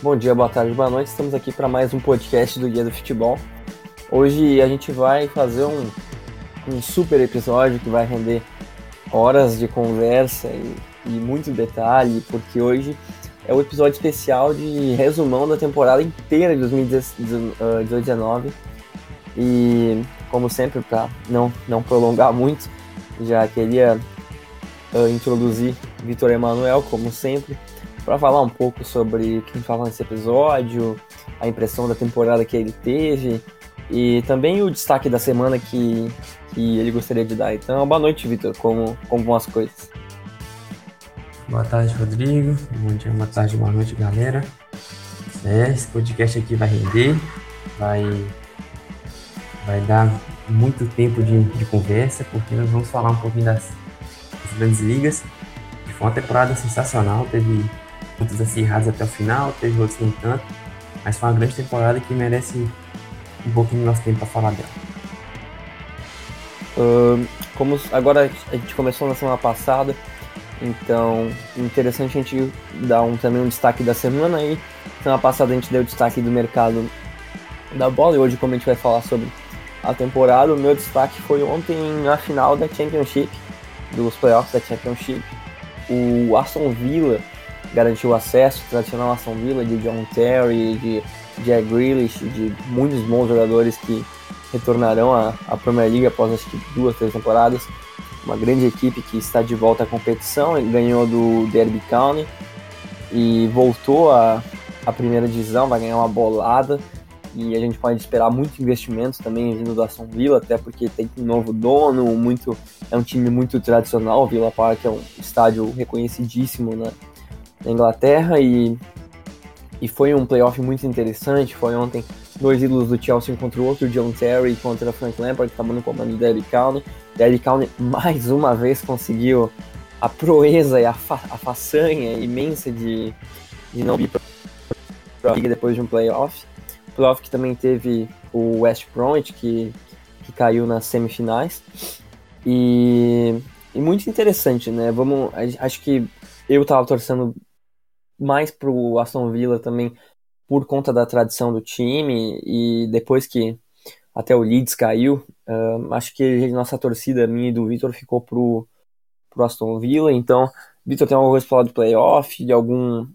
Bom dia, boa tarde, boa noite. Estamos aqui para mais um podcast do Guia do Futebol. Hoje a gente vai fazer um, um super episódio que vai render horas de conversa e, e muito detalhe, porque hoje é o episódio especial de resumão da temporada inteira de 2019. E, como sempre, para não, não prolongar muito, já queria uh, introduzir Vitor Emanuel, como sempre, para falar um pouco sobre o que a gente nesse episódio, a impressão da temporada que ele teve e também o destaque da semana que, que ele gostaria de dar. Então, boa noite, Vitor. Como, como vão as coisas? Boa tarde, Rodrigo. Bom dia, boa tarde, boa noite, galera. É, esse podcast aqui vai render, vai, vai dar muito tempo de, de conversa, porque nós vamos falar um pouquinho das, das grandes ligas. Foi uma temporada sensacional, teve muitos acirrados até o final, teve outros nem tanto, mas foi uma grande temporada que merece um pouquinho do nosso tempo para falar dela. Uh, como agora a gente começou na semana passada, então interessante a gente dar um, também um destaque da semana aí. Semana passada a gente deu destaque do mercado da bola e hoje como a gente vai falar sobre a temporada, o meu destaque foi ontem na final da Championship, dos playoffs da Championship. O Aston Villa garantiu acesso, tradicional Aston Villa de John Terry, de Jack Grealish, de muitos bons jogadores que retornarão à, à Premier League após acho que duas, três temporadas. Uma grande equipe que está de volta à competição, ganhou do Derby County e voltou à, à primeira divisão, vai ganhar uma bolada e a gente pode esperar muito investimento também vindo do Aston Villa, até porque tem um novo dono, muito é um time muito tradicional, o Villa Park é um estádio reconhecidíssimo na, na Inglaterra e e foi um playoff muito interessante. Foi ontem dois ídolos do Chelsea contra o outro, John Terry contra Frank Lampard, que estava no comando do Derek County. Derek County mais uma vez conseguiu a proeza e a, fa a façanha imensa de, de não ir para a liga depois de um playoff. Playoff que também teve o West Bromwich, que, que caiu nas semifinais. E, e muito interessante, né? Vamos, acho que eu estava torcendo mais pro Aston Villa também por conta da tradição do time e depois que até o Leeds caiu, uh, acho que nossa torcida, minha e do Vitor, ficou pro, pro Aston Villa. Então, Vitor tem alguma coisa pra falar do playoff, de algum,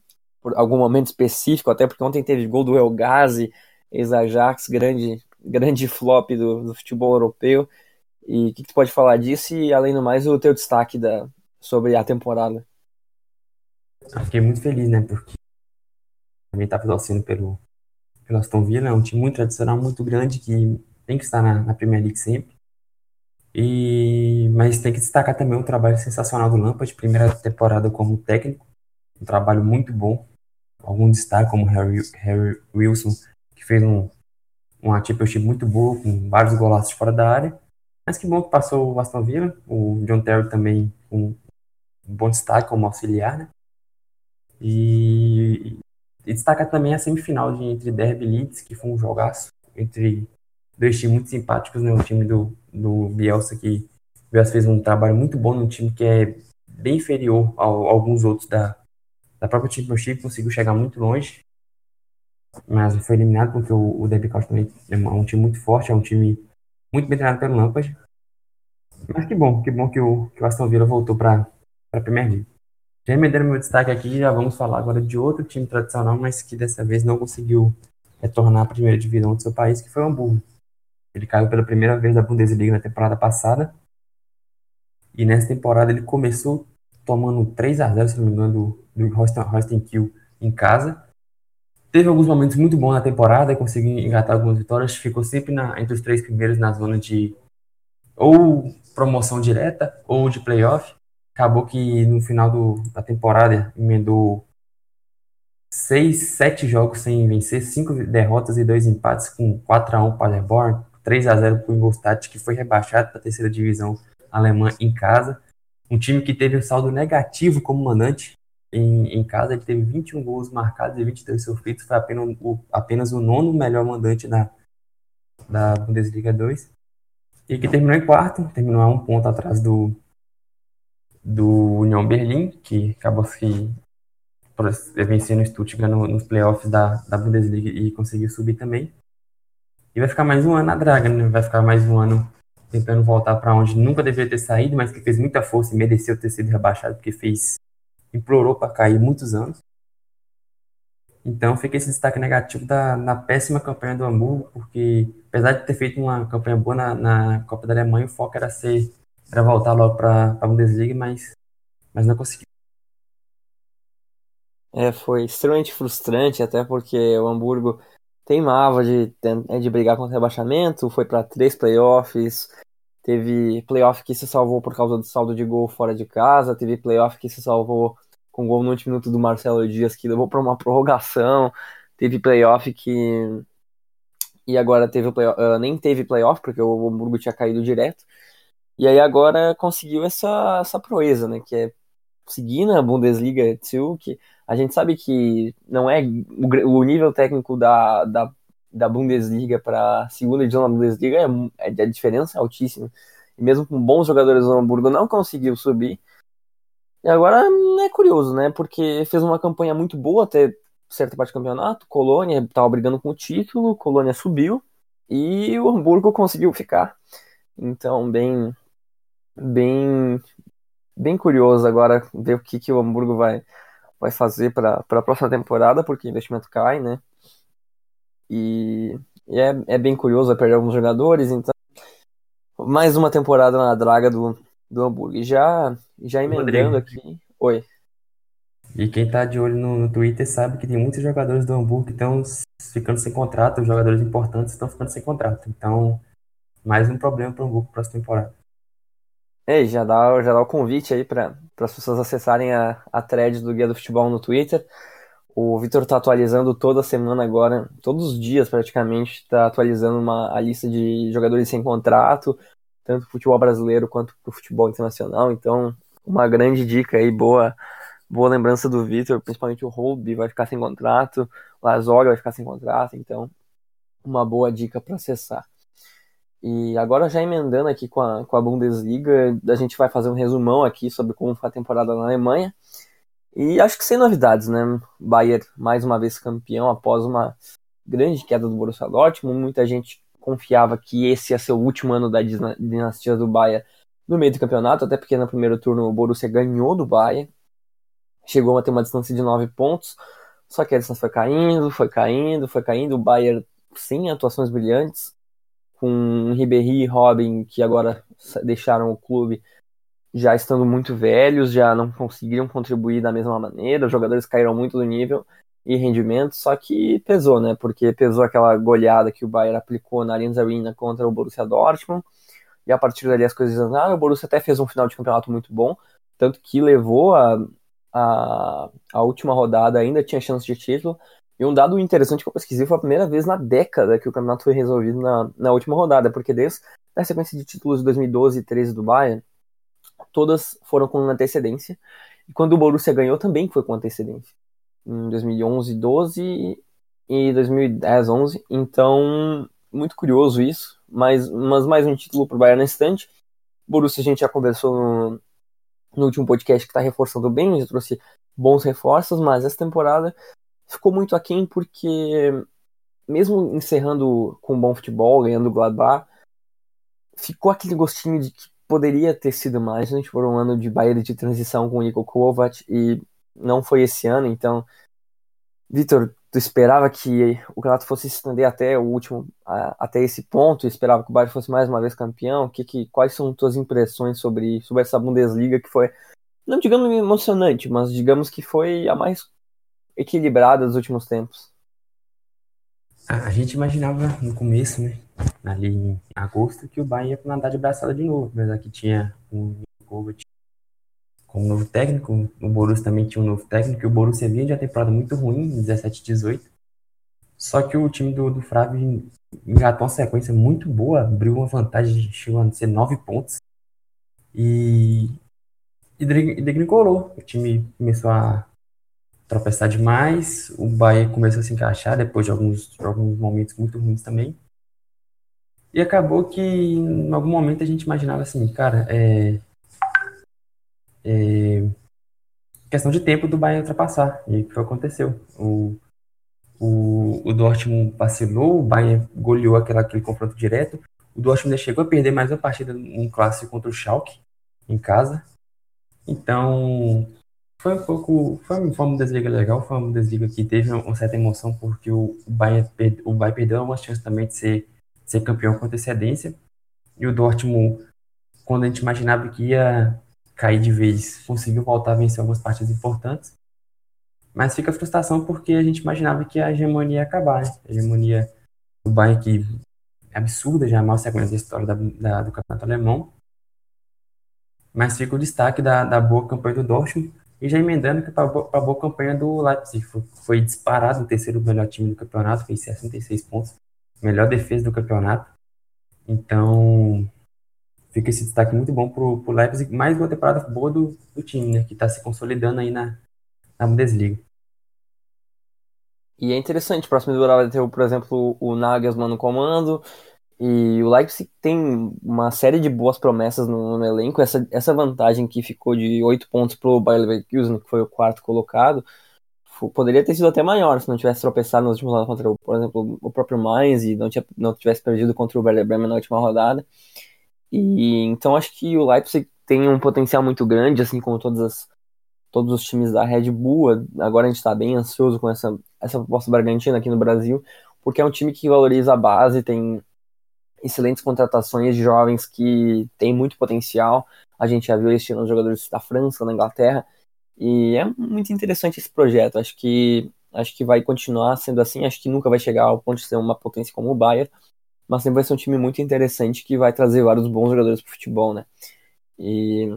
algum momento específico, até porque ontem teve gol do El Ghazi, ex-Ajax, grande, grande flop do, do futebol europeu. E o que, que tu pode falar disso e, além do mais, o teu destaque da, sobre a temporada? Eu fiquei muito feliz, né? Porque também estava torcendo pelo, pelo Aston Villa, é um time muito tradicional, muito grande, que tem que estar na, na Premier League sempre. E, mas tem que destacar também o trabalho sensacional do Lampard, primeira temporada como técnico, um trabalho muito bom. Algum destaque como Harry, Harry Wilson, que fez um, uma championship muito boa, com vários golaços fora da área. Mas que bom que passou o Aston Villa, o John Terry também com um bom destaque como auxiliar, né? E, e destaca também a semifinal de, entre Derby e Leeds, que foi um jogaço entre dois times muito simpáticos, né? O time do, do Bielsa, que o Bielsa fez um trabalho muito bom num time que é bem inferior a, a alguns outros da, da própria Championship, conseguiu chegar muito longe, mas foi eliminado porque o, o Derby County também é um time muito forte, é um time muito bem treinado pelo Lampard. Mas que bom, que bom que o, que o Aston Villa voltou para a Premier League. Já emendando meu destaque aqui, já vamos falar agora de outro time tradicional, mas que dessa vez não conseguiu retornar à primeira divisão do seu país, que foi o Hamburgo. Ele caiu pela primeira vez da Bundesliga na temporada passada. E nessa temporada ele começou tomando 3 a 0 se não me engano, do, do Kiel em casa. Teve alguns momentos muito bons na temporada conseguiu engatar algumas vitórias. Ficou sempre na, entre os três primeiros na zona de ou promoção direta ou de playoff. Acabou que no final do, da temporada emendou seis, sete jogos sem vencer, cinco derrotas e dois empates com 4 a 1 para Paderborn, 3 a 0 para o Ingolstadt, que foi rebaixado para a terceira divisão alemã em casa. Um time que teve um saldo negativo como mandante em, em casa, ele teve 21 gols marcados e 22 sofridos, foi apenas o, apenas o nono melhor mandante da, da Bundesliga 2. E que terminou em quarto, terminou a um ponto atrás do, do União Berlim, que acabou se vencendo o Stuttgart no, nos playoffs da, da Bundesliga e conseguiu subir também. E vai ficar mais um ano na draga, né? Vai ficar mais um ano tentando voltar para onde nunca deveria ter saído, mas que fez muita força e mereceu ter sido rebaixado, porque fez implorou para cair muitos anos. Então fica esse destaque negativo da, na péssima campanha do Hamburgo, porque apesar de ter feito uma campanha boa na, na Copa da Alemanha, o foco era ser era voltar logo para a Bundesliga, mas, mas não conseguiu. É, foi extremamente frustrante, até porque o Hamburgo teimava de, é, de brigar contra o rebaixamento, foi para três playoffs, teve playoff que se salvou por causa do saldo de gol fora de casa, teve playoff que se salvou com gol no último minuto do Marcelo Dias, que levou para uma prorrogação, teve playoff que. E agora teve playoff, uh, nem teve playoff, porque o Hamburgo tinha caído direto. E aí agora conseguiu essa, essa proeza, né? Que é seguir na Bundesliga 2, que a gente sabe que não é o, nível técnico da, da, da Bundesliga para segunda divisão da Bundesliga é, é, a diferença é altíssima. E mesmo com bons jogadores do Hamburgo não conseguiu subir. E agora é curioso, né? Porque fez uma campanha muito boa até certa parte do campeonato. Colônia estava brigando com o título, Colônia subiu e o Hamburgo conseguiu ficar. Então, bem, bem, bem curioso agora ver o que, que o Hamburgo vai, vai fazer para a próxima temporada, porque o investimento cai, né? E, e é, é bem curioso, vai perder alguns jogadores, então mais uma temporada na draga do, do Hamburgo. E já, já emendando aqui. Oi. E quem tá de olho no, no, Twitter sabe que tem muitos jogadores do Hamburgo que estão ficando sem contrato, os jogadores importantes estão ficando sem contrato. Então, mais um problema para o Hamburgo para próxima temporada. É, já dá, já dá o convite aí para as pessoas acessarem a, a thread do Guia do Futebol no Twitter. O Vitor está atualizando toda semana agora, todos os dias praticamente, está atualizando uma, a lista de jogadores sem contrato, tanto pro futebol brasileiro quanto para o futebol internacional. Então, uma grande dica aí, boa, boa lembrança do Vitor, principalmente o Roubi vai ficar sem contrato, o Lazoga vai ficar sem contrato, então uma boa dica para acessar. E agora já emendando aqui com a, com a Bundesliga, a gente vai fazer um resumão aqui sobre como foi a temporada na Alemanha. E acho que sem novidades, né? Bayern mais uma vez campeão após uma grande queda do Borussia Dortmund. Muita gente confiava que esse ia ser o último ano da dinastia do Bayern no meio do campeonato, até porque no primeiro turno o Borussia ganhou do Bayern. Chegou a ter uma distância de 9 pontos, só que a distância foi caindo, foi caindo, foi caindo. O Bayern sem atuações brilhantes, com Ribéry e Robin, que agora deixaram o clube já estando muito velhos, já não conseguiram contribuir da mesma maneira, os jogadores caíram muito do nível e rendimento, só que pesou, né? Porque pesou aquela goleada que o Bayern aplicou na Allianz Arena contra o Borussia Dortmund, e a partir dali as coisas andaram. O Borussia até fez um final de campeonato muito bom, tanto que levou a, a, a última rodada, ainda tinha chance de título, e um dado interessante que eu pesquisei foi a primeira vez na década que o campeonato foi resolvido na, na última rodada, porque desde a sequência de títulos de 2012 e 13 do Bayern, todas foram com antecedência. E quando o Borussia ganhou, também foi com antecedência. Em 2011, 12 e 2010, 11. Então, muito curioso isso. Mas, mas mais um título para o Bayern na instante. Borussia a gente já conversou no, no último podcast que está reforçando bem, já trouxe bons reforços, mas essa temporada ficou muito aquém porque, mesmo encerrando com um bom futebol, ganhando o Gladbach, ficou aquele gostinho de que poderia ter sido mais. A gente foi um ano de Bayern de transição com o Nico Kovac e não foi esse ano, então, Vitor, tu esperava que o campeonato fosse se estender até o último, até esse ponto, esperava que o Bayern fosse mais uma vez campeão. Que, que, quais são tuas impressões sobre, sobre essa Bundesliga que foi, não digamos emocionante, mas digamos que foi a mais equilibrada dos últimos tempos? A gente imaginava no começo, né, ali em agosto, que o Bayern ia nadar de braçada de novo, apesar que tinha o Kovac como novo técnico, o Borussia também tinha um novo técnico, e o Borussia vinha de uma temporada muito ruim, 17 18. Só que o time do, do Flávio engatou uma sequência muito boa, abriu uma vantagem, chegou a ser 9 pontos. E, e degringolou. O time começou a tropeçar demais, o Bahia começou a se encaixar depois de alguns, de alguns momentos muito ruins também. E acabou que em algum momento a gente imaginava assim, cara, é, é, questão de tempo do Bayern ultrapassar. E o que aconteceu? O, o, o Dortmund vacilou, o Bayern goleou aquela, aquele confronto direto. O Dortmund chegou a perder mais uma partida um clássico contra o Schalke em casa. Então, foi um pouco. Foi, foi uma desliga legal, foi uma desliga que teve uma certa emoção, porque o, Bayern, o Bayern perdeu algumas chances também de ser, de ser campeão com antecedência. E o Dortmund, quando a gente imaginava que ia cair de vez, conseguiu voltar a vencer algumas partidas importantes. Mas fica a frustração porque a gente imaginava que a hegemonia ia acabar, né? A hegemonia do Bayern que é absurda, já é a maior sequência da história da, da, do campeonato alemão. Mas fica o destaque da, da boa campanha do Dortmund e já emendando que a boa campanha do Leipzig. Foi, foi disparado o terceiro melhor time do campeonato, fez 66 pontos, melhor defesa do campeonato. Então, fica esse destaque muito bom para o Leipzig, mais uma temporada boa do, do time, né, que está se consolidando aí na, na Bundesliga. E é interessante, próximo temporada vai ter, por exemplo, o Nagelsmann no comando, e o Leipzig tem uma série de boas promessas no, no elenco. Essa, essa vantagem que ficou de 8 pontos para o Bayer Leverkusen, que foi o quarto colocado, poderia ter sido até maior se não tivesse tropeçado nos últimos rodadas contra, por exemplo, o próprio Mainz e não, tinha, não tivesse perdido contra o Werder Bremen na última rodada. E então acho que o Leipzig tem um potencial muito grande, assim como todas as, todos os times da Red Bull. Agora a gente está bem ansioso com essa, essa proposta Bragantina aqui no Brasil, porque é um time que valoriza a base, tem excelentes contratações de jovens que têm muito potencial. A gente já viu este nos jogadores da França, na Inglaterra, e é muito interessante esse projeto. Acho que acho que vai continuar sendo assim. Acho que nunca vai chegar ao ponto de ser uma potência como o Bayern, mas sempre vai ser um time muito interessante que vai trazer vários bons jogadores para o futebol, né? E,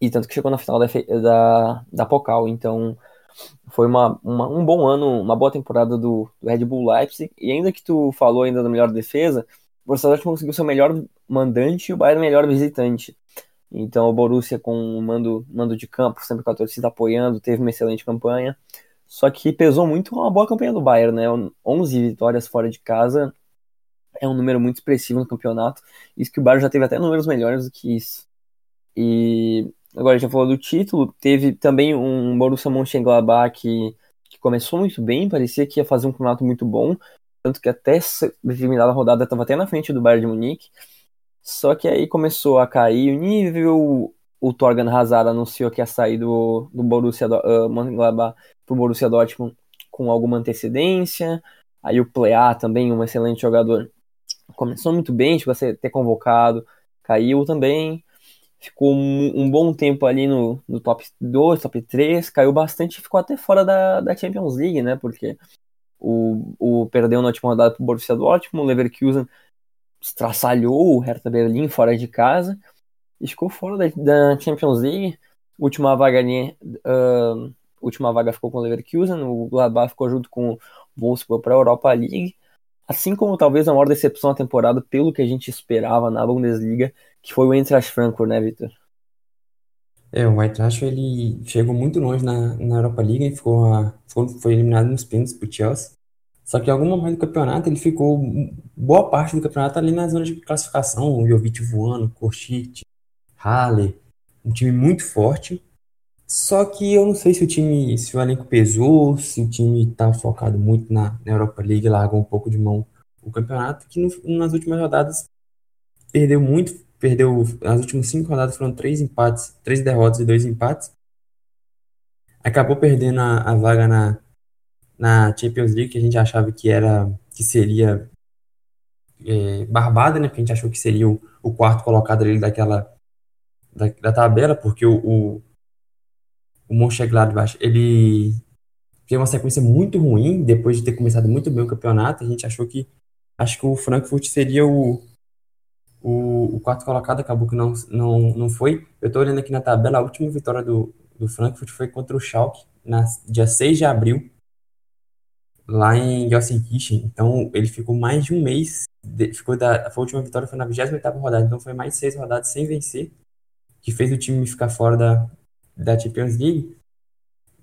e tanto que chegou na final da, da, da Pokal, então foi uma, uma, um bom ano, uma boa temporada do, do Red Bull Leipzig. E ainda que tu falou ainda da melhor defesa, o Borussia Dortmund conseguiu ser o melhor mandante e o Bayern melhor visitante. Então o Borussia com o mando, mando de campo, sempre com a torcida apoiando, teve uma excelente campanha. Só que pesou muito uma boa campanha do Bayern, né? 11 vitórias fora de casa é um número muito expressivo no campeonato. Isso que o Bayern já teve até números melhores do que isso. E agora já falou do título, teve também um Borussia Mönchengladbach que, que começou muito bem, parecia que ia fazer um campeonato muito bom, tanto que até determinada rodada estava até na frente do Bayern de Munique. Só que aí começou a cair o nível. O Torgan Hazard anunciou que ia sair do, do Borussia uh, Mönchengladbach o Borussia Dortmund com alguma antecedência. Aí o Plea também, um excelente jogador, começou muito bem, chegou a ser, ter convocado, caiu também. Ficou um, um, bom tempo ali no, no top 2, top 3, caiu bastante e ficou até fora da, da Champions League, né? Porque o, o perdeu na última rodada para o Borussia Dortmund, o Leverkusen estraçalhou o Hertha Berlim fora de casa e ficou fora da, da Champions League. Última vaga uh, última vaga ficou com o Leverkusen, o Gladbach ficou junto com o Wolfsburg para a Europa League. Assim como talvez a maior decepção da temporada, pelo que a gente esperava na Bundesliga, que foi o Eintracht Frankfurt, né, Victor? É, o Eintracht ele chegou muito longe na, na Europa League e ficou, a, foi, eliminado nos pênaltis pro Chelsea. Só que em algum momento do campeonato ele ficou boa parte do campeonato ali na zona de classificação, o Jovic voando, Kochit, Halle, um time muito forte. Só que eu não sei se o time, se o elenco pesou, se o time tá focado muito na, na Europa League, largou um pouco de mão o campeonato, que no, nas últimas rodadas perdeu muito, perdeu, nas últimas cinco rodadas foram três empates, três derrotas e dois empates. Acabou perdendo a, a vaga na, na Champions League, que a gente achava que era, que seria é, barbada, né, porque a gente achou que seria o, o quarto colocado ali daquela, da, da tabela, porque o, o, o Mönchengladbach, ele teve uma sequência muito ruim, depois de ter começado muito bem o campeonato, a gente achou que, acho que o Frankfurt seria o, o, o, quarto colocado acabou que não, não, não foi. Eu estou olhando aqui na tabela, a última vitória do, do Frankfurt foi contra o Schalke, na dia 6 de abril, lá em Gelsenkirchen. Então, ele ficou mais de um mês, ficou da, a última vitória foi na 28ª rodada, então foi mais de seis rodadas sem vencer, que fez o time ficar fora da, da Champions League.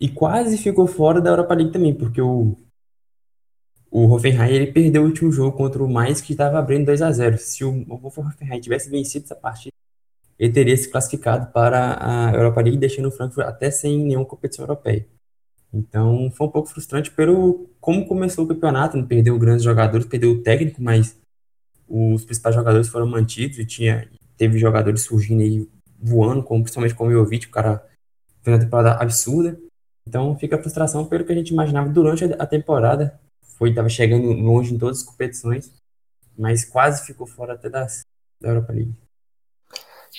E quase ficou fora da Europa League também, porque o, o Hoffenheim ele perdeu o último jogo contra o Mais, que estava abrindo 2 a 0 Se o, Hoffenheim tivesse vencido essa partida, ele teria se classificado para a Europa League, deixando o Frankfurt até sem nenhuma competição europeia. Então foi um pouco frustrante pelo como começou o campeonato, não perdeu grandes jogadores, perdeu o técnico, mas os principais jogadores foram mantidos e tinha teve jogadores surgindo aí voando, como principalmente como o Jovic, o cara fez uma temporada absurda. Então fica a frustração pelo que a gente imaginava durante a temporada. Foi estava chegando longe em todas as competições, mas quase ficou fora até das, da Europa League.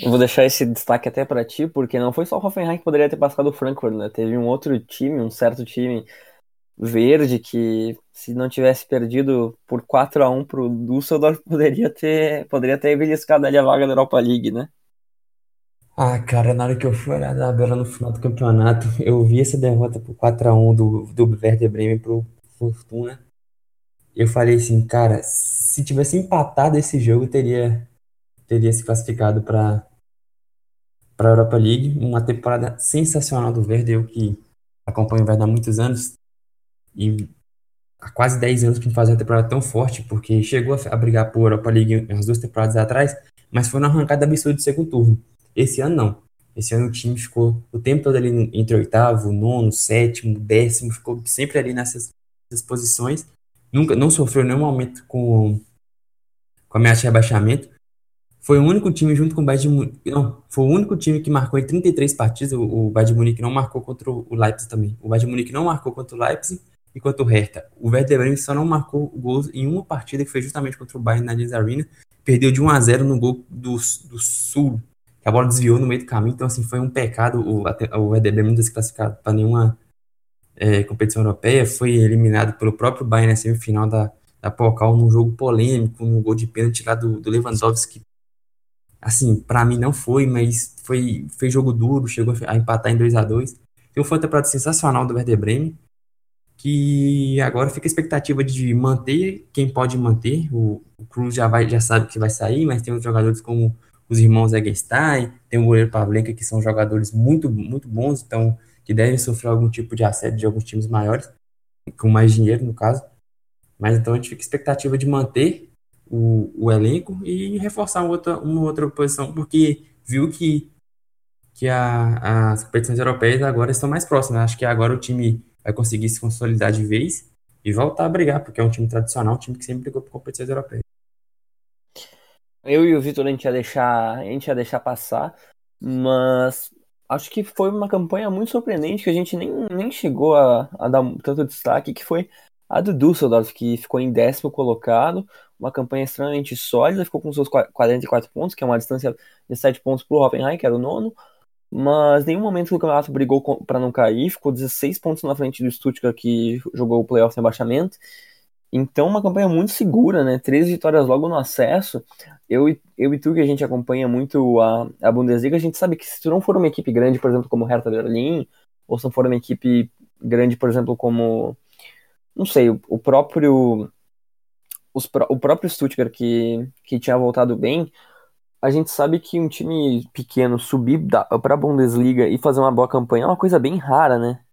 Eu vou deixar esse destaque até para ti, porque não foi só o Hoffenheim que poderia ter passado o Frankfurt, né? Teve um outro time, um certo time verde que se não tivesse perdido por 4 a 1 pro Düsseldorf, poderia ter, poderia ter beliscado ali a vaga da Europa League, né? Ah, cara, na hora que eu fui olhar na beira no final do campeonato, eu vi essa derrota por 4 a 1 do, do Werder Bremen pro Fortuna. Eu falei assim, cara, se tivesse empatado esse jogo, teria teria se classificado para para a Europa League, uma temporada sensacional do Verde, eu que acompanho o Verde há muitos anos e há quase 10 anos que não faz uma temporada tão forte, porque chegou a, brigar por Europa League as duas temporadas atrás, mas foi uma arrancada absurda de segundo turno. Esse ano não. Esse ano o time ficou o tempo todo ali entre oitavo, nono, sétimo, décimo, ficou sempre ali nessas, nessas posições. Nunca, não sofreu nenhum momento com, com ameaça de rebaixamento. Foi o único time junto com o Bayern de Munique. Não, foi o único time que marcou em 33 partidas. O, o Bayern de Munique não marcou contra o Leipzig também. O Bayern de Munique não marcou contra o Leipzig e contra o Hertha. O Werder Bremen só não marcou gols em uma partida que foi justamente contra o Bayern na Allianz Arena. Perdeu de 1 a 0 no gol do, do Sul, que a bola desviou no meio do caminho. Então, assim, foi um pecado o, o Werder Bremen não ter se classificado para nenhuma é, competição europeia. Foi eliminado pelo próprio Bayern na semifinal da, da Pokal num jogo polêmico, num gol de pênalti lá do, do Lewandowski, assim, para mim não foi, mas foi, foi jogo duro, chegou a empatar em 2 a 2 Então foi uma sensacional do Werder Bremen, que agora fica a expectativa de manter quem pode manter. O, o Cruz já, vai, já sabe que vai sair, mas tem os jogadores como os irmãos Eggestein, tem o goleiro Pavlenka, que são jogadores muito, muito bons, então que devem sofrer algum tipo de assédio de alguns times maiores, com mais dinheiro, no caso. Mas então a gente fica expectativa de manter o, o elenco e reforçar uma outra, uma outra posição, porque viu que, que a, as competições europeias agora estão mais próximas. Acho que agora o time vai conseguir se consolidar de vez e voltar a brigar, porque é um time tradicional, um time que sempre brigou por competições europeias. Eu e o Vitor a gente ia deixar, a gente ia deixar passar, mas acho que foi uma campanha muito surpreendente que a gente nem, nem chegou a, a dar tanto destaque, que foi a do Düsseldorf, que ficou em décimo colocado, uma campanha extremamente sólida, ficou com seus 44 pontos, que é uma distância de 7 pontos para o Hoffenheim, que era o nono, mas nenhum momento o campeonato brigou para não cair, ficou 16 pontos na frente do Stuttgart, que jogou o playoff sem abaixamento. Então, uma campanha muito segura, né? Três vitórias logo no acesso. Eu, eu e tu, que a gente acompanha muito a, a Bundesliga, a gente sabe que se tu não for uma equipe grande, por exemplo, como Hertha Berlin, ou se não for uma equipe grande, por exemplo, como não sei, o, próprio os, o próprio Stuttgart que, que tinha voltado bem, a gente sabe que um time pequeno subir para a Bundesliga e fazer uma boa campanha é uma coisa bem rara, né?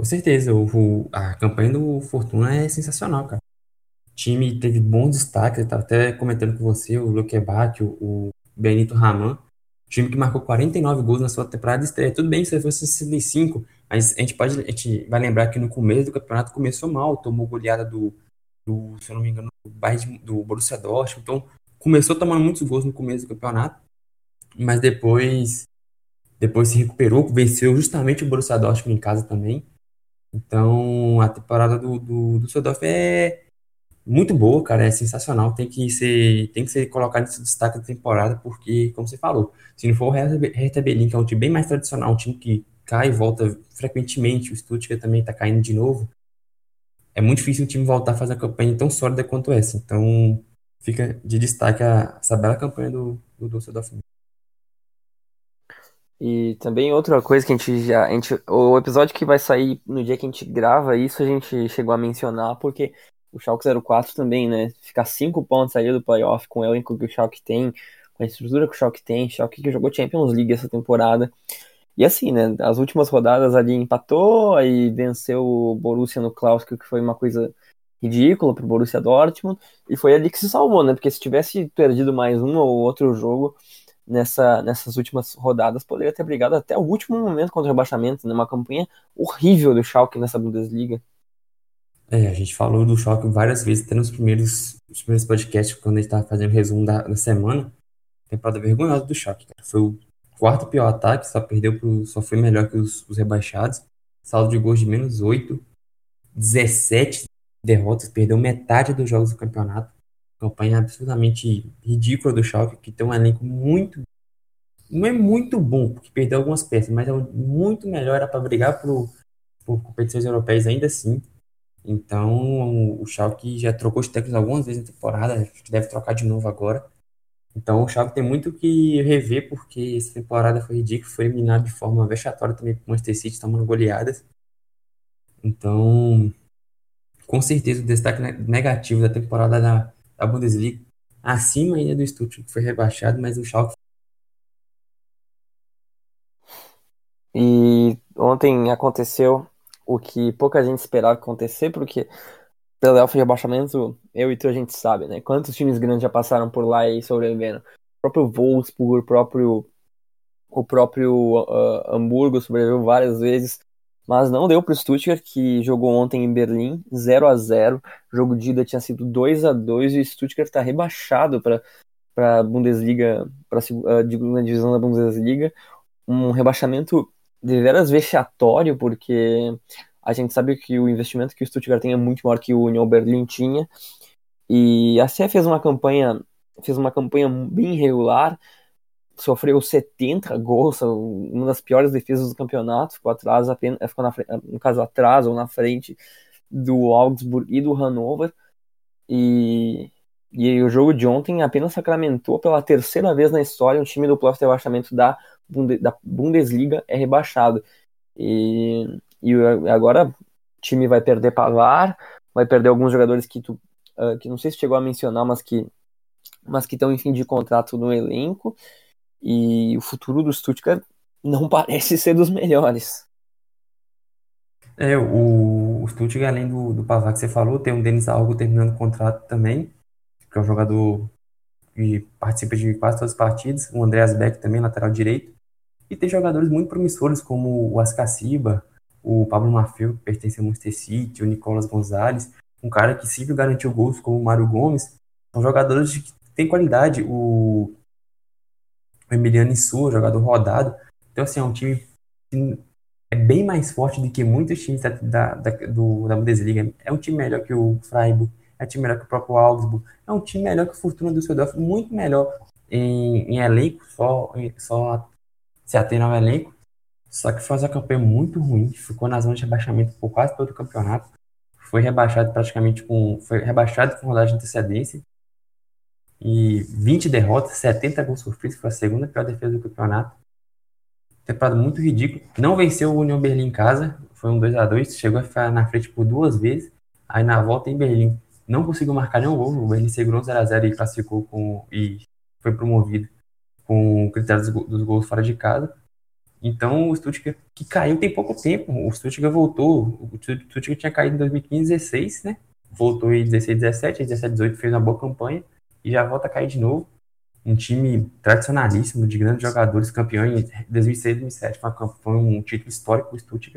Com certeza, o, a campanha do Fortuna é sensacional, cara. O time teve bons destaques, eu estava até comentando com você, o Luque o, o Benito Raman, time que marcou 49 gols na sua temporada de estreia. Tudo bem se fosse 65, mas a gente pode, a gente vai lembrar que no começo do campeonato começou mal, tomou goleada do, do se eu não me engano, do, do Borussia Dortmund. Então, começou tomando muitos gols no começo do campeonato, mas depois depois se recuperou, venceu justamente o Borussia Dortmund em casa também. Então, a temporada do, do, do é muito boa, cara, é sensacional. Tem que ser, tem que ser colocado nesse destaque da temporada, porque, como você falou, se não for o Hertha Berlin, que é um time bem mais tradicional, um time que cai e volta frequentemente, o Stuttgart também está caindo de novo, é muito difícil o time voltar a fazer uma campanha tão sólida quanto essa. Então, fica de destaque a, essa bela campanha do, do Düsseldorf. E também outra coisa que a gente já. A gente, o episódio que vai sair no dia que a gente grava isso, a gente chegou a mencionar, porque o Schalke 04 também, né? Ficar cinco pontos ali do playoff com o elenco que o Schalke tem, com a estrutura que o Schalke tem, Schalke que jogou Champions League essa temporada. E assim, né? As últimas rodadas ali empatou, aí venceu o Borussia no Clássico, que foi uma coisa ridícula pro Borussia Dortmund, e foi ali que se salvou, né? Porque se tivesse perdido mais um ou outro jogo, nessa, nessas últimas rodadas, poderia ter brigado até o último momento contra o rebaixamento, numa né? campanha horrível do Schalke nessa Bundesliga. É, a gente falou do Schalke várias vezes, até nos primeiros, nos primeiros podcasts, quando a gente estava fazendo resumo da, da semana. Temporada vergonhosa do Schalke, cara. Foi o quarto pior ataque, só perdeu pro, só foi melhor que os, os rebaixados. Saldo de gols de menos 8, 17 derrotas, perdeu metade dos jogos do campeonato. Campanha absolutamente ridícula do Schalke, que tem um elenco muito não é muito bom, porque perdeu algumas peças, mas é muito melhor, era para brigar por, por competições europeias ainda assim. Então, o Schalke já trocou os técnicos algumas vezes na temporada, acho que deve trocar de novo agora. Então, o Schalke tem muito que rever, porque essa temporada foi ridícula, foi eliminado de forma vexatória também por Manchester City, tomando goleadas. Então, com certeza, o destaque negativo da temporada da, da Bundesliga, acima ainda do Stuttgart, que foi rebaixado, mas o Schalke E ontem aconteceu o que pouca gente esperava acontecer, porque playoff de rebaixamento, eu e tu a gente sabe, né? Quantos times grandes já passaram por lá e sobreviveram? O próprio Wolfsburg, o próprio, o próprio uh, Hamburgo sobreviveu várias vezes, mas não deu para o Stuttgart, que jogou ontem em Berlim, 0 a 0 O jogo de ida tinha sido 2 a 2 e o Stuttgart está rebaixado para para Bundesliga, para a segunda divisão da Bundesliga, um rebaixamento deveras vexatório, porque a gente sabe que o investimento que o Stuttgart tem é muito maior que o Union Berlin tinha. E a CE fez uma campanha, fez uma campanha bem irregular, sofreu 70 gols, uma das piores defesas do campeonato, ficou atrás apenas, ficou na, no caso atrás ou na frente do Augsburg e do Hannover. E, e o jogo de ontem apenas sacramentou pela terceira vez na história um time do playoff de rebaixamento da da Bundesliga é rebaixado. E, e agora o time vai perder Pavar, vai perder alguns jogadores que tu uh, que não sei se chegou a mencionar, mas que mas que estão em fim de contrato no elenco. E o futuro do Stuttgart não parece ser dos melhores. É, o, o Stuttgart, além do, do Pavar que você falou, tem o Denis Algo terminando o contrato também, que é um jogador que participa de quase todas as partidas. O Andreas Beck também, lateral direito. E tem jogadores muito promissores, como o Ascaciba, o Pablo Mafeu, que pertence ao Manchester City, o Nicolas Gonzalez, um cara que sempre garantiu gols, como o Mário Gomes. São jogadores que têm qualidade. O, o Emiliano Insua, jogador rodado. Então, assim, é um time que é bem mais forte do que muitos times da, da, da, do, da Bundesliga. É um time melhor que o Freiburg, é um time melhor que o próprio Augsburg, é um time melhor que o Fortuna do Düsseldorf, muito melhor em, em elenco, só, só se atém ao elenco, só que faz uma campanha muito ruim, ficou na zona de rebaixamento por quase todo o campeonato, foi rebaixado praticamente com, foi rebaixado com rodada de antecedência, e 20 derrotas, 70 gols sofridos, foi a segunda pior defesa do campeonato. Temporada muito ridícula. Não venceu o União Berlim em casa, foi um 2 a 2 chegou a ficar na frente por duas vezes. Aí na volta em Berlim não conseguiu marcar nenhum gol. O Berlim segurou 0 a 0 e classificou com e foi promovido com critérios dos gols fora de casa. Então o Stuttgart, que caiu tem pouco tempo, o Stuttgart voltou, o Stuttgart tinha caído em 2015, 16, né? Voltou em 16, 17, 17, 18 fez uma boa campanha e já volta a cair de novo. Um time tradicionalíssimo, de grandes jogadores, campeão em 2006, 2007, foi um título histórico o Stuttgart.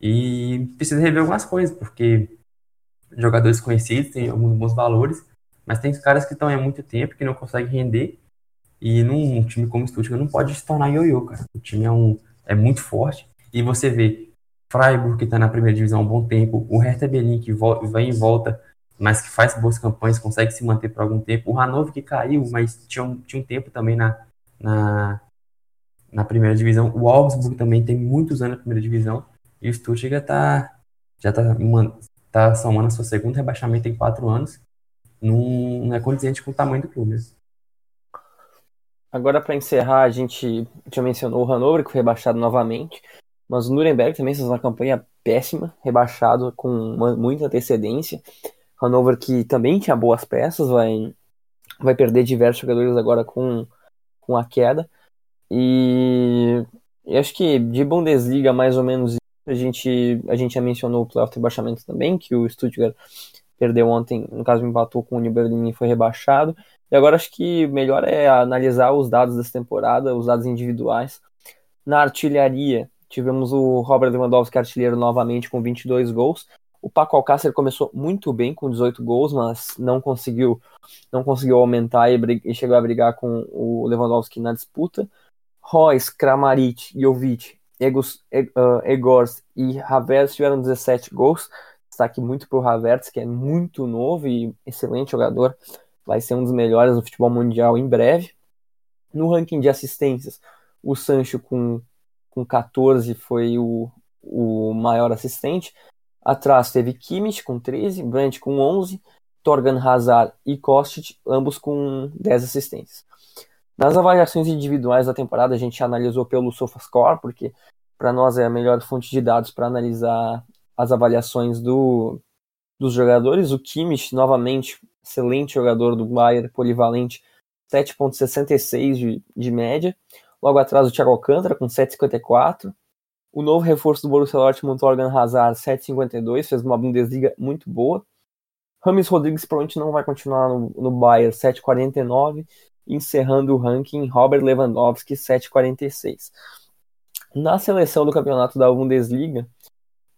E precisa rever algumas coisas, porque jogadores conhecidos têm alguns bons valores, mas tem caras que estão há muito tempo que não conseguem render e num time como o Stuttgart não pode se tornar ioiô, cara. O time é, um, é muito forte. E você vê Freiburg, que está na primeira divisão há um bom tempo, o Hertha Berlin, que vem e volta, mas que faz boas campanhas, consegue se manter por algum tempo. O Hannover, que caiu, mas tinha um, tinha um tempo também na, na, na primeira divisão. O Augsburg também tem muitos anos na primeira divisão. E o Stuttgart tá, já está tá somando a sua segunda rebaixamento em quatro anos. Não, não é condizente com o tamanho do clube. Né? Agora, para encerrar, a gente já mencionou o Hannover, que foi rebaixado novamente, mas o Nuremberg também fez uma campanha péssima, rebaixado com uma, muita antecedência. Hannover, que também tinha boas peças, vai, vai perder diversos jogadores agora com, com a queda. E eu acho que de Bundesliga, mais ou menos, a gente, a gente já mencionou o playoff de rebaixamento também, que o Stuttgart perdeu ontem, no caso empatou com o New Berlin e foi rebaixado. E agora acho que melhor é analisar os dados dessa temporada, os dados individuais. Na artilharia, tivemos o Robert Lewandowski artilheiro novamente com 22 gols. O Paco Alcácer começou muito bem com 18 gols, mas não conseguiu não conseguiu aumentar e, e chegou a brigar com o Lewandowski na disputa. Royce, Kramaric, Jovic, Egos, uh, Egors e Havertz tiveram 17 gols. Destaque muito para o Havertz, que é muito novo e excelente jogador. Vai ser um dos melhores no futebol mundial em breve. No ranking de assistências, o Sancho com, com 14 foi o, o maior assistente. Atrás teve Kimmich com 13, Brandt com 11, Torgan Hazard e Kostic, ambos com 10 assistências. Nas avaliações individuais da temporada, a gente analisou pelo SofaScore, porque para nós é a melhor fonte de dados para analisar as avaliações do, dos jogadores. O Kimmich, novamente, excelente jogador do Bayern, polivalente, 7.66 de, de média. Logo atrás o Thiago Alcântara com 7.54. O novo reforço do Borussia Dortmund, Torgan Hazard, 7,52, fez uma Bundesliga muito boa. Rames Rodrigues provavelmente não vai continuar no, no Bayern, 7,49. Encerrando o ranking, Robert Lewandowski, 7,46. Na seleção do campeonato da Bundesliga,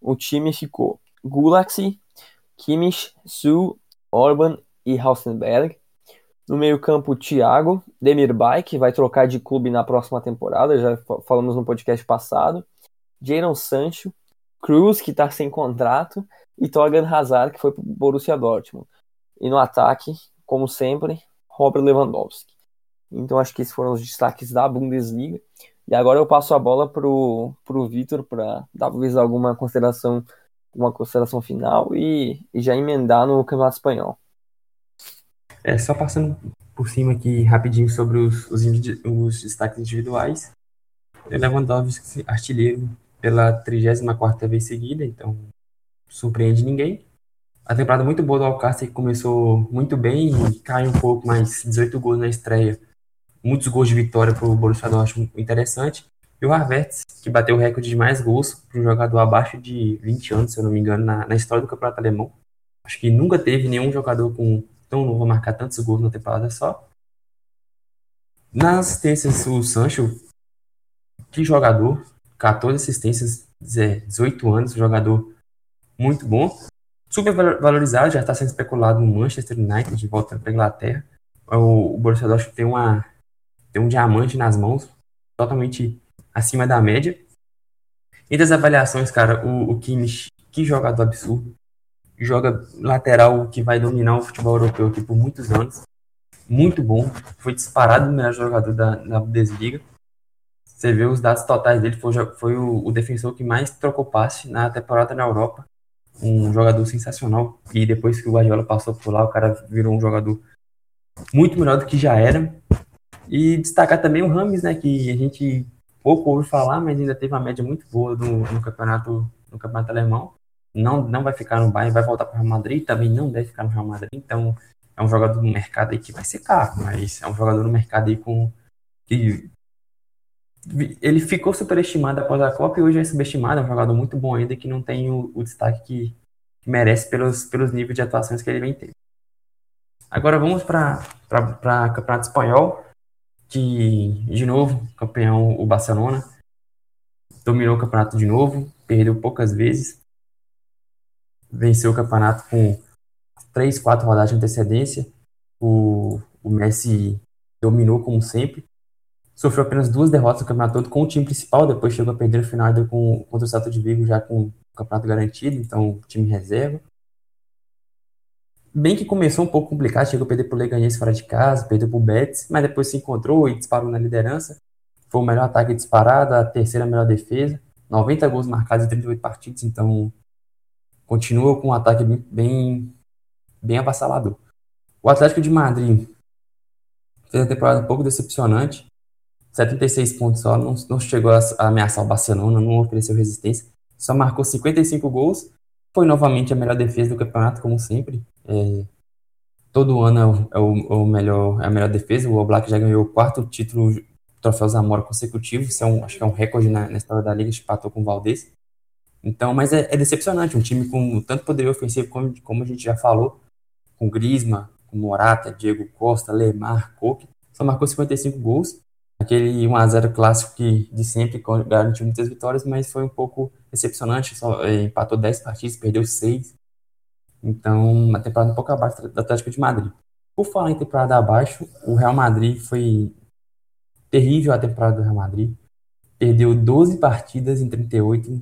o time ficou Gulaxi, Kimmich, Su, Orban e Hausenberg. No meio-campo, Thiago, Demirbay, que vai trocar de clube na próxima temporada, já falamos no podcast passado. Jadon Sancho, Cruz, que está sem contrato, e Torgan Hazard, que foi para o Borussia Dortmund. E no ataque, como sempre, Robert Lewandowski. Então acho que esses foram os destaques da Bundesliga. E agora eu passo a bola pro, pro Vitor para talvez alguma consideração, uma consideração final e, e, já emendar no Campeonato Espanhol. É, só passando por cima aqui rapidinho sobre os, os, os destaques individuais. Lewandowski, artilheiro, pela 34 vez seguida, então surpreende ninguém. A temporada muito boa do Alcácer, começou muito bem e cai um pouco, mas 18 gols na estreia. Muitos gols de vitória para o Borussia Dortmund, interessante. E o Havertz, que bateu o recorde de mais gols para um jogador abaixo de 20 anos, se eu não me engano, na, na história do campeonato alemão. Acho que nunca teve nenhum jogador com tão novo a marcar tantos gols na temporada só. Nas assistências, o Sancho, que jogador, 14 assistências, 18 anos, jogador muito bom. Super valorizado, já está sendo especulado no Manchester United, de volta para a Inglaterra. O, o Borussia Dortmund tem, uma, tem um diamante nas mãos, totalmente acima da média. E das avaliações, cara, o, o Kimmich, que jogador absurdo. Joga lateral que vai dominar o futebol europeu aqui por muitos anos. Muito bom. Foi disparado o melhor jogador da, da Bundesliga. Você vê os dados totais dele, foi, foi o, o, defensor que mais trocou passe na temporada na Europa. Um jogador sensacional. E depois que o Guardiola passou por lá, o cara virou um jogador muito melhor do que já era. E destacar também o Rames, né, que a gente pouco ouve falar, mas ainda teve uma média muito boa no, no campeonato no campeonato alemão. Não, não vai ficar no Bayern, vai voltar para o Real Madrid, também não deve ficar no Real Madrid. Então, é um jogador no mercado aí que vai ser caro, mas é um jogador no mercado aí com que ele ficou superestimado após a Copa e hoje é subestimado, é um jogador muito bom ainda que não tem o, o destaque que, merece pelos, pelos níveis de atuações que ele vem ter. Agora vamos para o Campeonato Espanhol, que, de novo, campeão o Barcelona, dominou o campeonato de novo, perdeu poucas vezes, venceu o campeonato com três, quatro rodadas de antecedência, o, o Messi dominou como sempre, sofreu apenas duas derrotas no campeonato todo com o time principal, depois chegou a perder o final com, contra o Celta de Vigo já com o campeonato garantido, então time reserva. Bem que começou um pouco complicado, chegou a perder para o Leganés fora de casa, perdeu para o Betis, mas depois se encontrou e disparou na liderança. Foi o melhor ataque disparado, a terceira melhor defesa, 90 gols marcados em 38 partidas, então continua com um ataque bem, bem avassalador. O Atlético de Madrid fez uma temporada um pouco decepcionante, 76 pontos só, não, não chegou a, ameaçar o Barcelona, não ofereceu resistência, só marcou 55 gols, foi novamente a melhor defesa do campeonato, como sempre. É, todo ano é o, é o, melhor, é a melhor defesa, o Oblak já ganhou o quarto título troféu Zamora consecutivo, isso é um, acho que é um recorde na, na história da liga, empatou com o Valdez. Então, mas é, é decepcionante, um time com tanto poder ofensivo como, como a gente já falou, com Grisma, com Morata, Diego Costa, Lemar, Coque, só marcou 55 gols. Aquele 1x0 clássico que de sempre garantiu muitas vitórias, mas foi um pouco decepcionante, só é, empatou 10 partidas, perdeu 6. Então, uma temporada um pouco abaixo da Atlético de Madrid. Por falar em temporada abaixo, o Real Madrid foi terrível a temporada do Real Madrid. Perdeu 12 partidas em 38,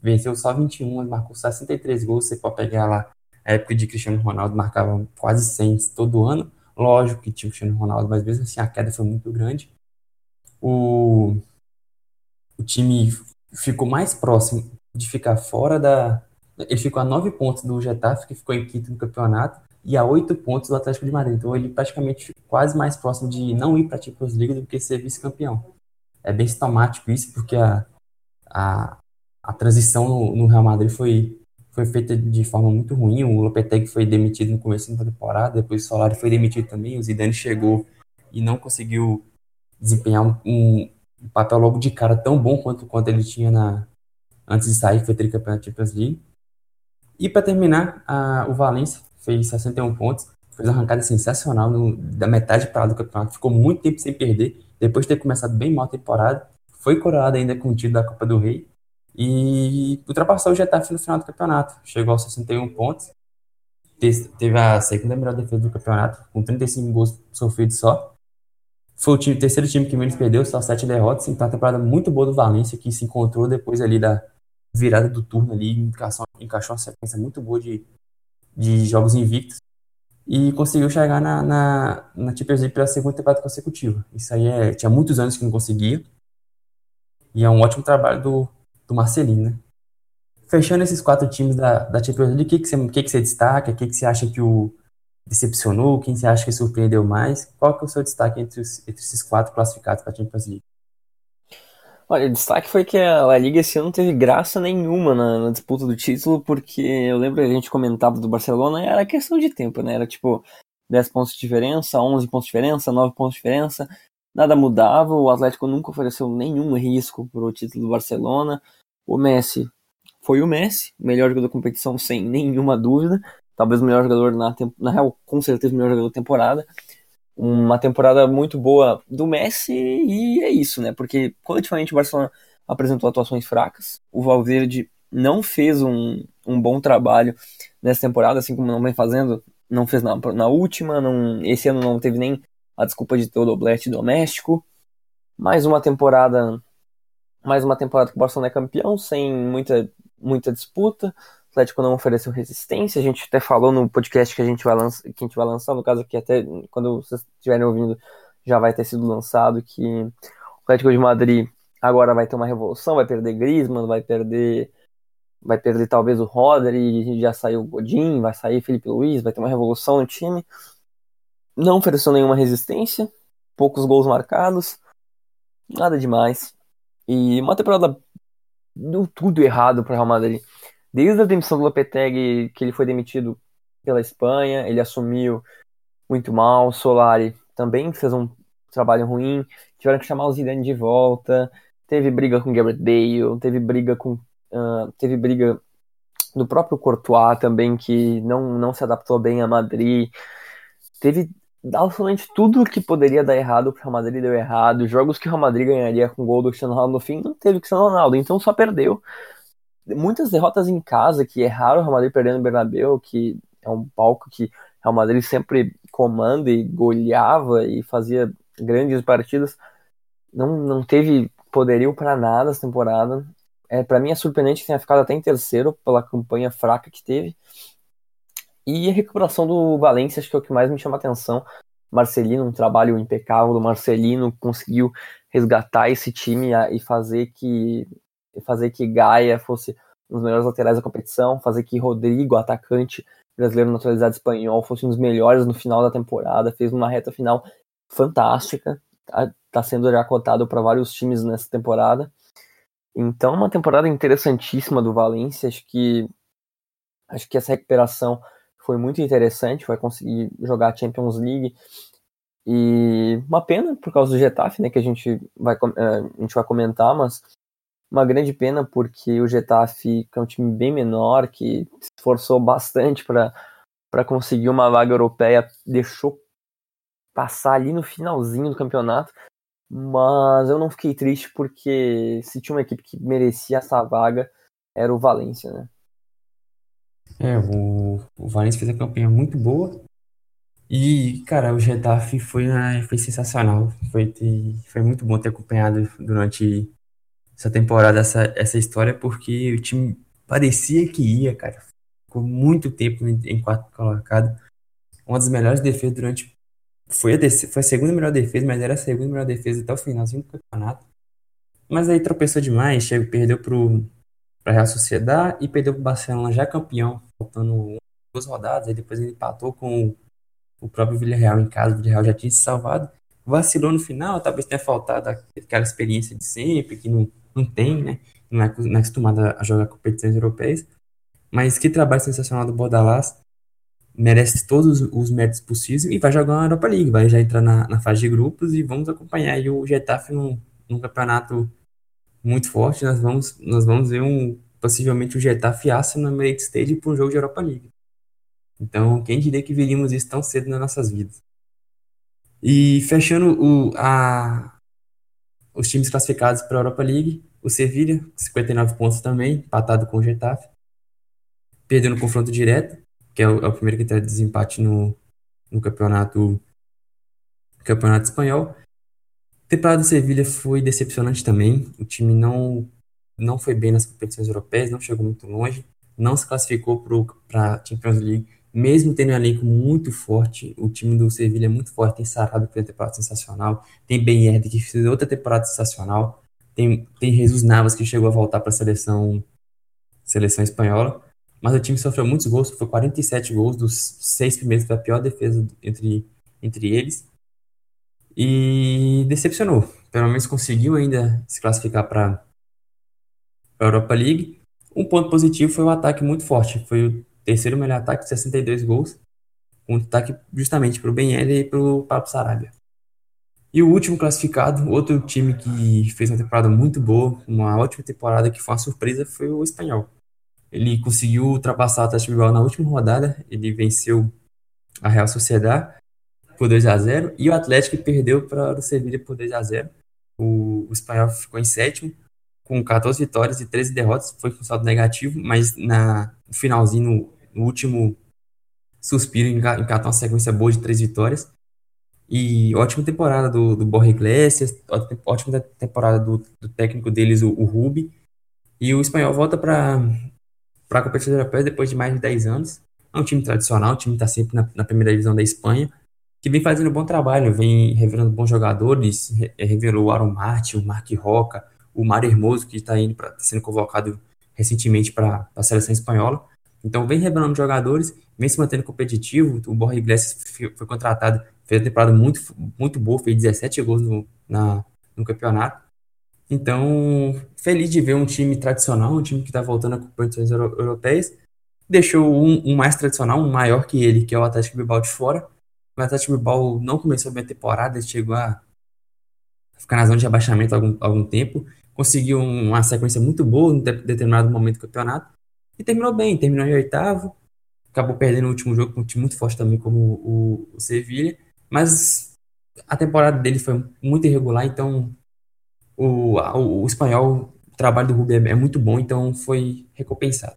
venceu só 21, marcou 63 gols. Você pode pegar lá a época de Cristiano Ronaldo, marcava quase 100 todo ano. Lógico que tinha o Cristiano Ronaldo, mas mesmo assim a queda foi muito grande. O, o time ficou mais próximo de ficar fora da. Ele ficou a 9 pontos do Getafe, que ficou em quinto no campeonato, e a 8 pontos do Atlético de Madrid. Então ele praticamente quase mais próximo de não ir para a Champions League do que ser vice-campeão. É bem sintomático isso, porque a, a, a transição no, no Real Madrid foi foi feita de forma muito ruim. O Lopetegui foi demitido no começo da temporada, depois o Solari foi demitido também. O Zidane chegou e não conseguiu desempenhar um, um, papel logo de cara tão bom quanto, quanto ele tinha na, antes de sair, que foi tricampeão da Champions League. E para terminar, a, o Valencia fez 61 pontos, fez uma arrancada sensacional no, da metade para do campeonato, ficou muito tempo sem perder, depois de ter começado bem mal a temporada, foi coroado ainda com o título da Copa do Rei e ultrapassou o Getafe no final do campeonato. Chegou aos 61 pontos. Teve a segunda melhor defesa do campeonato, com 35 gols sofridos só. Foi o, time, terceiro time que menos perdeu, só sete derrotas. Então, uma temporada muito boa do Valência, que se encontrou depois ali da virada do turno ali, encaixou, encaixou uma sequência muito boa de, de jogos invictos. E conseguiu chegar na, na, na Champions League pela segunda temporada consecutiva. Isso aí é, tinha muitos anos que não conseguia. E é um ótimo trabalho do, do Marcelino, né? Fechando esses quatro times da, da Champions League, o que, que, você, que, que você destaca? O que, que você acha que o decepcionou? Quem você acha que surpreendeu mais? Qual que é o seu destaque entre, os, entre esses quatro classificados para a Champions League? Olha, o destaque foi que a La Liga esse ano não teve graça nenhuma na, na, disputa do título, porque eu lembro que a gente comentava do Barcelona, era questão de tempo, né? Era tipo 10 pontos de diferença, 11 pontos de diferença, 9 pontos de diferença, nada mudava, o Atlético nunca ofereceu nenhum risco para o título do Barcelona. O Messi foi o Messi, melhor jogador da competição sem nenhuma dúvida, talvez o melhor jogador na, na real, com certeza o melhor jogador da temporada. Uma temporada muito boa do Messi e é isso, né? Porque coletivamente o Barcelona apresentou atuações fracas. O Valverde não fez um, um bom trabalho nessa temporada, assim como não vem fazendo, não fez na, na última, não, esse ano não teve nem a desculpa de ter o doblete doméstico. Mais uma temporada, mais uma temporada que o Barcelona é campeão, sem muita, muita disputa. Atlético não ofereceu resistência. A gente até falou no podcast que a gente vai, lança, que a gente vai lançar, no caso aqui até quando vocês estiverem ouvindo já vai ter sido lançado, que o Atlético de Madrid agora vai ter uma revolução, vai perder Griezmann, vai perder vai perder talvez o Rodri, já saiu o Godin, vai sair Felipe Luiz, vai ter uma revolução no time não ofereceu nenhuma resistência, poucos gols marcados, nada demais. E uma temporada deu tudo errado para o Real Madrid. Desde a demissão do Lopetegui, que ele foi demitido pela Espanha, ele assumiu muito mal. Solari também fez um trabalho ruim. Tiveram que chamar o Zidane de volta. Teve briga com Gareth Bale, teve briga com uh, teve briga do próprio Courtois também que não não se adaptou bem a Madrid. Teve absolutamente tudo que poderia dar errado pro Real Madrid deu errado. Jogos que o Real Madrid ganharia com gol do Cristiano Ronaldo no fim, não teve Cristiano Ronaldo, então só perdeu. Muitas derrotas em casa, que é raro o Real Madrid perdendo no Bernabéu, que é um palco que o Real Madrid sempre comanda e goleava e fazia grandes partidas. Não, não teve poderio para nada essa temporada. É, para mim é surpreendente que tenha ficado até em terceiro pela campanha fraca que teve. E a recuperação do Valência, acho que é o que mais me chama atenção. Marcelino, um trabalho impecável do Marcelino, conseguiu resgatar esse time e fazer que fazer que Gaia fosse um dos melhores laterais da competição, fazer que Rodrigo, atacante brasileiro naturalizado espanhol, fosse um dos melhores no final da temporada, fez uma reta final fantástica, está tá sendo já cotado para vários times nessa temporada. Então, uma temporada interessantíssima do Valência, acho que acho que essa recuperação foi muito interessante, vai conseguir jogar a Champions League. E uma pena por causa do Getafe, né, que a gente vai, é, a gente vai comentar, mas uma grande pena porque o Getafe é um time bem menor que se esforçou bastante para conseguir uma vaga europeia, deixou passar ali no finalzinho do campeonato. Mas eu não fiquei triste porque se tinha uma equipe que merecia essa vaga, era o Valência, né? É, o, o Valência fez a campanha muito boa. E, cara, o Getafe foi, foi sensacional. Foi, foi muito bom ter acompanhado durante essa temporada essa, essa história, porque o time parecia que ia, cara. Ficou muito tempo em, quarto colocado. Uma das melhores defesas durante. Foi a, foi a segunda melhor defesa, mas era a segunda melhor defesa até o finalzinho do campeonato. Mas aí tropeçou demais, chegou, perdeu pro, pra Real Sociedade e perdeu pro Barcelona já campeão, faltando duas rodadas. Aí depois ele empatou com o, o próprio Villarreal em casa. O Villarreal já tinha se salvado. Vacilou no final, talvez tenha faltado aquela experiência de sempre, que não não tem, né? Não é, não é a jogar competições europeias. Mas que trabalho sensacional do Bordalás. Merece todos os méritos possíveis e vai jogar uma Europa League. Vai já entrar na, na fase de grupos e vamos acompanhar aí o Getafe num, num campeonato muito forte. Nós vamos, nós vamos ver um, possivelmente o Getafe aço no Emirates Stage para um jogo de Europa League. Então, quem diria que veríamos isso tão cedo nas nossas vidas? E fechando o, a, os times classificados para a Europa League, o Sevilla, 59 pontos também, empatado com o Getafe. Perdeu no confronto direto, que é o, é o primeiro critério de desempate no, no campeonato, campeonato espanhol. A temporada do Sevilla foi decepcionante também. O time não, não foi bem nas competições europeias, não chegou muito longe, não se classificou para a Champions League mesmo tendo um elenco muito forte, o time do Sevilla é muito forte, tem Sarabia que fez uma temporada sensacional, tem Ben Yedder que fez outra temporada sensacional, tem, tem Jesus Navas que chegou a voltar para a seleção, seleção espanhola, mas o time sofreu muitos gols, foi 47 gols, dos seis primeiros foi a pior defesa entre, entre eles, e decepcionou, pelo menos conseguiu ainda se classificar para a Europa League. Um ponto positivo foi o um ataque muito forte, foi terceiro melhor ataque, 62 gols. Um ataque justamente para o Ben e para o Pablo Sarabia. E o último classificado, outro time que fez uma temporada muito boa, uma ótima temporada que foi uma surpresa, foi o Espanhol. Ele conseguiu ultrapassar o Atlético Bilbao na última rodada, ele venceu a Real Sociedade por 2 a 0 e o Atlético perdeu para o Sevilla por 2 a 0 o, o Espanhol ficou em sétimo, com 14 vitórias e 13 derrotas, foi com saldo negativo, mas na, no finalzinho, no último suspiro, encatou uma sequência boa de três vitórias. E ótima temporada do, do Borja Iglesias, ótima temporada do, do técnico deles, o, o Rubi. E o espanhol volta para a competição europeia depois de mais de 10 anos. É um time tradicional, o time está sempre na, na, primeira divisão da Espanha, que vem fazendo um bom trabalho, vem revelando bons jogadores, revelou o Aaron Martin, o Mark Roca, o Mário Hermoso, que está indo tá sendo convocado recentemente para a seleção espanhola. Então vem revelando jogadores, vem se mantendo competitivo. O Borja Iglesias foi contratado, fez uma temporada muito, muito boa, fez 17 gols no, na, no campeonato. Então, feliz de ver um time tradicional, um time que está voltando a competições euro europeias. Deixou um, um, mais tradicional, um maior que ele, que é o Atlético Bilbao de fora. O Atlético Bilbao não começou bem a temporada, ele chegou a ficar na zona de abaixamento há algum, algum tempo. Conseguiu uma sequência muito boa em determinado momento do campeonato e terminou bem, terminou em oitavo, acabou perdendo o último jogo com um time muito forte também como o, o Sevilha, mas a temporada dele foi muito irregular, então o, o, o espanhol, o trabalho do Rubio é, é, muito bom, então foi recompensado.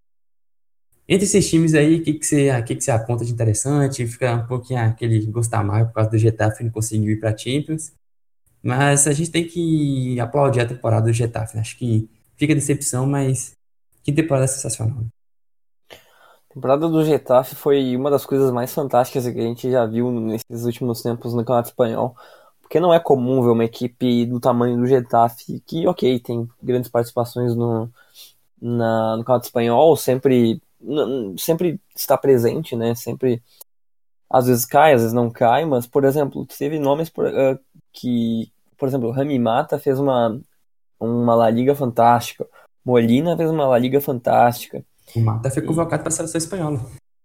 Entre esses times aí, o que, que, você, que, que você aponta de interessante? Fica um pouquinho aquele gostar mais por causa do Getafe não conseguiu ir para Champions. Mas a gente tem que aplaudir a temporada do Getafe. Né? Acho que fica decepção, mas que temporada sensacional. A temporada do Getafe foi uma das coisas mais fantásticas que a gente já viu nesses últimos tempos no Campeonato Espanhol. Porque não é comum ver uma equipe do tamanho do Getafe, que, ok, tem grandes participações no, na, no Campeonato Espanhol, sempre, sempre está presente, né? Sempre, às vezes cai, às vezes não cai, mas, por exemplo, teve nomes por, uh, que, por exemplo, Rami Mata fez uma, uma La Liga fantástica. Molina fez uma La Liga fantástica. O Mata foi convocado para a seleção espanhola.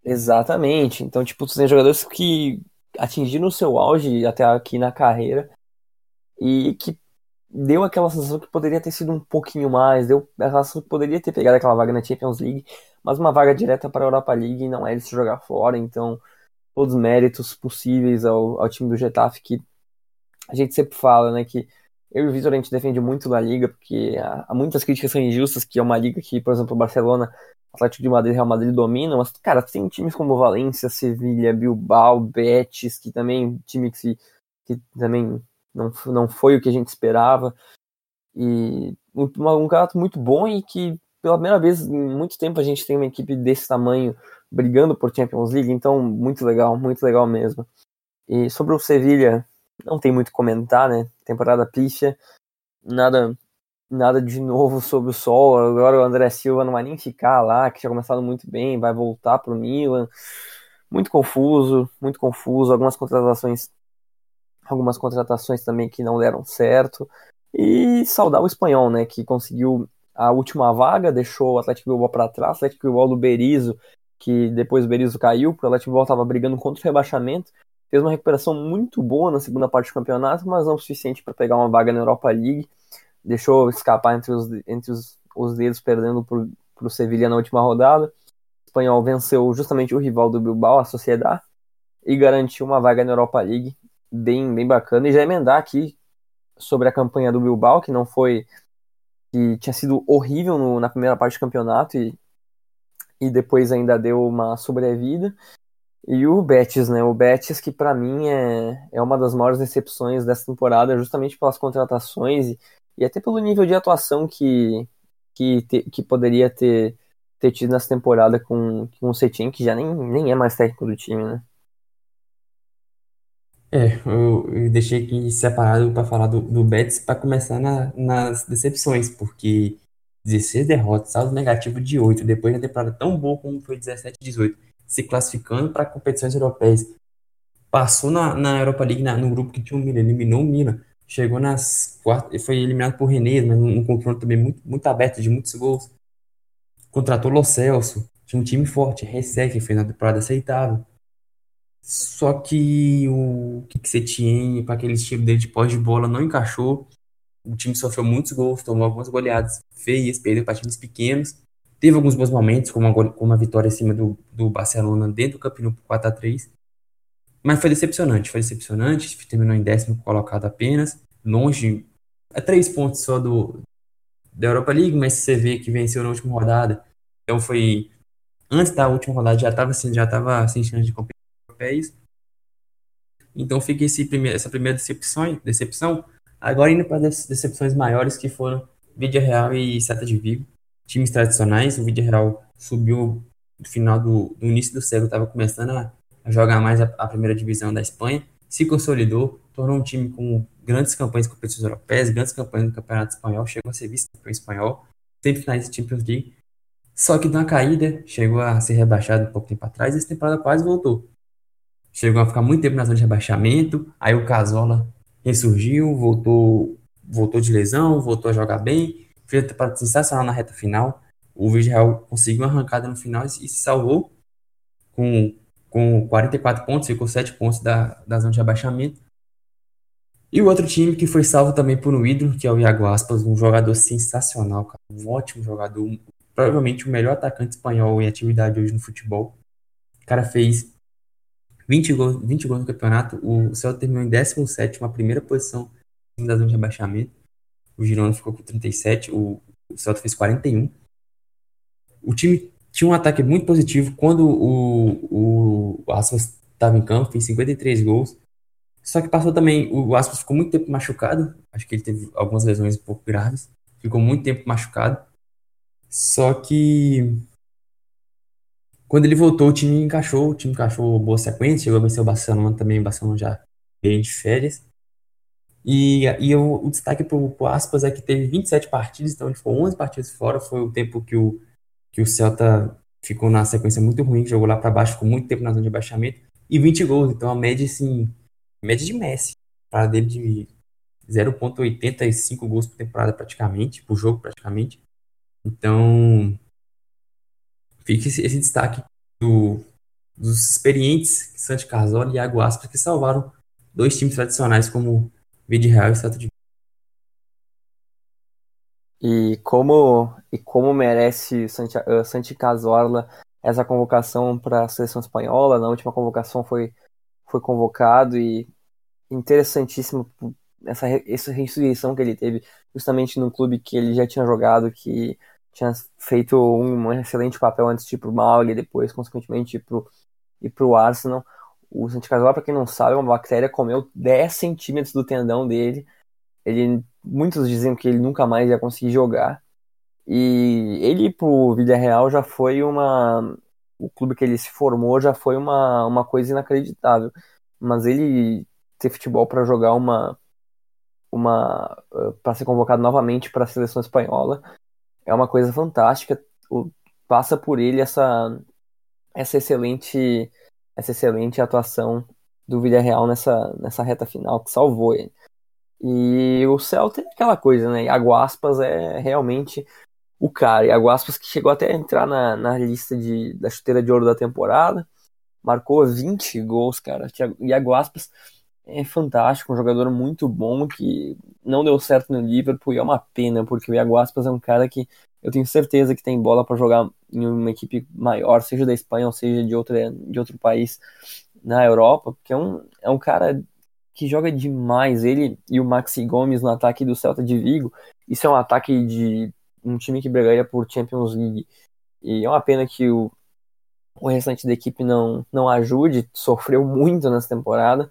Exatamente. Então, tipo, tem jogadores que atingiram o seu auge até aqui na carreira e que deu aquela sensação que poderia ter sido um pouquinho mais, deu a sensação que poderia ter pegado aquela vaga na Champions League, mas uma vaga direta para a Europa League não é de se jogar fora, então todos os méritos possíveis ao, ao time do Getafe, que a gente sempre fala, né, que eu e o Vitor a gente defende muito da liga, porque há, muitas críticas são injustas, que é uma liga que, por exemplo, o Barcelona, Atlético de Madrid e Real Madrid dominam, mas, cara, tem times como Valência, Sevilha, Bilbao, Betis, que também, time que, que também não, não foi o que a gente esperava, e um, um campeonato muito bom e que, pela primeira vez em muito tempo, a gente tem uma equipe desse tamanho brigando por Champions League, então muito legal, muito legal mesmo. E sobre o Sevilha, não tem muito a comentar, né? Temporada pífia, nada nada de novo sobre o sol. Agora o André Silva não vai nem ficar lá, que tinha começado muito bem, vai voltar para o Milan. Muito confuso, muito confuso. Algumas contratações, algumas contratações também que não deram certo. E saudar o espanhol, né? Que conseguiu a última vaga, deixou o Atlético Bilbao para trás. O Atlético Bilbao do Berizzo que depois o Berizzo caiu, porque o Atlético estava brigando contra o rebaixamento. Fez uma recuperação muito boa na segunda parte do campeonato, mas não o suficiente para pegar uma vaga na Europa League. Deixou escapar entre os, entre os, os dedos, perdendo para o Sevilha na última rodada. O espanhol venceu justamente o rival do Bilbao, a Sociedade, e garantiu uma vaga na Europa League bem, bem bacana. E já emendar aqui sobre a campanha do Bilbao, que não foi. que tinha sido horrível no, na primeira parte do campeonato e e depois ainda deu uma sobrevida. E o Betis, né? O Betis que para mim é, é uma das maiores decepções dessa temporada, justamente pelas contratações e, e até pelo nível de atuação que, que, te, que poderia ter, ter tido nessa temporada com, com o Cetim, que já nem, nem é mais técnico do time, né? É, eu, eu deixei aqui separado para falar do, do Betis para começar na, nas decepções, porque 16 derrotas, saldo negativo de 8, depois de uma temporada tão boa como foi 17 e 18, se classificando para competições europeias. Passou na, na Europa League, na, no grupo que tinha o Milan, eliminou o Milan. Chegou nas quartas, foi eliminado por René, mas num confronto também muito, muito aberto, de muitos gols. Contratou Lo Celso, tinha um time forte, Ressé, que fez na temporada aceitável. Só que o que, que você tinha com aquele estilo dele de pós de bola não encaixou o time sofreu muitos gols, tomou algumas goleadas feias, perdeu para times pequenos. Teve alguns bons momentos, como uma, como uma vitória acima do, do Barcelona dentro do Campeonato 4 a 3 Mas foi decepcionante, foi decepcionante. Terminou em décimo colocado apenas, longe, a três pontos só do, da Europa League, mas você vê que venceu na última rodada. Então foi. Antes da última rodada já estava assim, já estava sem chance de competir. Então fica esse primeiro, essa primeira decepção, decepção Agora indo para as decepções maiores que foram Vídeo Real e Seta de Vigo. Times tradicionais, o Vídeo Real subiu no final do, do início do século, estava começando a, a, jogar mais a, a, primeira divisão da Espanha, se consolidou, tornou um time com grandes campanhas competições europeias, grandes campanhas no Campeonato Espanhol, chegou a ser vice-campeão espanhol, sempre finais de Champions League. Só que na caída, chegou a ser rebaixado um pouco tempo atrás e essa temporada quase voltou. Chegou a ficar muito tempo na zona de rebaixamento, aí o Casola ressurgiu, voltou, voltou de lesão, voltou a jogar bem, fez uma temporada sensacional na reta final. O Villarreal conseguiu uma arrancada no final e se salvou com, com 44 pontos, ficou 7 pontos da, da zona de abaixamento. E o outro time que foi salvo também por um ídolo, que é o Iago Aspas, um jogador sensacional, cara, um ótimo jogador, provavelmente o melhor atacante espanhol em atividade hoje no futebol. O cara fez 20 gols, 20 gols no campeonato. O Celta terminou em 17, a primeira posição da zona de rebaixamento. O Girona ficou com 37, o, o Celta fez 41. O time tinha um ataque muito positivo quando o, o, Aspas estava em campo, fez 53 gols. Só que passou também, o Aspas ficou muito tempo machucado. Acho que ele teve algumas lesões um pouco graves. Ficou muito tempo machucado. Só que quando ele voltou, o time encaixou, o time encaixou boa sequência, chegou a vencer o Barcelona também, o Barcelona já bem de férias. E, e o, o destaque para o Aspas é que teve 27 partidas, então ele ficou 11 partidas fora, foi o tempo que o, que o Celta ficou na sequência muito ruim, jogou lá para baixo, ficou muito tempo na zona de abaixamento, e 20 gols, então a média, assim, média de Messi, para dele de 0.85 gols por temporada praticamente, por jogo praticamente. Então, fica esse, esse destaque do, dos experientes Santi Cazorla e Iago Aspas que salvaram dois times tradicionais como Vide Real e Celta de E como, e como merece Santi, uh, Santi Cazorla essa convocação para a seleção espanhola. Na última convocação foi, foi convocado e interessantíssimo essa, essa ressurreição que ele teve justamente no clube que ele já tinha jogado, que tinha feito um, excelente papel antes de ir para o Malaga e depois, consequentemente, ir para o Arsenal. O Santi Cazorla, para quem não sabe, é uma bactéria comeu 10 centímetros do tendão dele. Ele, muitos dizem que ele nunca mais ia conseguir jogar. E ele pro Villarreal já foi uma. O clube que ele se formou já foi uma, uma coisa inacreditável. Mas ele ter futebol para jogar uma. uma para ser convocado novamente para a seleção espanhola é uma coisa fantástica. O, passa por ele essa, essa excelente essa excelente atuação do Villarreal nessa, nessa reta final que salvou ele. E o Celta é aquela coisa, né? Iago Aspas é realmente o cara. Iago Aspas que chegou até a entrar na, na lista de, da chuteira de ouro da temporada. Marcou 20 gols, cara. Iago Aspas é fantástico, um jogador muito bom que não deu certo no Liverpool e é uma pena, porque o Iago Aspas é um cara que eu tenho certeza que tem bola para jogar em uma equipe maior, seja da Espanha ou seja de, outra, de outro país na Europa, porque é um, é um cara que joga demais. Ele e o Maxi Gomes no ataque do Celta de Vigo. Isso é um ataque de um time que brigaria por Champions League. E é uma pena que o, o restante da equipe não, não ajude. Sofreu muito nessa temporada,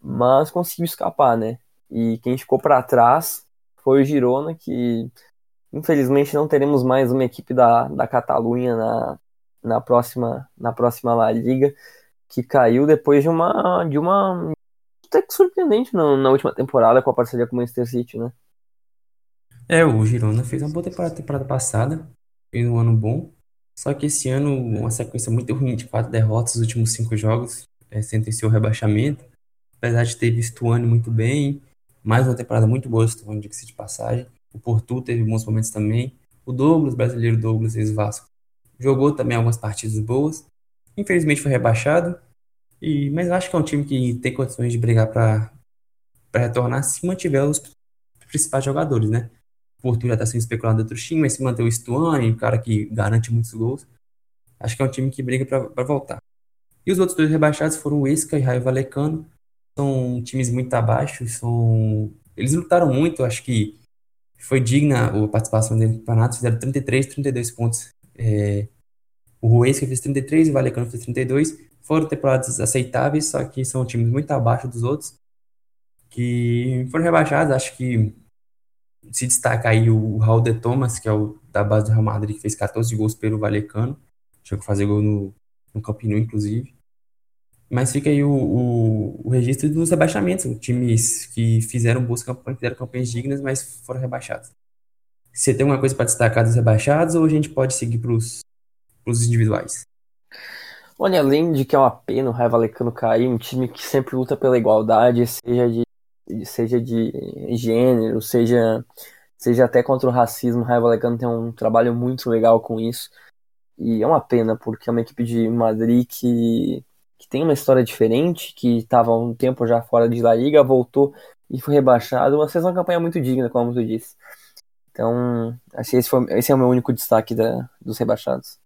mas conseguiu escapar, né? E quem ficou para trás foi o Girona, que infelizmente não teremos mais uma equipe da, da Catalunha na, na, próxima, na próxima La Liga, que caiu depois de uma, de uma até que surpreendente na, na última temporada com a parceria com o Manchester City, né? É, o Girona fez uma boa temporada, temporada passada, fez um ano bom, só que esse ano uma sequência muito ruim de quatro derrotas nos últimos cinco jogos, é, sentenciou o rebaixamento, apesar de ter visto o ano muito bem, mais uma temporada muito boa, estou falando de passagem, o Porto teve bons momentos também, o Douglas, brasileiro Douglas, ex-Vasco, jogou também algumas partidas boas, infelizmente foi rebaixado, e, mas acho que é um time que tem condições de brigar para retornar se mantiver os principais jogadores, né? O Porto já está sendo especulado em outro time, mas se manter o Stuani, o cara que garante muitos gols, acho que é um time que briga para voltar. E os outros dois rebaixados foram o Esca e Raio Valecano. São times muito abaixo, são... eles lutaram muito, acho que foi digna a participação dele no campeonato, fizeram 33, 32 pontos. É... O Ruesca fez 33 e o Valecano fez 32. Foram temporadas aceitáveis, só que são times muito abaixo dos outros. Que foram rebaixados, acho que se destaca aí o Raul de Thomas, que é o da base do Real Madrid, que fez 14 gols pelo Valecano. Chegou a fazer gol no, no Camp inclusive. Mas fica aí o, o, o, registro dos rebaixamentos, times que fizeram boas campanhas, fizeram campanhas dignas, mas foram rebaixados. Você tem alguma coisa para destacar dos rebaixados ou a gente pode seguir para os individuais? Olha, além de que é uma pena o Raio Valecano cair, um time que sempre luta pela igualdade, seja de seja de gênero, seja, seja até contra o racismo. O Raio Vallecano tem um trabalho muito legal com isso. E é uma pena, porque é uma equipe de Madrid que, que tem uma história diferente, que estava um tempo já fora de La Liga, voltou e foi rebaixado. Mas fez uma campanha muito digna, como tu disse. Então, acho que esse, foi, esse é o meu único destaque da, dos rebaixados.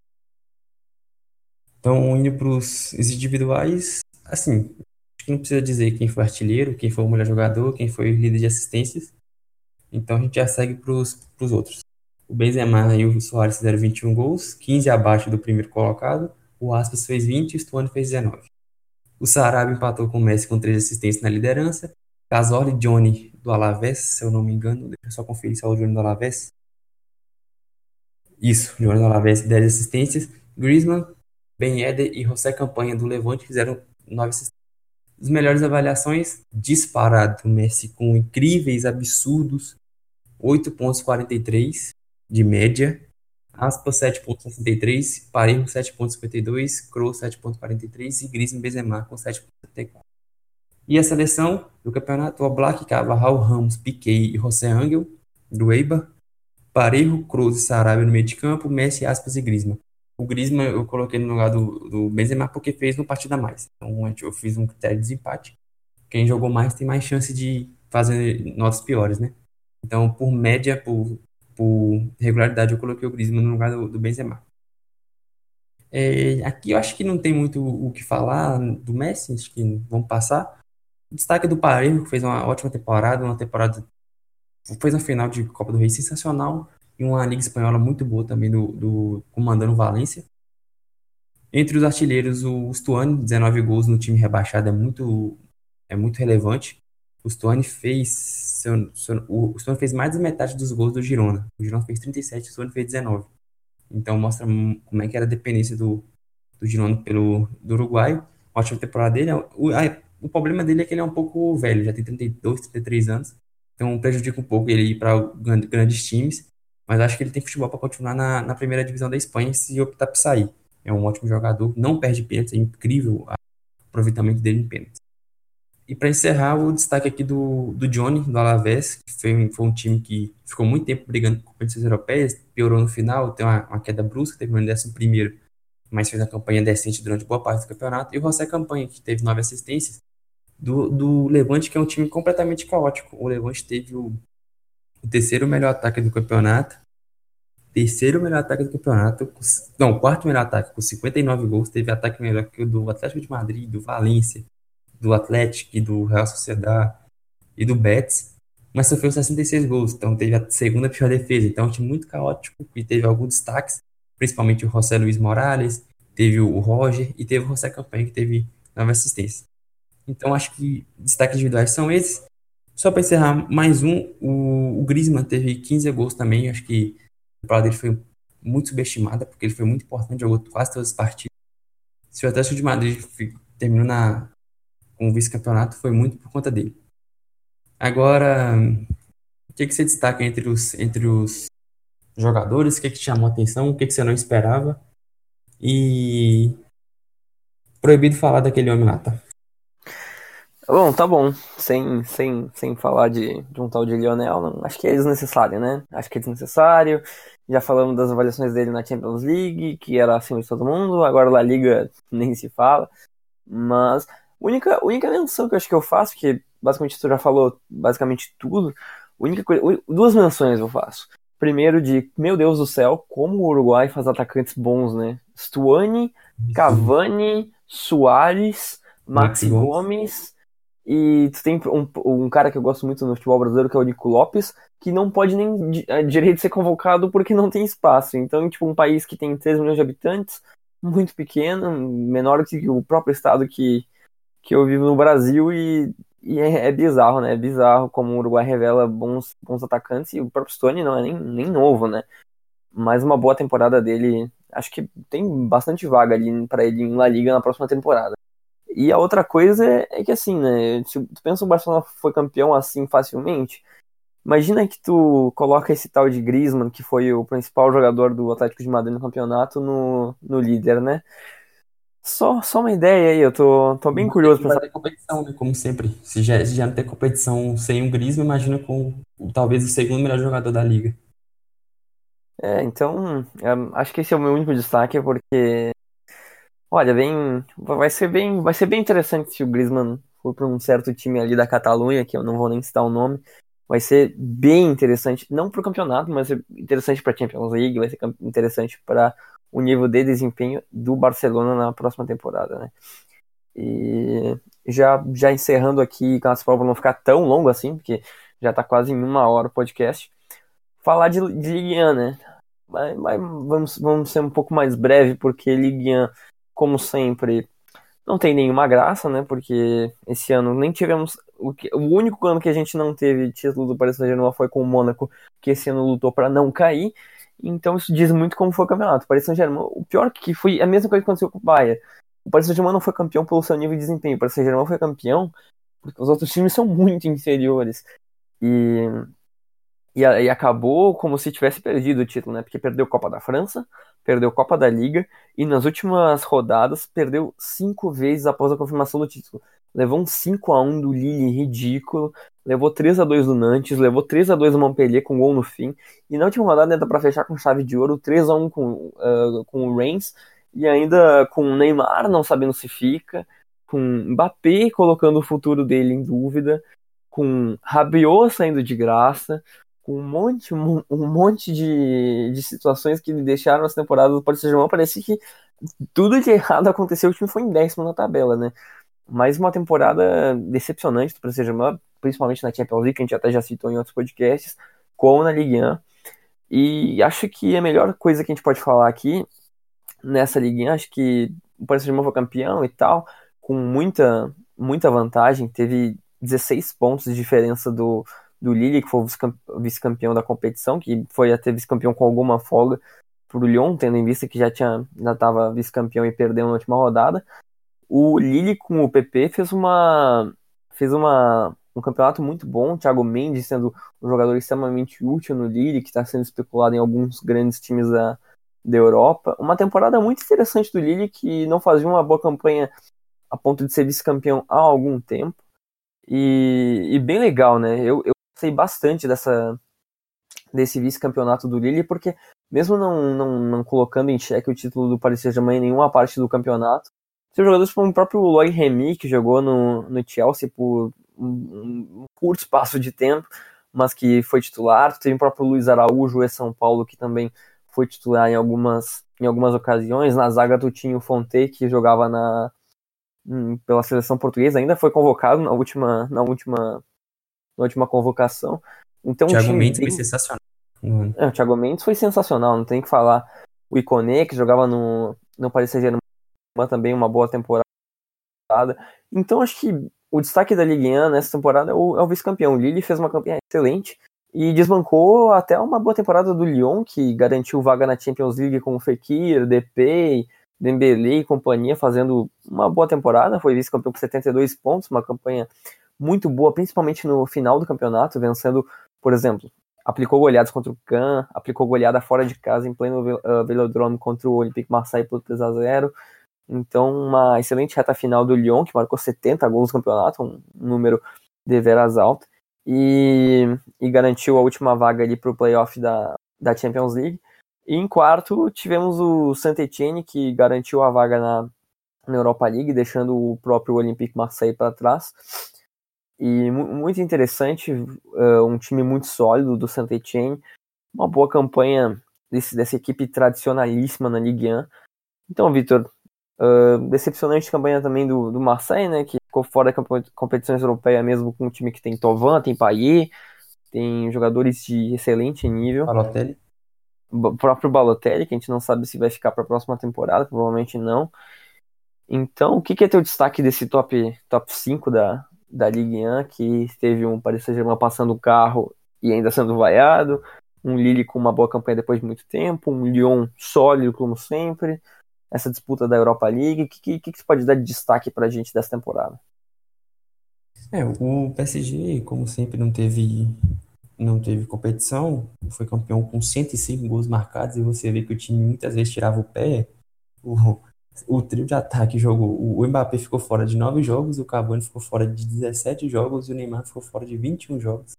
Então, indo para os individuais, assim, Acho que não precisa dizer quem foi artilheiro, quem foi o melhor jogador, quem foi líder de assistências. Então a gente já segue para os outros. O Benzema e o Soares fizeram 21 gols, 15 abaixo do primeiro colocado. O Aspas fez 20 e o Stuane fez 19. O Sarabia empatou com o Messi com 3 assistências na liderança. Cazorla e Johnny do Alavés, se eu não me engano. Deixa eu só conferir se é o Johnny do Alavés. Isso, Johnny do Alavés, 10 assistências. Griezmann, Ben Eder e José Campanha do Levante fizeram 9 assistências. As melhores avaliações, disparado. Messi com incríveis, absurdos, 8,43 de média. Aspas 7,63, Parejo 7,52, Kroos 7,43 e Griezmann Benzema com 7,74. E a seleção do campeonato, Oblak, Carvajal, Ramos, Piquet e José Angel, do Eibar. Parejo, Kroos e Sarabia no meio de campo, Messi, Aspas e Griezmann. O Griezmann eu coloquei no lugar do, do Benzema porque fez uma partida a mais. Então eu fiz um critério de desempate. Quem jogou mais tem mais chance de fazer notas piores, né? Então, por média, por por regularidade, eu coloquei o Griezmann no lugar do, do Benzema. É, aqui eu acho que não tem muito o que falar do Messi, acho que vamos passar. Destaque do Parejo, que fez uma ótima temporada, uma temporada. Fez uma final de Copa do Rei sensacional e uma Liga Espanhola muito boa também, do, do comandando Valência. Entre os artilheiros, o Stuani, 19 gols no time rebaixado, é muito, é muito relevante. O Stuani fez, seu, seu, o Stuani fez mais da metade dos gols do Girona. O Girona fez 37, o Stuani fez 19. Então mostra como é que era a dependência do, do Girona pelo do Uruguai. Ótima temporada dele. O, a, o problema dele é que ele é um pouco velho, já tem 32, 33 anos. Então prejudica um pouco ele ir para grandes times. Mas acho que ele tem futebol para continuar na, na primeira divisão da Espanha se optar por sair. É um ótimo jogador, não perde pênaltis, é incrível o aproveitamento dele em pênaltis. E para encerrar, o destaque aqui do, do Johnny, do Alavés, que foi, foi um time que ficou muito tempo brigando com competições europeias, piorou no final, tem uma, uma queda brusca, um décimo primeiro, mas fez uma campanha decente durante boa parte do campeonato. E o José Campanha, que teve nove assistências, do, do Levante, que é um time completamente caótico. O Levante teve o, o terceiro melhor ataque do campeonato, terceiro melhor ataque do campeonato, não, quarto melhor ataque, com 59 gols, teve ataque melhor que o do Atlético de Madrid, do Valência, do Atlético do Real Sociedad e do Betis, mas sofreu 66 gols, então teve a segunda pior defesa, então é um time muito caótico e teve alguns destaques, principalmente o José Luiz Morales, teve o Roger e teve o José Campanha, que teve nova assistência. Então acho que destaques individuais são esses. Só para encerrar mais um, o, o Griezmann teve 15 gols também, acho que a temporada dele foi muito subestimada, porque ele foi muito importante, jogou quase todas as partidas. Se o Atlético de Madrid terminou na, com o vice-campeonato, foi muito por conta dele. Agora, o que, que você destaca entre os, entre os jogadores? O que, que te chamou a atenção? O que, que você não esperava? E. Proibido falar daquele homem lá, tá? Bom, tá bom. Sem, sem, sem falar de, de um tal de Lionel, não, acho que é desnecessário, né? Acho que é desnecessário. Já falamos das avaliações dele na Champions League, que era acima de todo mundo. Agora La Liga nem se fala. Mas única, única menção que eu acho que eu faço, que basicamente tu já falou basicamente tudo. Única coisa, duas menções eu faço. Primeiro de, meu Deus do céu, como o Uruguai faz atacantes bons, né? Stuani, Cavani, Soares, Maxi Gomes e tu tem um, um, cara que eu gosto muito no futebol brasileiro, que é o Nico Lopes, que não pode nem é, direito ser convocado porque não tem espaço. Então, tipo, um país que tem 3 milhões de habitantes, muito pequeno, menor que o próprio estado que, que eu vivo no Brasil, e, e é, é, bizarro, né? É bizarro como o Uruguai revela bons, bons atacantes, e o próprio Stone não é nem, nem novo, né? Mas uma boa temporada dele, acho que tem bastante vaga ali para ele em La Liga na próxima temporada. E a outra coisa é, é, que assim, né? Se tu pensa o Barcelona foi campeão assim facilmente, imagina que tu coloca esse tal de Griezmann, que foi o principal jogador do Atlético de Madrid no campeonato, no, no líder, né? Só, só uma ideia aí, eu tô, tô bem curioso pra saber. competição, né? Como sempre. Se já, se já não tem competição sem o Griezmann, imagina com talvez o segundo melhor jogador da liga. É, então, é, acho que esse é o meu único destaque, porque Olha, bem, vai ser bem, vai ser bem interessante se o Griezmann for para um certo time ali da Catalunha, que eu não vou nem citar o nome. Vai ser bem interessante, não para o campeonato, mas ser interessante para a Champions League, vai ser interessante para o nível de desempenho do Barcelona na próxima temporada, né? E já, já encerrando aqui, caso para não ficar tão longo assim, porque já está quase em uma hora o podcast, falar de, de Ligue 1, né? Mas, mas, vamos, vamos ser um pouco mais breve, porque Ligue 1 como sempre, não tem nenhuma graça, né? Porque esse ano nem tivemos. O, que, o único ano que a gente não teve título do Paris Saint-Germain foi com o Mônaco, que esse ano lutou para não cair. Então isso diz muito como foi o campeonato. O Paris Saint-Germain, o pior que foi a mesma coisa que aconteceu com o Bayern. O Paris Saint-Germain não foi campeão pelo seu nível de desempenho. O Paris Saint-Germain foi campeão porque os outros times são muito inferiores. E, e, e acabou como se tivesse perdido o título, né? Porque perdeu a Copa da França, perdeu a Copa da Liga e nas últimas rodadas perdeu cinco vezes após a confirmação do título. Levou um 5 a 1 do Lille ridículo, levou 3 a 2 do Nantes, levou 3 a 2 do Montpellier com gol no fim, e na última rodada ainda para fechar com chave de ouro, 3 a 1 com, uh, com o Reims, e ainda com o Neymar não sabendo se fica, com Mbappé colocando o futuro dele em dúvida, com Rabiot saindo de graça, com um monte, um, monte de, de situações que deixaram as temporadas do Paris Saint-Germain. Parecia que tudo de errado aconteceu, o time foi em décimo na tabela, né? Mais uma temporada decepcionante do Paris Saint-Germain, principalmente na Champions League, que a gente até já citou em outros podcasts, como na Ligue 1. E acho que a melhor coisa que a gente pode falar aqui nessa Ligue 1, acho que o Paris Saint-Germain foi campeão e tal, com muita, muita vantagem, teve 16 pontos de diferença do, do Lille, que foi o vice-campeão da competição, que foi até vice-campeão com alguma folga pro Lyon, tendo em vista que já tinha já estava vice-campeão e perdeu na última rodada. O Lille com o PP fez uma fez uma um campeonato muito bom, Thiago Mendes sendo um jogador extremamente útil no Lille, que está sendo especulado em alguns grandes times da, da Europa. Uma temporada muito interessante do Lille, que não fazia uma boa campanha a ponto de ser vice-campeão há algum tempo. E, e, bem legal, né? Eu, eu gostei bastante dessa, desse vice-campeonato do Lille, porque mesmo não, não, não colocando em xeque o título do Paris Saint-Germain em nenhuma parte do campeonato, tem jogadores como o próprio Loy Remy, que jogou no, no Chelsea por um, um, curto espaço de tempo, mas que foi titular. Tem o próprio Luiz Araújo e São Paulo, que também foi titular em algumas, em algumas ocasiões. Na zaga do Tinho Fonte, que jogava na, hum, pela seleção portuguesa, ainda foi convocado na última, na última, na última convocação. Então, Thiago Mendes bem... foi sensacional. Uhum. É, o Thiago Mendes foi sensacional, não tem que falar. O Icone, que jogava no, no Paris Saint-Germain também, uma boa temporada. Então, acho que o destaque da Ligue 1 nessa temporada é o, é o vice-campeão. O Lille fez uma campanha excelente e desbancou até uma boa temporada do Lyon, que garantiu vaga na Champions League com o Fekir, Depay, Dembele e companhia, fazendo uma boa temporada. Foi vice-campeão com 72 pontos, uma campanha muito boa, principalmente no final do campeonato, vencendo, por exemplo, aplicou goleadas contra o Cannes, aplicou goleada fora de casa em pleno uh, Velodrome contra o Olympique Marseille por 3 a 0 Então, uma excelente reta final do Lyon, que marcou 70 gols no campeonato, um número de veras alto, e, e garantiu a última vaga ali para o playoff da, da Champions League. E em quarto, tivemos o Saint-Etienne, que garantiu a vaga na, na Europa League, deixando o próprio Olympique Marseille para trás. E muito interessante, uh, um time muito sólido do Saint Etienne, uma boa campanha desse, dessa equipe tradicionalíssima na Ligue 1. Então, Vitor, uh, decepcionante campanha também do, do Marseille, né, que ficou fora da competições europeias mesmo com um time que tem Tovan, tem Payet, tem jogadores de excelente nível. Balotelli. O próprio Balotelli, que a gente não sabe se vai ficar para a próxima temporada, provavelmente não. Então, o que, que é teu destaque desse top, top 5 da, da Ligue 1, que teve um Paris Saint-Germain passando o carro e ainda sendo vaiado, um Lille com uma boa campanha depois de muito tempo, um Lyon sólido como sempre, essa disputa da Europa League, o que, que, que você pode dar de destaque para a gente dessa temporada? É, o PSG, como sempre, não teve não teve competição, foi campeão com 105 gols marcados e você vê que o time muitas vezes tirava o pé. O, o trio de ataque jogou. O Mbappé ficou fora de 9 jogos, o Cavani ficou fora de 17 jogos e o Neymar ficou fora de 21 jogos.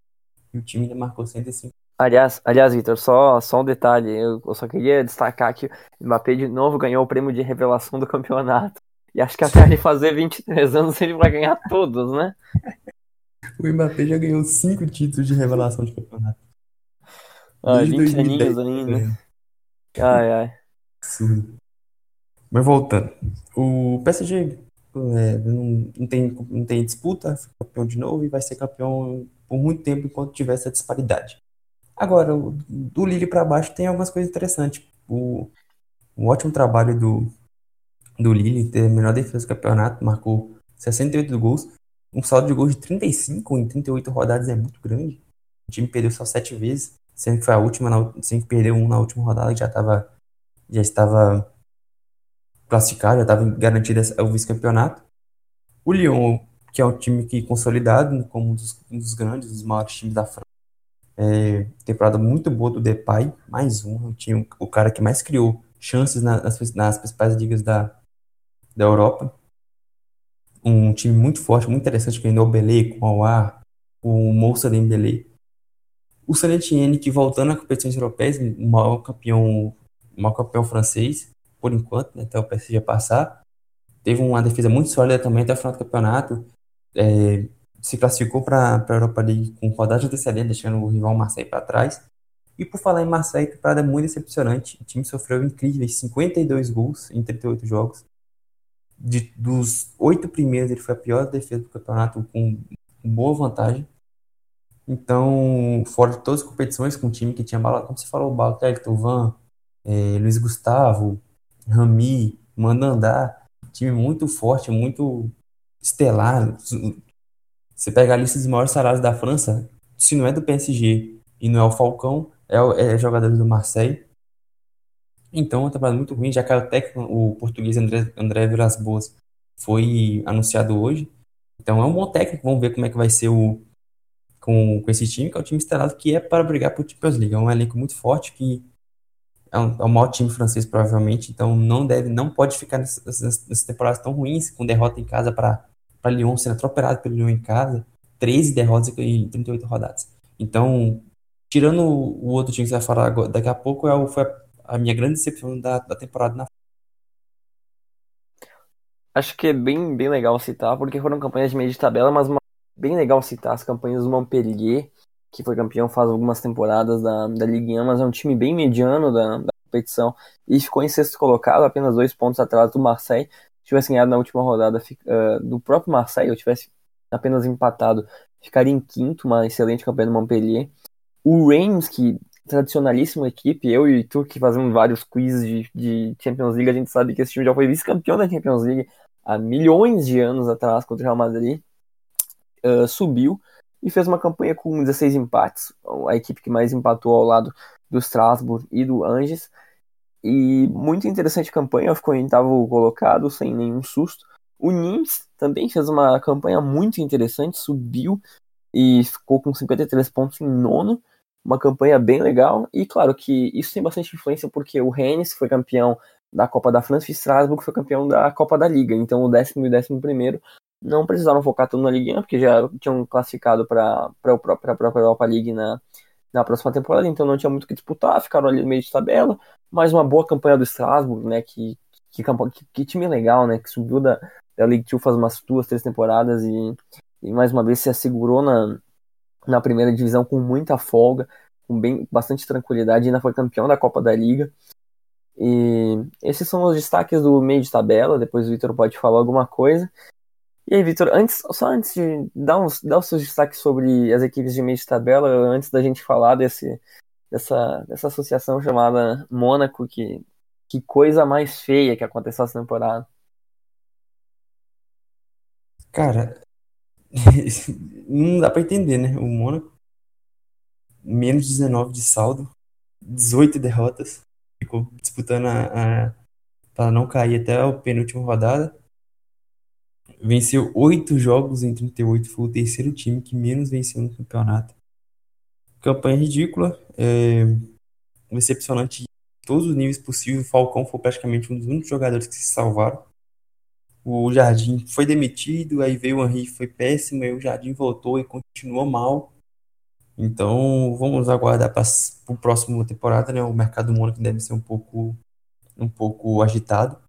E o time ainda marcou 105. Aliás, aliás Vitor, só, só um detalhe. Eu, eu só queria destacar que o Mbappé de novo ganhou o prêmio de revelação do campeonato. E acho que até ele fazer 23 anos ele vai ganhar todos, né? o Mbappé já ganhou 5 títulos de revelação de campeonato. Ah, 20 aninhos ainda. Ai, ai. Absurdo. Mas voltando, o PSG é, não, não, tem, não tem disputa, foi campeão de novo e vai ser campeão por muito tempo enquanto tiver essa disparidade. Agora, do Lille para baixo tem algumas coisas interessantes. O, um ótimo trabalho do, do Lille, ter a melhor defesa do campeonato, marcou 68 gols. Um saldo de gols de 35 em 38 rodadas é muito grande. O time perdeu só 7 vezes, sendo que foi a última, sendo que perdeu um na última rodada, que já, tava, já estava classificar, já estava garantido o vice-campeonato. O Lyon, que é um time que consolidado como um dos, um dos grandes, dos maiores times da França. É, temporada muito boa do Depay, mais um, tinha o cara que mais criou chances nas, nas principais ligas da, da Europa. Um time muito forte, muito interessante, que o Belé com o Aouar, o Moussa Dembélé. O Saint Etienne, que voltando a competições europeias, o maior campeão, maior campeão francês, por enquanto, né, até o PSG passar. Teve uma defesa muito sólida também até o final do campeonato. É, se classificou para a Europa League com rodada de antecedente, deixando o rival Marseille para trás. E por falar em Marseille, temporada é muito decepcionante. O time sofreu incríveis 52 gols em 38 jogos. De, dos oito primeiros, ele foi a pior defesa do campeonato, com, boa vantagem. Então, fora de todas as competições, com um time que tinha como você falou, Balotelli, Tovan, é, Luiz Gustavo, Rami, Mandandá, time muito forte, muito estelar. Você pega a lista dos maiores salários da França, se não é do PSG e não é o Falcão, é, é jogadores do Marseille. Então, é uma temporada muito ruim, já que o técnico, o português André, André Vilas Boas, foi anunciado hoje. Então, é um bom técnico, vamos ver como é que vai ser o, com, com esse time, que é um time instalado que é para brigar por Champions League. É um elenco muito forte que é, um, é o maior time francês provavelmente, então não deve, não pode ficar nessas, nessas temporadas tão ruins, com derrota em casa para Lyon, sendo atropelado pelo Lyon em casa, 13 derrotas em 38 rodadas. Então, tirando o outro time que você vai falar agora, daqui a pouco, é o, foi a minha grande decepção da, da temporada na Acho que é bem, bem legal citar, porque foram campanhas de meio de tabela, mas uma, bem legal citar as campanhas do Montpellier, que foi campeão faz algumas temporadas da, da Ligue 1, mas é um time bem mediano da, da competição e ficou em sexto colocado, apenas dois pontos atrás do Marseille. Se tivesse ganhado na última rodada uh, do próprio Marseille, ou tivesse apenas empatado, ficaria em quinto, uma excelente campanha do Montpellier. O Reims, que tradicionalíssima equipe, eu e o Itu, que fazemos vários quizzes de, de Champions League, a gente sabe que esse time já foi vice-campeão da Champions League há milhões de anos atrás contra o Real Madrid, uh, subiu e fez uma campanha com 16 empates, a equipe que mais empatou ao lado do Strasbourg e do Angers. E muito interessante campanha, ficou em oitavo colocado, sem nenhum susto. O Nimes também fez uma campanha muito interessante, subiu e ficou com 53 pontos em nono, uma campanha bem legal. E claro que isso tem bastante influência porque o Rennes foi campeão da Copa da França e Strasbourg foi campeão da Copa da Liga. Então o décimo e o décimo primeiro não precisaram focar tanto na Liga 1, porque já tinham classificado para a própria Europa League na, na próxima temporada, então não tinha muito o que disputar, ficaram ali no meio de tabela, mas uma boa campanha do Strasbourg, né, que, que, que, time legal, né, que subiu da, da League 2 faz umas duas, três temporadas e, e mais uma vez se assegurou na, na primeira divisão com muita folga, com bem, bastante tranquilidade, ainda foi campeão da Copa da Liga. E esses são os destaques do meio de tabela, depois o Vitor pode falar alguma coisa. E aí, Vitor, antes, só antes de dar, uns, dar os seus destaques sobre as equipes de meio de tabela, antes da gente falar desse, dessa, dessa associação chamada Mônaco, que, que coisa mais feia que aconteceu essa temporada. Cara, não dá pra entender, né? O Mônaco, menos 19 de saldo, 18 derrotas, ficou disputando a, a para não cair até a penúltima rodada Venceu oito jogos em 38, foi o terceiro time que menos venceu no campeonato. Campanha ridícula, é, decepcionante em todos os níveis possíveis. O Falcão foi praticamente um dos únicos jogadores que se salvaram. O Jardim foi demitido, aí veio o Henry, foi péssimo, aí o Jardim voltou e continuou mal. Então vamos aguardar para o próximo temporada, né? O mercado do Mônaco deve ser um pouco, um pouco agitado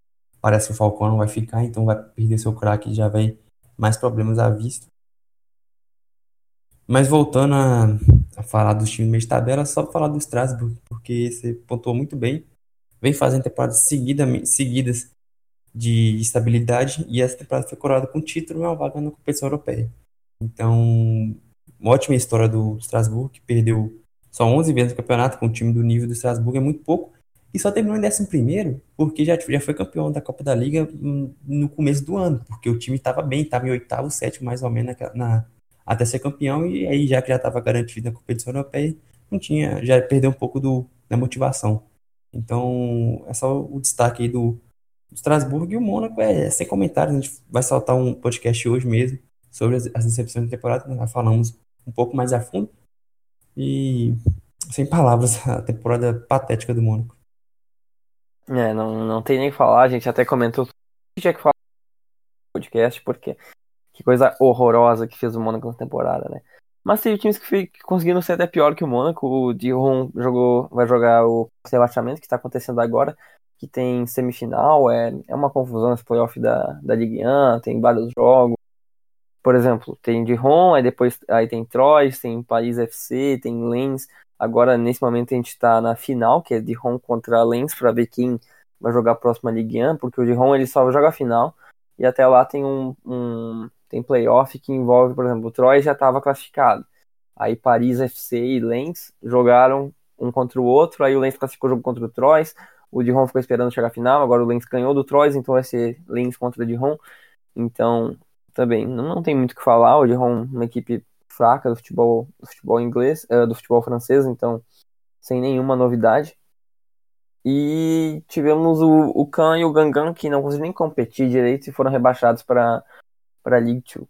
parece que o Falcão não vai ficar, então vai perder seu craque e já vai mais problemas à vista. Mas voltando a, a falar dos times de tabela, só falar do Strasbourg, porque você pontuou muito bem. Vem fazendo temporadas seguida, seguidas de estabilidade e essa temporada foi coroada com título e uma vaga na competição europeia. Então, uma ótima história do Strasbourg, que perdeu só 11 vezes no campeonato com o time do nível do Strasbourg, é muito pouco, e só terminou em 11 porque já, já foi campeão da Copa da Liga no começo do ano, porque o time estava bem, estava em oitavo, sétimo mais ou menos na, na, até ser campeão, e aí já que já estava garantido na competição europeia, não tinha, já perdeu um pouco do, da motivação. Então, é só o destaque aí do, do Strasbourg e o Mônaco é, é sem comentários, a gente vai soltar um podcast hoje mesmo sobre as, as decepções da temporada, nós falamos um pouco mais a fundo, e sem palavras, a temporada patética do Mônaco. É, não, não tem nem que falar, a gente até comentou que tinha que falar no podcast, porque que coisa horrorosa que fez o Mônaco na temporada, né? Mas teve times que, que conseguiram ser até pior que o Mônaco. O Dijon jogou, vai jogar o rebaixamento que está acontecendo agora, que tem semifinal, é, é uma confusão esse playoff da, da Ligue 1, tem vários jogos. por exemplo, tem Dijon, aí depois aí tem Troyes, tem Paris FC, tem Lens. Agora, nesse momento, a gente está na final, que é Dijon contra Lens, para ver quem vai jogar a próxima Ligue 1, porque o Dijon ele só joga a final, e até lá tem um, um tem playoff que envolve, por exemplo, o Troyes já estava classificado. Aí Paris FC e Lens jogaram um contra o outro, aí o Lens classificou o jogo contra o Troyes, o Dijon ficou esperando chegar a final, agora o Lens ganhou do Troyes, então vai ser Lens contra o Dijon. Então, também não, não tem muito o que falar, o Dijon é uma equipe fraca do futebol, do futebol inglês, uh, do futebol francês, então sem nenhuma novidade. E tivemos o, o Khan e o Gangan que não conseguiram nem competir direito e foram rebaixados para a League 2.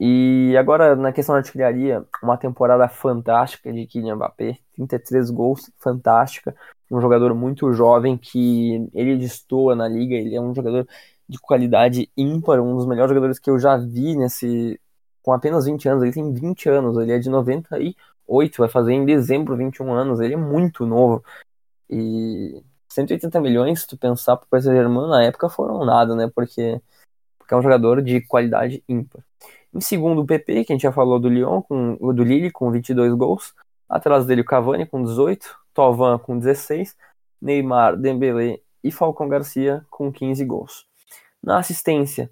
E agora, na questão da artilharia, uma temporada fantástica de Kylian Mbappé, 33 gols, fantástica. Um jogador muito jovem que ele destoa na liga, ele é um jogador de qualidade ímpar, um dos melhores jogadores que eu já vi nesse com apenas 20 anos, ele tem 20 anos, ele é de 98, vai fazer em dezembro 21 anos, ele é muito novo. E 180 milhões, se tu pensar pro Paris Saint-Germain na época foram nada, né? Porque, porque é um jogador de qualidade ímpar. Em segundo, o PP, que a gente já falou do Lyon, com, do Lille, com 22 gols. Atrás dele, o Cavani, com 18. Tovan, com 16. Neymar, Dembélé e Falcão Garcia, com 15 gols. Na assistência,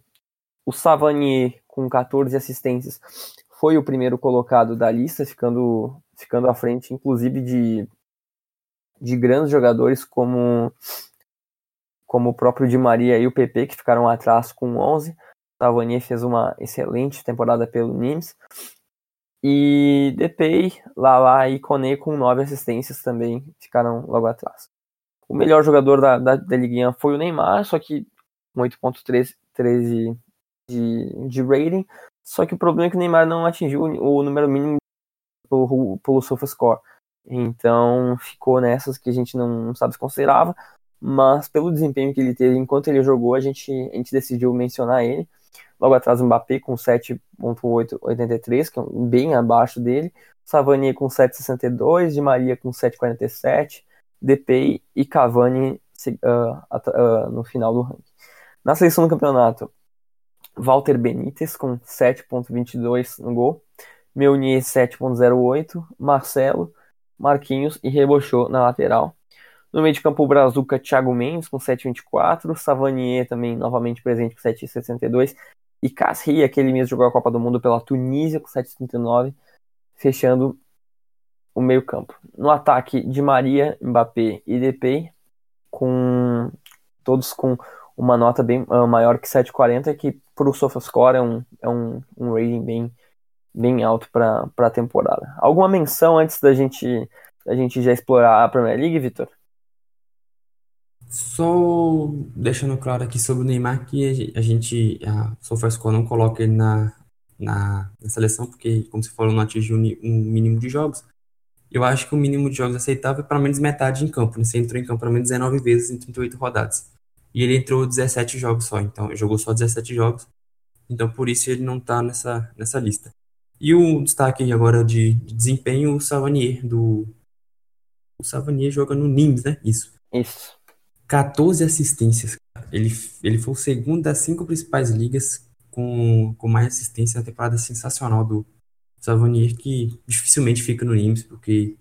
o Savanier, com 14 assistências, foi o primeiro colocado da lista, ficando, ficando à frente, inclusive, de, de grandes jogadores como, como o próprio Di Maria e o PP, que ficaram atrás com 11. Savanier fez uma excelente temporada pelo Nimes. E Depay, Lala e Kone com nove assistências também ficaram logo atrás. O melhor jogador da, da, da Ligue 1 foi o Neymar, só que com 8.13 de, de rating. Só que o problema é que o Neymar não atingiu o, número mínimo pelo, pelo SofaScore. Então ficou nessas que a gente não sabe se considerava. Mas pelo desempenho que ele teve enquanto ele jogou, a gente, a gente decidiu mencionar ele. Logo atrás o Mbappé com 7.883, que é bem abaixo dele. Savani com 7.62, Di Maria com 7.47, Depay e Cavani uh, uh, no final do ranking. Na seleção do campeonato, Walter Benítez com 7.22 no gol, Meunier 7.08, Marcelo, Marquinhos e Rebochou na lateral. No meio de campo, o Brazuca, Thiago Mendes com 7.24, Savanier também novamente presente com 7.62 e Casri, aquele mesmo jogou a Copa do Mundo pela Tunísia com 7,39, fechando o meio-campo. No ataque, de Maria, Mbappé e Depay, com todos com uma nota bem uh, maior que 7,40, que para o SofaScore é um, é um, um rating bem, bem alto para a temporada. Alguma menção antes da gente, da gente já explorar a Premier League, Vitor? Só deixando claro aqui sobre o Neymar que a gente, a SofaScore não coloca ele na, na, na, seleção, porque, como você falou, não atingiu um mínimo de jogos. Eu acho que o mínimo de jogos aceitável é pelo menos metade em campo. Né? Você entrou em campo pelo menos 19 vezes em 38 rodadas. E ele entrou 17 jogos só, então jogou só 17 jogos. Então por isso ele não está nessa, nessa lista. E o destaque agora de, de desempenho, o Savanier, do. O Savanier joga no Nimes, né? Isso. Isso. 14 assistências. Ele, ele foi o segundo das cinco principais ligas com, com mais assistência na temporada sensacional do Savanier, que dificilmente fica no Nimes, porque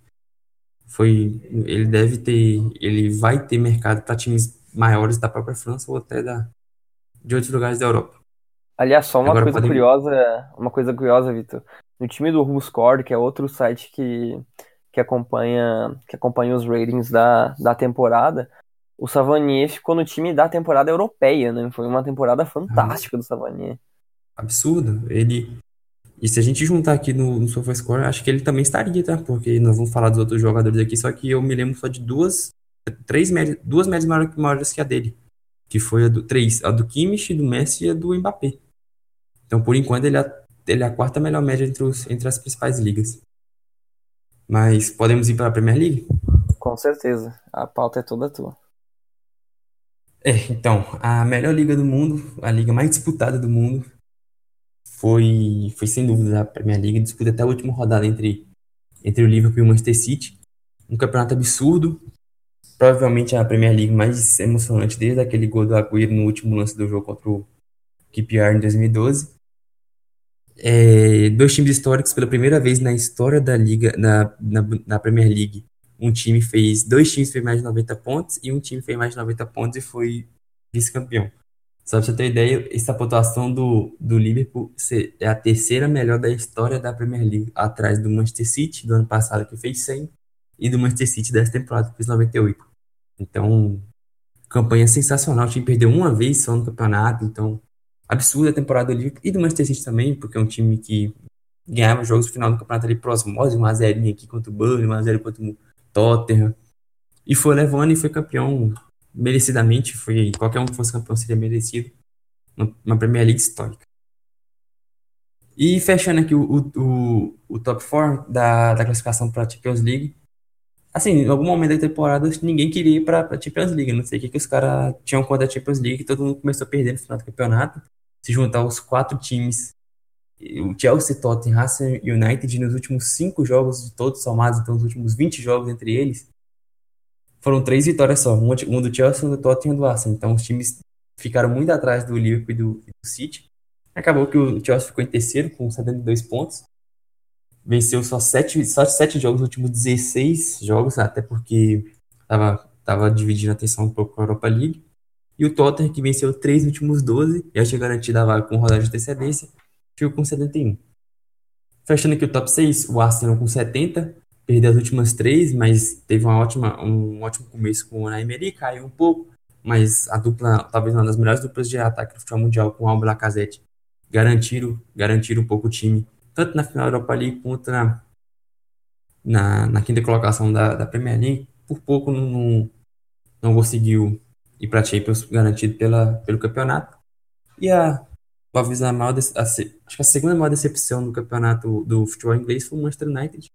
foi ele deve ter, ele vai ter mercado para times maiores da própria França ou até da, de outros lugares da Europa. Aliás, só uma Agora coisa curiosa, uma coisa curiosa, Vitor. No time do RuScore, que é outro site que, que acompanha que acompanha os ratings da, da temporada, o Savanier ficou no time da temporada europeia, né? Foi uma temporada fantástica do Savanier. Absurdo. Ele. E se a gente juntar aqui no, no SofaScore, acho que ele também estaria, tá? Porque nós vamos falar dos outros jogadores aqui, só que eu me lembro só de duas, três médias, duas médias maiores, maiores que a dele. Que foi a do três, a do Kimmich, do Messi e a do Mbappé. Então, por enquanto, ele é, ele é a quarta melhor média entre, os, entre as principais ligas. Mas podemos ir para a Premier League? Com certeza. A pauta é toda tua. É, então, a melhor liga do mundo, a liga mais disputada do mundo, foi, foi sem dúvida a Premier League, disputa até a última rodada entre, entre o Liverpool e o Manchester City. Um campeonato absurdo, provavelmente a Premier League mais emocionante desde aquele gol do Agüero no último lance do jogo contra o QPR em 2012. é, dois times históricos pela primeira vez na história da liga, na, na, na, Premier League. Um time fez, dois times fez mais de 90 pontos e um time fez mais de 90 pontos e foi vice-campeão. Só pra você ter ideia, essa pontuação do, do Liverpool é a terceira melhor da história da Premier League, atrás do Manchester City do ano passado que fez 100 e do Manchester City dessa temporada que fez 98. Então, campanha sensacional. O time perdeu uma vez só no campeonato, então absurda a temporada Liverpool e do Manchester City também, porque é um time que ganhava jogos no final do campeonato ali por osmose, uma zerinha aqui contra o Burnley, uma zero contra o Tottenham. E foi levando e foi campeão merecidamente. Foi, qualquer um que fosse campeão seria merecido. Uma Premier League histórica. E fechando aqui o, o, o top 4 da, da classificação para a Champions League. Assim, em algum momento da temporada, ninguém queria ir para a Champions League. Não sei o que, que os caras tinham contra a Champions League. Todo mundo começou a perder no final do campeonato se juntar os quatro times, o Chelsea, Tottenham, e United, nos últimos cinco jogos de todos somados, então os últimos 20 jogos entre eles, foram três vitórias só, um do Chelsea, um do Tottenham e um do Arsenal. Então os times ficaram muito atrás do Liverpool e do, do City. Acabou que o Chelsea ficou em terceiro com 72 pontos. Venceu só sete, só sete jogos nos últimos 16 jogos, até porque estava tava dividindo a atenção um pouco com a Europa League. E o Tottenham, que venceu três últimos 12, já tinha garantido a vaga com rodada de antecedência, ficou com 71. Fechando aqui o top 6, o Arsenal com 70, perdeu as últimas três, mas teve uma ótima, um ótimo começo com o Emery, caiu um pouco, mas a dupla, talvez uma das melhores duplas de ataque do futebol mundial com o Alba Lacazette, garantiram, garantiram um pouco o time, tanto na final da Europa League quanto na, na, na quinta colocação da, da Premier League. Por pouco não, não, conseguiu e para Champions garantido pela, pelo campeonato. E a a maior a, acho que a segunda maior decepção do campeonato do futebol inglês foi o Manchester United.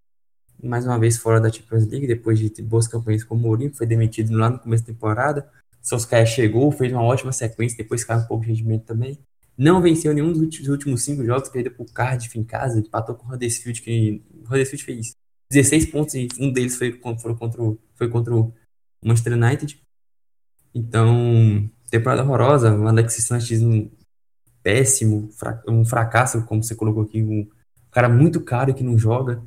Mais uma vez fora da Champions League, depois de boas campanhas com o Mourinho, foi demitido lá no começo da temporada. Solskjaer chegou, fez uma ótima sequência, depois caiu um pouco de rendimento também. Não venceu nenhum dos últimos cinco jogos, perdeu para o Cardiff em casa, empatou com o Huddersfield, que o Huddersfield fez 16 pontos e um deles foi, foi, contra, o, foi contra o Manchester United. Então, temporada horrorosa, o Alexis Sanches um péssimo, um fracasso, como você colocou aqui, um cara muito caro que não joga.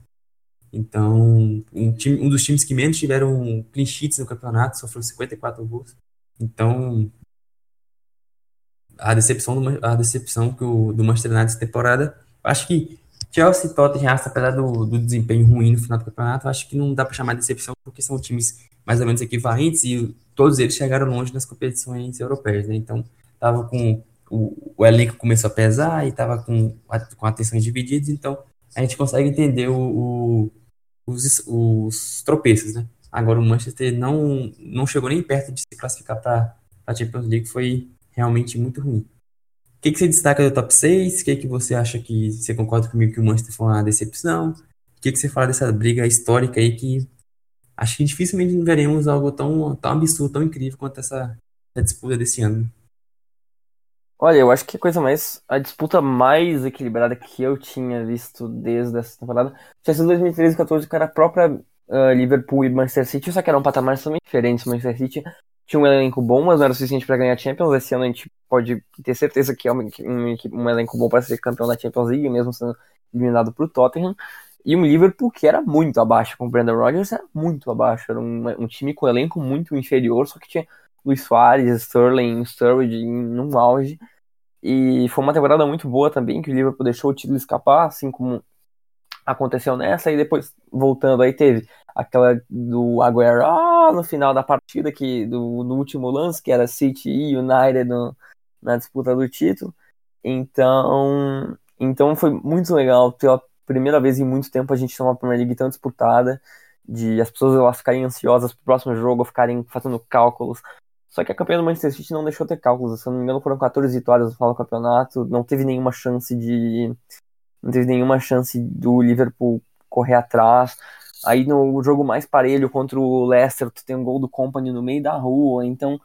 Então, um, time, um dos times que menos tiveram clean sheets no campeonato, sofreu 54 gols. Então, a decepção do, a decepção que o, do Manchester United essa temporada, acho que Chelsea Tottenham, apesar do, do desempenho ruim no final do campeonato, acho que não dá para chamar de decepção porque são times mais ou menos equivalentes e todos eles chegaram longe nas competições europeias, né? Então, tava com o, o elenco começou a pesar e tava com, com atenções divididas, então a gente consegue entender o, o, os, os tropeços, né? Agora o Manchester não, não chegou nem perto de se classificar para a Champions League, foi realmente muito ruim. O que, que você destaca do top 6? O que, que você acha que você concorda comigo que o Manchester foi uma decepção? O que, que você fala dessa briga histórica aí que acho que dificilmente veremos algo tão, tão absurdo, tão incrível quanto essa, essa disputa desse ano. Olha, eu acho que a coisa mais. A disputa mais equilibrada que eu tinha visto desde essa temporada tinha sido 2013 e 2014, que era a própria uh, Liverpool e Manchester City, só que eram patamares também diferentes. Manchester City tinha um elenco bom, mas não era suficiente para ganhar Champions. Esse ano a gente pode ter certeza que é um, um, um elenco bom para ser campeão da Champions League, mesmo sendo eliminado para o Tottenham. E um Liverpool que era muito abaixo com o Brandon Rodgers, era muito abaixo. Era um, um time com um elenco muito inferior, só que tinha Luiz Soares, Sterling, Sturridge num auge. E foi uma temporada muito boa também, que o Liverpool deixou o título escapar, assim como aconteceu nessa. E depois, voltando, aí teve aquela do Aguero ah, no final da partida, que do, no último lance, que era City e United no, na disputa do título. Então, então foi muito legal ter primeira vez em muito tempo a gente tem uma Premier League tão disputada, de as pessoas elas ficarem ansiosas pro próximo jogo, ficarem fazendo cálculos. Só que a campanha do Manchester City não deixou ter cálculos. Se eu não me engano, foram 14 vitórias no final do campeonato. Não teve nenhuma chance de. Não teve nenhuma chance do Liverpool correr atrás. Aí no jogo mais parelho contra o Leicester, tu tem um gol do Company no meio da rua. Então,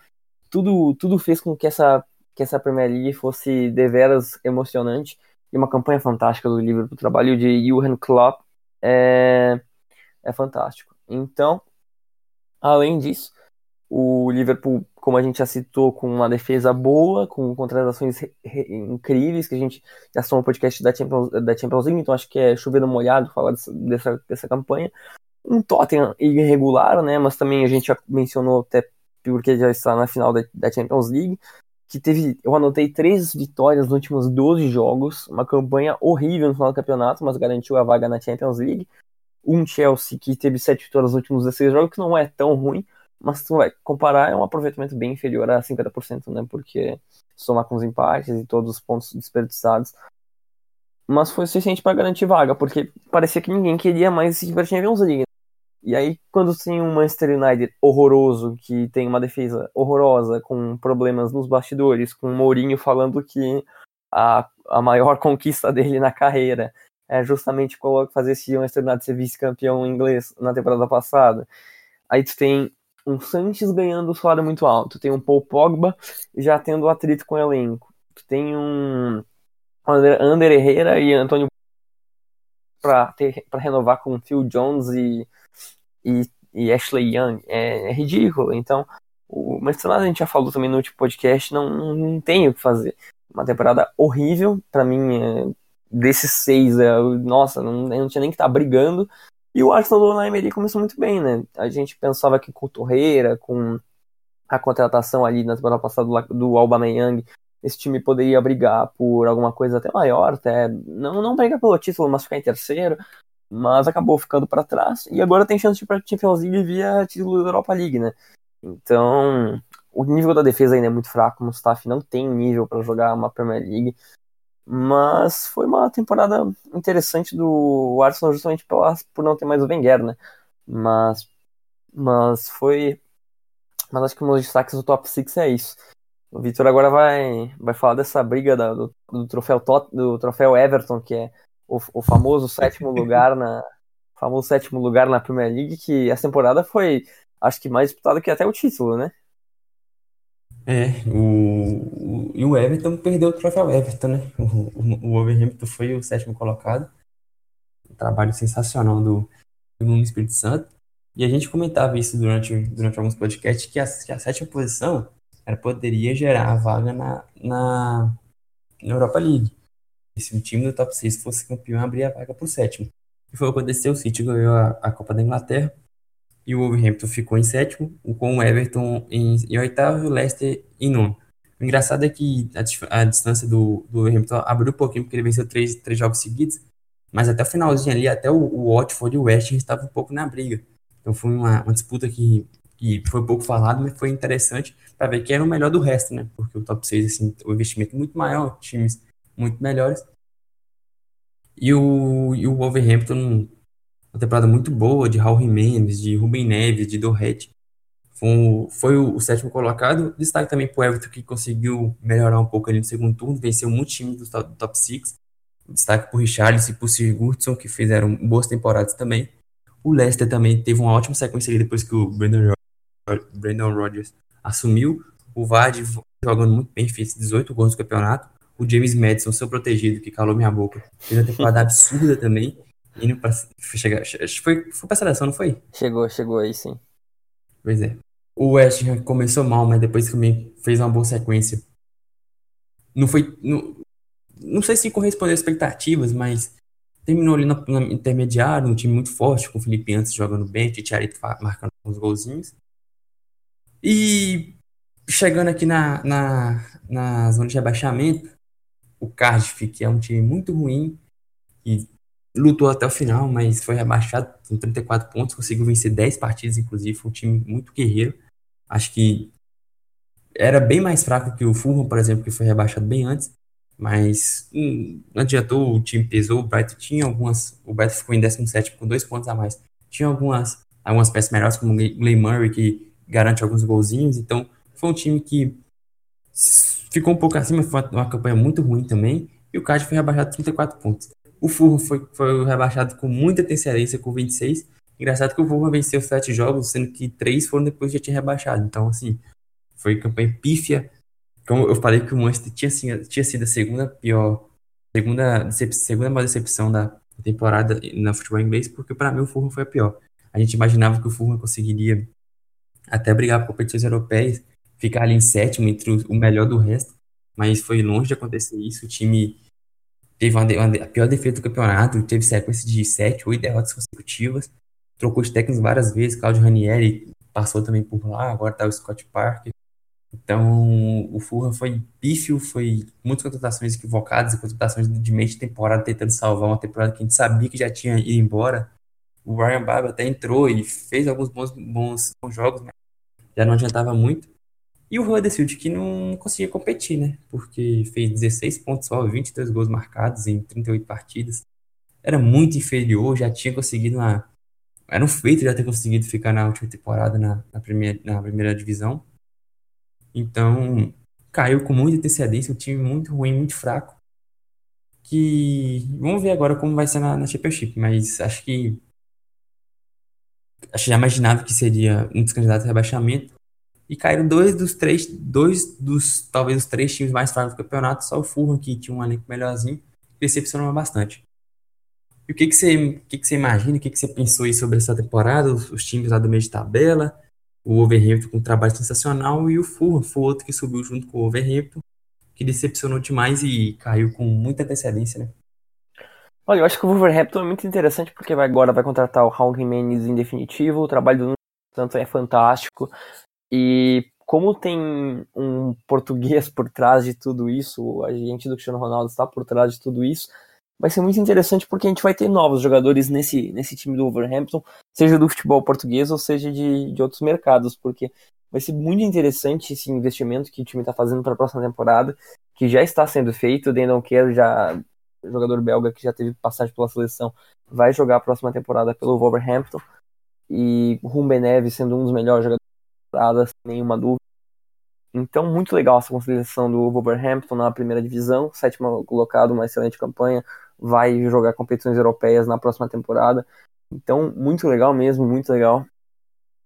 tudo, tudo fez com que essa, que essa Premier League fosse deveras emocionante e uma campanha fantástica do Liverpool. O trabalho de Jurgen Klopp é, é fantástico. Então, além disso, o Liverpool como a gente já citou, com uma defesa boa, com contratações incríveis, que a gente já estão no podcast da Champions, da Champions League, então acho que é chover no molhado falar dessa, dessa, dessa campanha. Um Tottenham irregular, né, mas também a gente já mencionou até porque já está na final da, da Champions League, que teve, eu anotei três vitórias nos últimos 12 jogos, uma campanha horrível no final do campeonato, mas garantiu a vaga na Champions League. Um Chelsea que teve sete vitórias nos últimos 16 jogos, que não é tão ruim, mas se tu vai comparar, é um aproveitamento bem inferior a 50%, né? Porque somar com os empates e todos os pontos desperdiçados. Mas foi suficiente para garantir vaga, porque parecia que ninguém queria mais ir para Champions League. E aí, quando tem um Manchester United horroroso, que tem uma defesa horrorosa, com problemas nos bastidores, com o Mourinho falando que a, a maior conquista dele na carreira é justamente fazer esse Manchester United ser vice-campeão inglês na temporada passada. Aí tu tem um Sanches ganhando um salário muito alto, tem um Paul Pogba já tendo atrito com o elenco, tem um Ander Herrera e Antônio para renovar com Phil Jones e e, e Ashley Young. É, é, ridículo. Então, o Manchester United, a gente já falou também no último podcast, não, não, não tem o que fazer. Uma temporada horrível, para mim, é, desses seis, é, nossa, não, não tinha nem que estar tá brigando. E o Arsenal do Emery começou muito bem, né? A gente pensava que com o Torreira, com a contratação ali na temporada passada do, do Aubameyang, esse time poderia brigar por alguma coisa até maior, até não, não brigar pelo título, mas ficar em terceiro mas acabou ficando para trás e agora tem chance de ir para Champions League via título da Europa League, né? Então, o nível da defesa ainda é muito fraco, o Mustafi não tem nível para jogar uma Premier League, mas foi uma temporada interessante do Arsenal justamente pela, por não ter mais o Wenger, né? Mas, mas foi, mas acho que um dos destaques do top 6 é isso. O Vitor agora vai, vai falar dessa briga da, do, do, troféu Tot, do troféu Everton, que é o, o famoso sétimo lugar na famoso sétimo lugar na Premier League, que essa temporada foi, acho que mais disputada que até o título, né? É, o, o, e o Everton perdeu o troféu Everton, né? O, o, o Wolverhampton foi o sétimo colocado. Um trabalho sensacional do, do Nuno Espírito Santo. E a gente comentava isso durante, durante alguns podcasts, que a, que a sétima posição poderia gerar a vaga na, na, na Europa League se um time do top 6 fosse campeão, abria a vaga para o sétimo. E foi o que aconteceu, o City ganhou a, a, Copa da Inglaterra e o Wolverhampton ficou em sétimo, com o Everton em, em oitavo e o Leicester em nono. O engraçado é que a, a distância do, do Wolverhampton abriu um pouquinho, porque ele venceu três, três jogos seguidos, mas até o finalzinho ali, até o, o Watford e o West estavam um pouco na briga. Então foi uma, uma disputa que, que foi pouco falado, mas foi interessante para ver quem era o melhor do resto, né? Porque o top 6, assim, o investimento muito maior, times muito melhores. E o, e o Wolverhampton, uma temporada muito boa de Raul Jimenez, de Rubem Neves, de Dorret. Foi, foi o, o, sétimo colocado. Destaque também para o Everton, que conseguiu melhorar um pouco ali no segundo turno, venceu muitos times do, do top 6. Destaque para o Richarlison e para o Sigurdsson, que fizeram boas temporadas também. O Leicester também teve uma ótima sequência ali depois que o Brandon, Brandon Rodgers assumiu. O Vardy jogando muito bem, fez 18 gols no campeonato o James Madison, seu protegido, que calou minha boca, fez uma temporada absurda também. Indo pra chegar. Foi, foi pra seleção, não foi? Chegou, chegou aí sim. Pois é. O West Ham começou mal, mas depois também fez uma boa sequência. Não foi. Não, não sei se correspondeu às expectativas, mas terminou ali no, intermediário, um time muito forte, com o Felipe antes jogando bem, Titiarito marcando uns golzinhos. E chegando aqui na, na, na zona de rebaixamento, o Cardiff, que é um time muito ruim, e lutou até o final, mas foi rebaixado com 34 pontos, conseguiu vencer 10 partidas, inclusive, foi um time muito guerreiro. Acho que era bem mais fraco que o Fulham, por exemplo, que foi rebaixado bem antes, mas hum, não adiantou, o time pesou, o Brighton tinha algumas, o Brighton ficou em 17 com dois pontos a mais. Tinha algumas, algumas peças melhores, como o Clay Murray, que garante alguns golzinhos, então foi um time que ficou um pouco acima, foi uma campanha muito ruim também, e o Cádiz foi rebaixado 34 pontos. O Fulham foi, foi rebaixado com muita antecedência, com 26. Engraçado que o Fulham venceu sete jogos, sendo que três foram depois que já tinha rebaixado. Então, assim, foi campanha pífia. Como eu falei que o Manchester tinha, tinha sido a segunda pior, segunda, segunda maior decepção da temporada na futebol inglês, porque para mim o Fulham foi a pior. A gente imaginava que o Fulham conseguiria até brigar por competições europeias, ficar ali em sétimo entre o melhor do resto, mas foi longe de acontecer isso. O time teve uma, uma, a pior defesa do campeonato, teve sequência de sete, oito derrotas consecutivas, trocou de técnicos várias vezes, Claudio Ranieri passou também por lá, agora tá o Scott Parker. Então, o Fulham foi pífio, foi muitas contratações equivocadas, contratações de meio de temporada tentando salvar uma temporada que a gente sabia que já tinha ido embora. O Ryan Babel até entrou e fez alguns bons, bons, bons jogos, mas já não adiantava muito. E o Huddersfield que não conseguia competir, né? Porque fez 16 pontos só, 22 gols marcados em 38 partidas. Era muito inferior, já tinha conseguido uma... Era um feito já ter conseguido ficar na última temporada na, na, primeira, na primeira divisão. Então, caiu com muita antecedência, um time muito ruim, muito fraco. Que vamos ver agora como vai ser na, na Championship, mas acho que acho que já imaginava que seria um dos candidatos a rebaixamento e caíram dois dos três, dois dos talvez os três times mais fracos do campeonato, só o Fulham que tinha um elenco melhorzinho, decepcionou bastante. E o que que você, o que que você imagina, o que que você pensou aí sobre essa temporada, os, os times lá do meio de tabela, o Overhampton com um trabalho sensacional e o Fulham foi outro que subiu junto com o Overhampton, que decepcionou demais e caiu com muita antecedência, né? Olha, eu acho que o Wolverhampton é muito interessante porque agora vai contratar o Raul Jimenez em definitivo, o trabalho do tanto é fantástico. E como tem um português por trás de tudo isso, a gente do Cristiano Ronaldo está por trás de tudo isso, vai ser muito interessante porque a gente vai ter novos jogadores nesse, nesse time do Wolverhampton, seja do futebol português ou seja de, de outros mercados, porque vai ser muito interessante esse investimento que o time está fazendo para a próxima temporada, que já está sendo feito. O Dendon Kerr, já jogador belga que já teve passagem pela seleção, vai jogar a próxima temporada pelo Wolverhampton. E o Rumben Neves sendo um dos melhores jogadores sem nenhuma dúvida. Então, muito legal essa consolidação do Wolverhampton na primeira divisão, sétimo colocado, uma excelente campanha, vai jogar competições europeias na próxima temporada. Então, muito legal mesmo, muito legal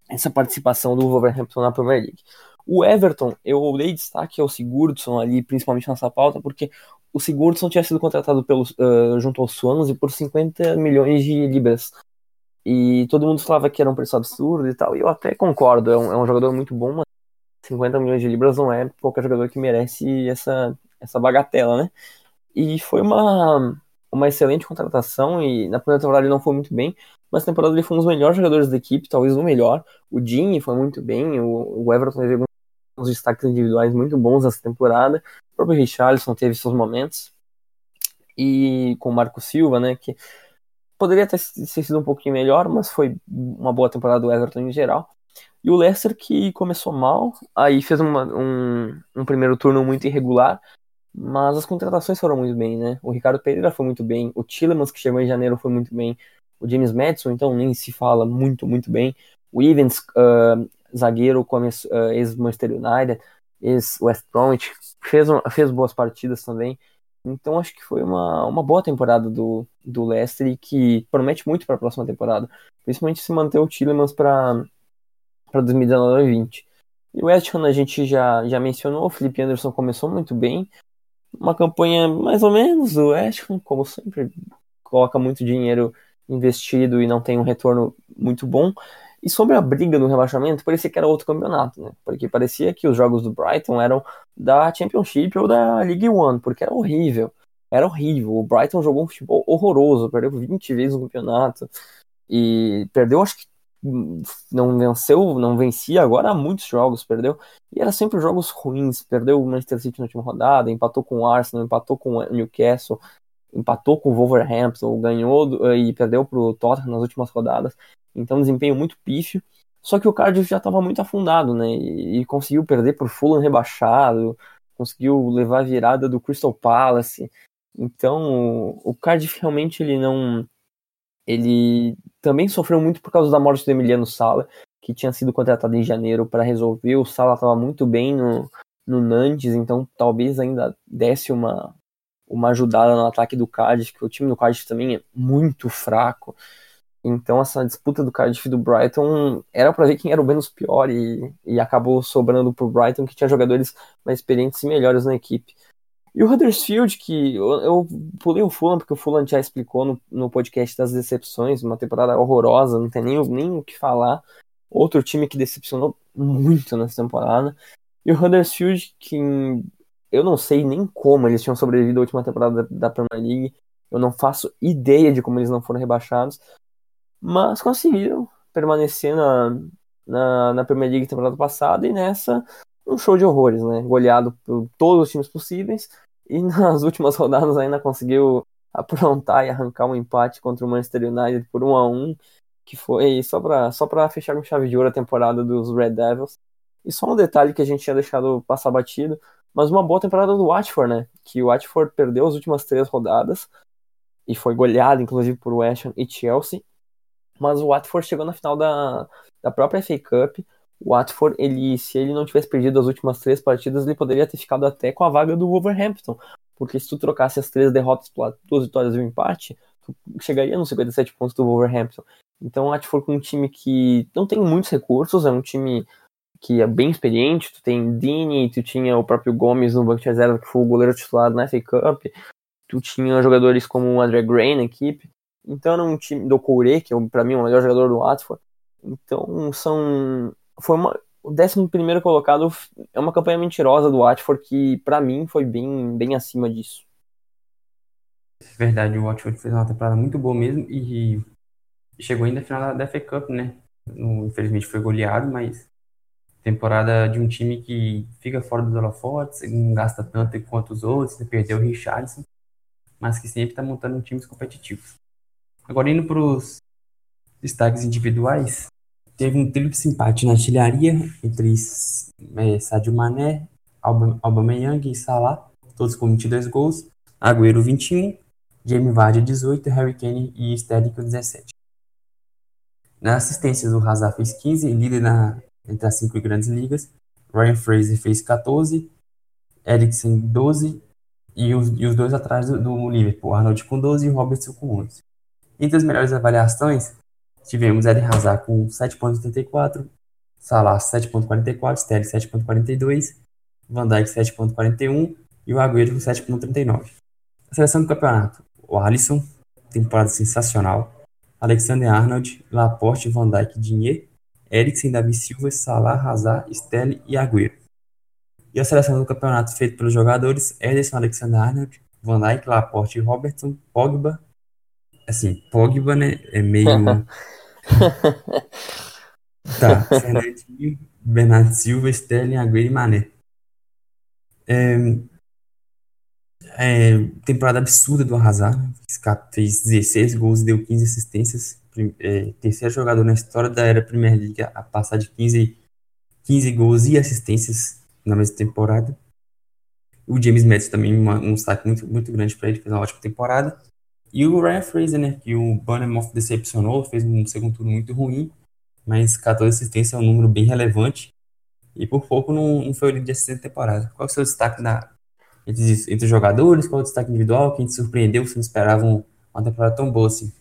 essa participação do Wolverhampton na Premier League. O Everton, eu dei destaque ao Sigurdsson ali, principalmente nessa pauta, porque o Sigurdsson tinha sido contratado pelo, uh, junto ao Swansea por 50 milhões de libras e todo mundo falava que era um preço absurdo e tal. E eu até concordo, é um, é um jogador muito bom, mas 50 milhões de libras não é qualquer jogador que merece essa, essa bagatela, né? E foi uma, uma excelente contratação e na primeira temporada ele não foi muito bem, mas na temporada ele foi um dos melhores jogadores da equipe, talvez o melhor. O Dini foi muito bem, o, o Everton teve alguns destaques individuais muito bons nessa temporada. O próprio Richarlison teve seus momentos. E com o Marco Silva, né, que Poderia ter sido um pouquinho melhor, mas foi uma boa temporada do Everton em geral. E o Leicester que começou mal, aí fez uma, um, um primeiro turno muito irregular, mas as contratações foram muito bem, né? O Ricardo Pereira foi muito bem, o Tillemans, que chegou em janeiro, foi muito bem, o James Madison, então nem se fala muito, muito bem. O Evans, uh, zagueiro, uh, ex-Manchester United, ex-West Bromwich, fez, fez boas partidas também. Então acho que foi uma, uma boa temporada do, do Leicester e que promete muito para a próxima temporada. Principalmente se manter o Tillemans para 2019-20. E o West Ham a gente já, já mencionou, o Felipe Anderson começou muito bem. Uma campanha mais ou menos do West Ham, como sempre, coloca muito dinheiro investido e não tem um retorno muito bom. E sobre a briga no rebaixamento, parecia que era outro campeonato, né? Porque parecia que os jogos do Brighton eram da Championship ou da League One, porque era horrível. Era horrível. O Brighton jogou um futebol horroroso, perdeu 20 vezes o campeonato. E perdeu, acho que não venceu, não vencia agora há muitos jogos, perdeu. E era sempre jogos ruins. Perdeu o Manchester City na última rodada, empatou com o Arsenal, empatou com o Newcastle, empatou com o Wolverhampton, ganhou e perdeu para o Tottenham nas últimas rodadas. Então, desempenho muito pífio. Só que o Cardiff já estava muito afundado, né? E, e conseguiu perder por Fulham rebaixado, conseguiu levar a virada do Crystal Palace. Então, o Cardiff realmente ele não ele também sofreu muito por causa da morte do Emiliano Sala, que tinha sido contratado em janeiro para resolver. O Sala estava muito bem no, no Nantes, então talvez ainda desse uma, uma ajudada no ataque do Cardiff, que o time do Cardiff também é muito fraco. Então essa disputa do Cardiff e do Brighton era para ver quem era o menos pior e, e acabou sobrando pro Brighton que tinha jogadores mais experientes e melhores na equipe. E o Huddersfield, que eu, eu pulei o Fulham, porque o Fulham já explicou no, no podcast das decepções, uma temporada horrorosa, não tem nem, nem o que falar. Outro time que decepcionou muito nessa temporada. E o Huddersfield, que eu não sei nem como eles tinham sobrevivido à última temporada da Premier League. Eu não faço ideia de como eles não foram rebaixados. Mas conseguiram permanecer na, na, na Premier League temporada passada e nessa um show de horrores, né? Goleado por todos os times possíveis e nas últimas rodadas ainda conseguiu aprontar e arrancar um empate contra o Manchester United por 1 a 1 que foi só para só pra fechar com chave de ouro a temporada dos Red Devils. E só um detalhe que a gente tinha deixado passar batido, mas uma boa temporada do Watford, né? Que o Watford perdeu as últimas três rodadas e foi goleado, inclusive, por West Ham e Chelsea. Mas o Watford chegou na final da, da própria FA Cup. O Watford, ele, se ele não tivesse perdido as últimas três partidas, ele poderia ter ficado até com a vaga do Wolverhampton. Porque se tu trocasse as três derrotas por duas vitórias e um empate, tu chegaria nos 57 pontos do Wolverhampton. Então o Watford com um time que não tem muitos recursos, é um time que é bem experiente, tu tem Dini, tu tinha o próprio Gomes no banco de reserva, que foi o goleiro titular na FA Cup, tu tinha jogadores como o André Gray na equipe, então era um time do Coure, que é para mim o melhor jogador do Watford, então são foi uma o 11 primeiro colocado é uma campanha mentirosa do Watford que para mim foi bem bem acima disso. Verdade, o Watford fez uma temporada muito boa mesmo e chegou ainda na final da FA Cup, né? Infelizmente foi goleado, mas temporada de um time que fica fora dos holofotes, não gasta tanto quanto os outros, perdeu o Richardson, mas que sempre está montando times competitivos. Agora, indo para os destaques individuais, teve um tríplice empate na artilharia entre é, Sadio Mané, Aubameyang e Salah, todos com 22 gols, Agüero 21, Jamie Vardy 18, Harry Kane e Sterling com 17. Nas assistências, o Hazard fez 15, líder na, entre as cinco grandes ligas. Ryan Fraser fez 14, Eriksen 12 e os, e os dois atrás do, do Liverpool, Arnold com 12 e Robertson com 11. Entre as melhores avaliações, tivemos Eden Hazard com 7.84, Salah 7.44, Sterling 7.42, Van Dijk 7.41 e o Agüero com 7.39. A seleção do campeonato, o Alisson, temporada sensacional, Alexander Arnold, Laporte, Van Dijk, Dinhe, Eriksen, Davi Silva, Salah, Hazard, Stelli e Agüero. E a seleção do campeonato feito pelos jogadores Ederson, Alexander Arnold, Van Dijk, Laporte e Robertson, Pogba. Assim, Pogba, né? É meio. tá, Fernandinho, Bernardo Silva, Sterling, Agüero e Mané. É, é, temporada absurda do Hazard, fez 16 gols e deu 15 assistências. É, terceiro jogador na história da era Premier League a passar de 15, 15 gols e assistências na mesma temporada. O James Madison também uma, um destaque muito, muito grande para ele, fez uma ótima temporada. E o Ryan Fraser, né, que o Bournemouth decepcionou, fez um segundo turno muito ruim, mas 14 assistências é um número bem relevante. E por pouco não, não foi o líder dessa temporada. Qual é o seu destaque na, entre, entre os jogadores? Qual é o destaque individual? Quem te surpreendeu? Você não esperava um, uma temporada tão boa assim?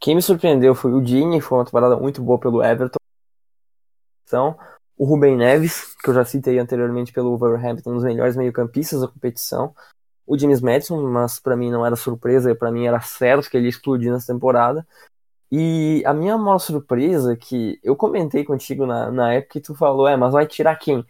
Quem me surpreendeu foi o Dini, foi uma temporada muito boa pelo Everton. Então, o Rubem Neves, que eu já citei anteriormente pelo Wolverhampton, um dos melhores meio-campistas da competição. O James Madison, mas para mim não era surpresa, para mim era certo que ele ia explodir nessa temporada. E a minha maior surpresa, que eu comentei contigo na, na época que tu falou, é, mas vai tirar quem?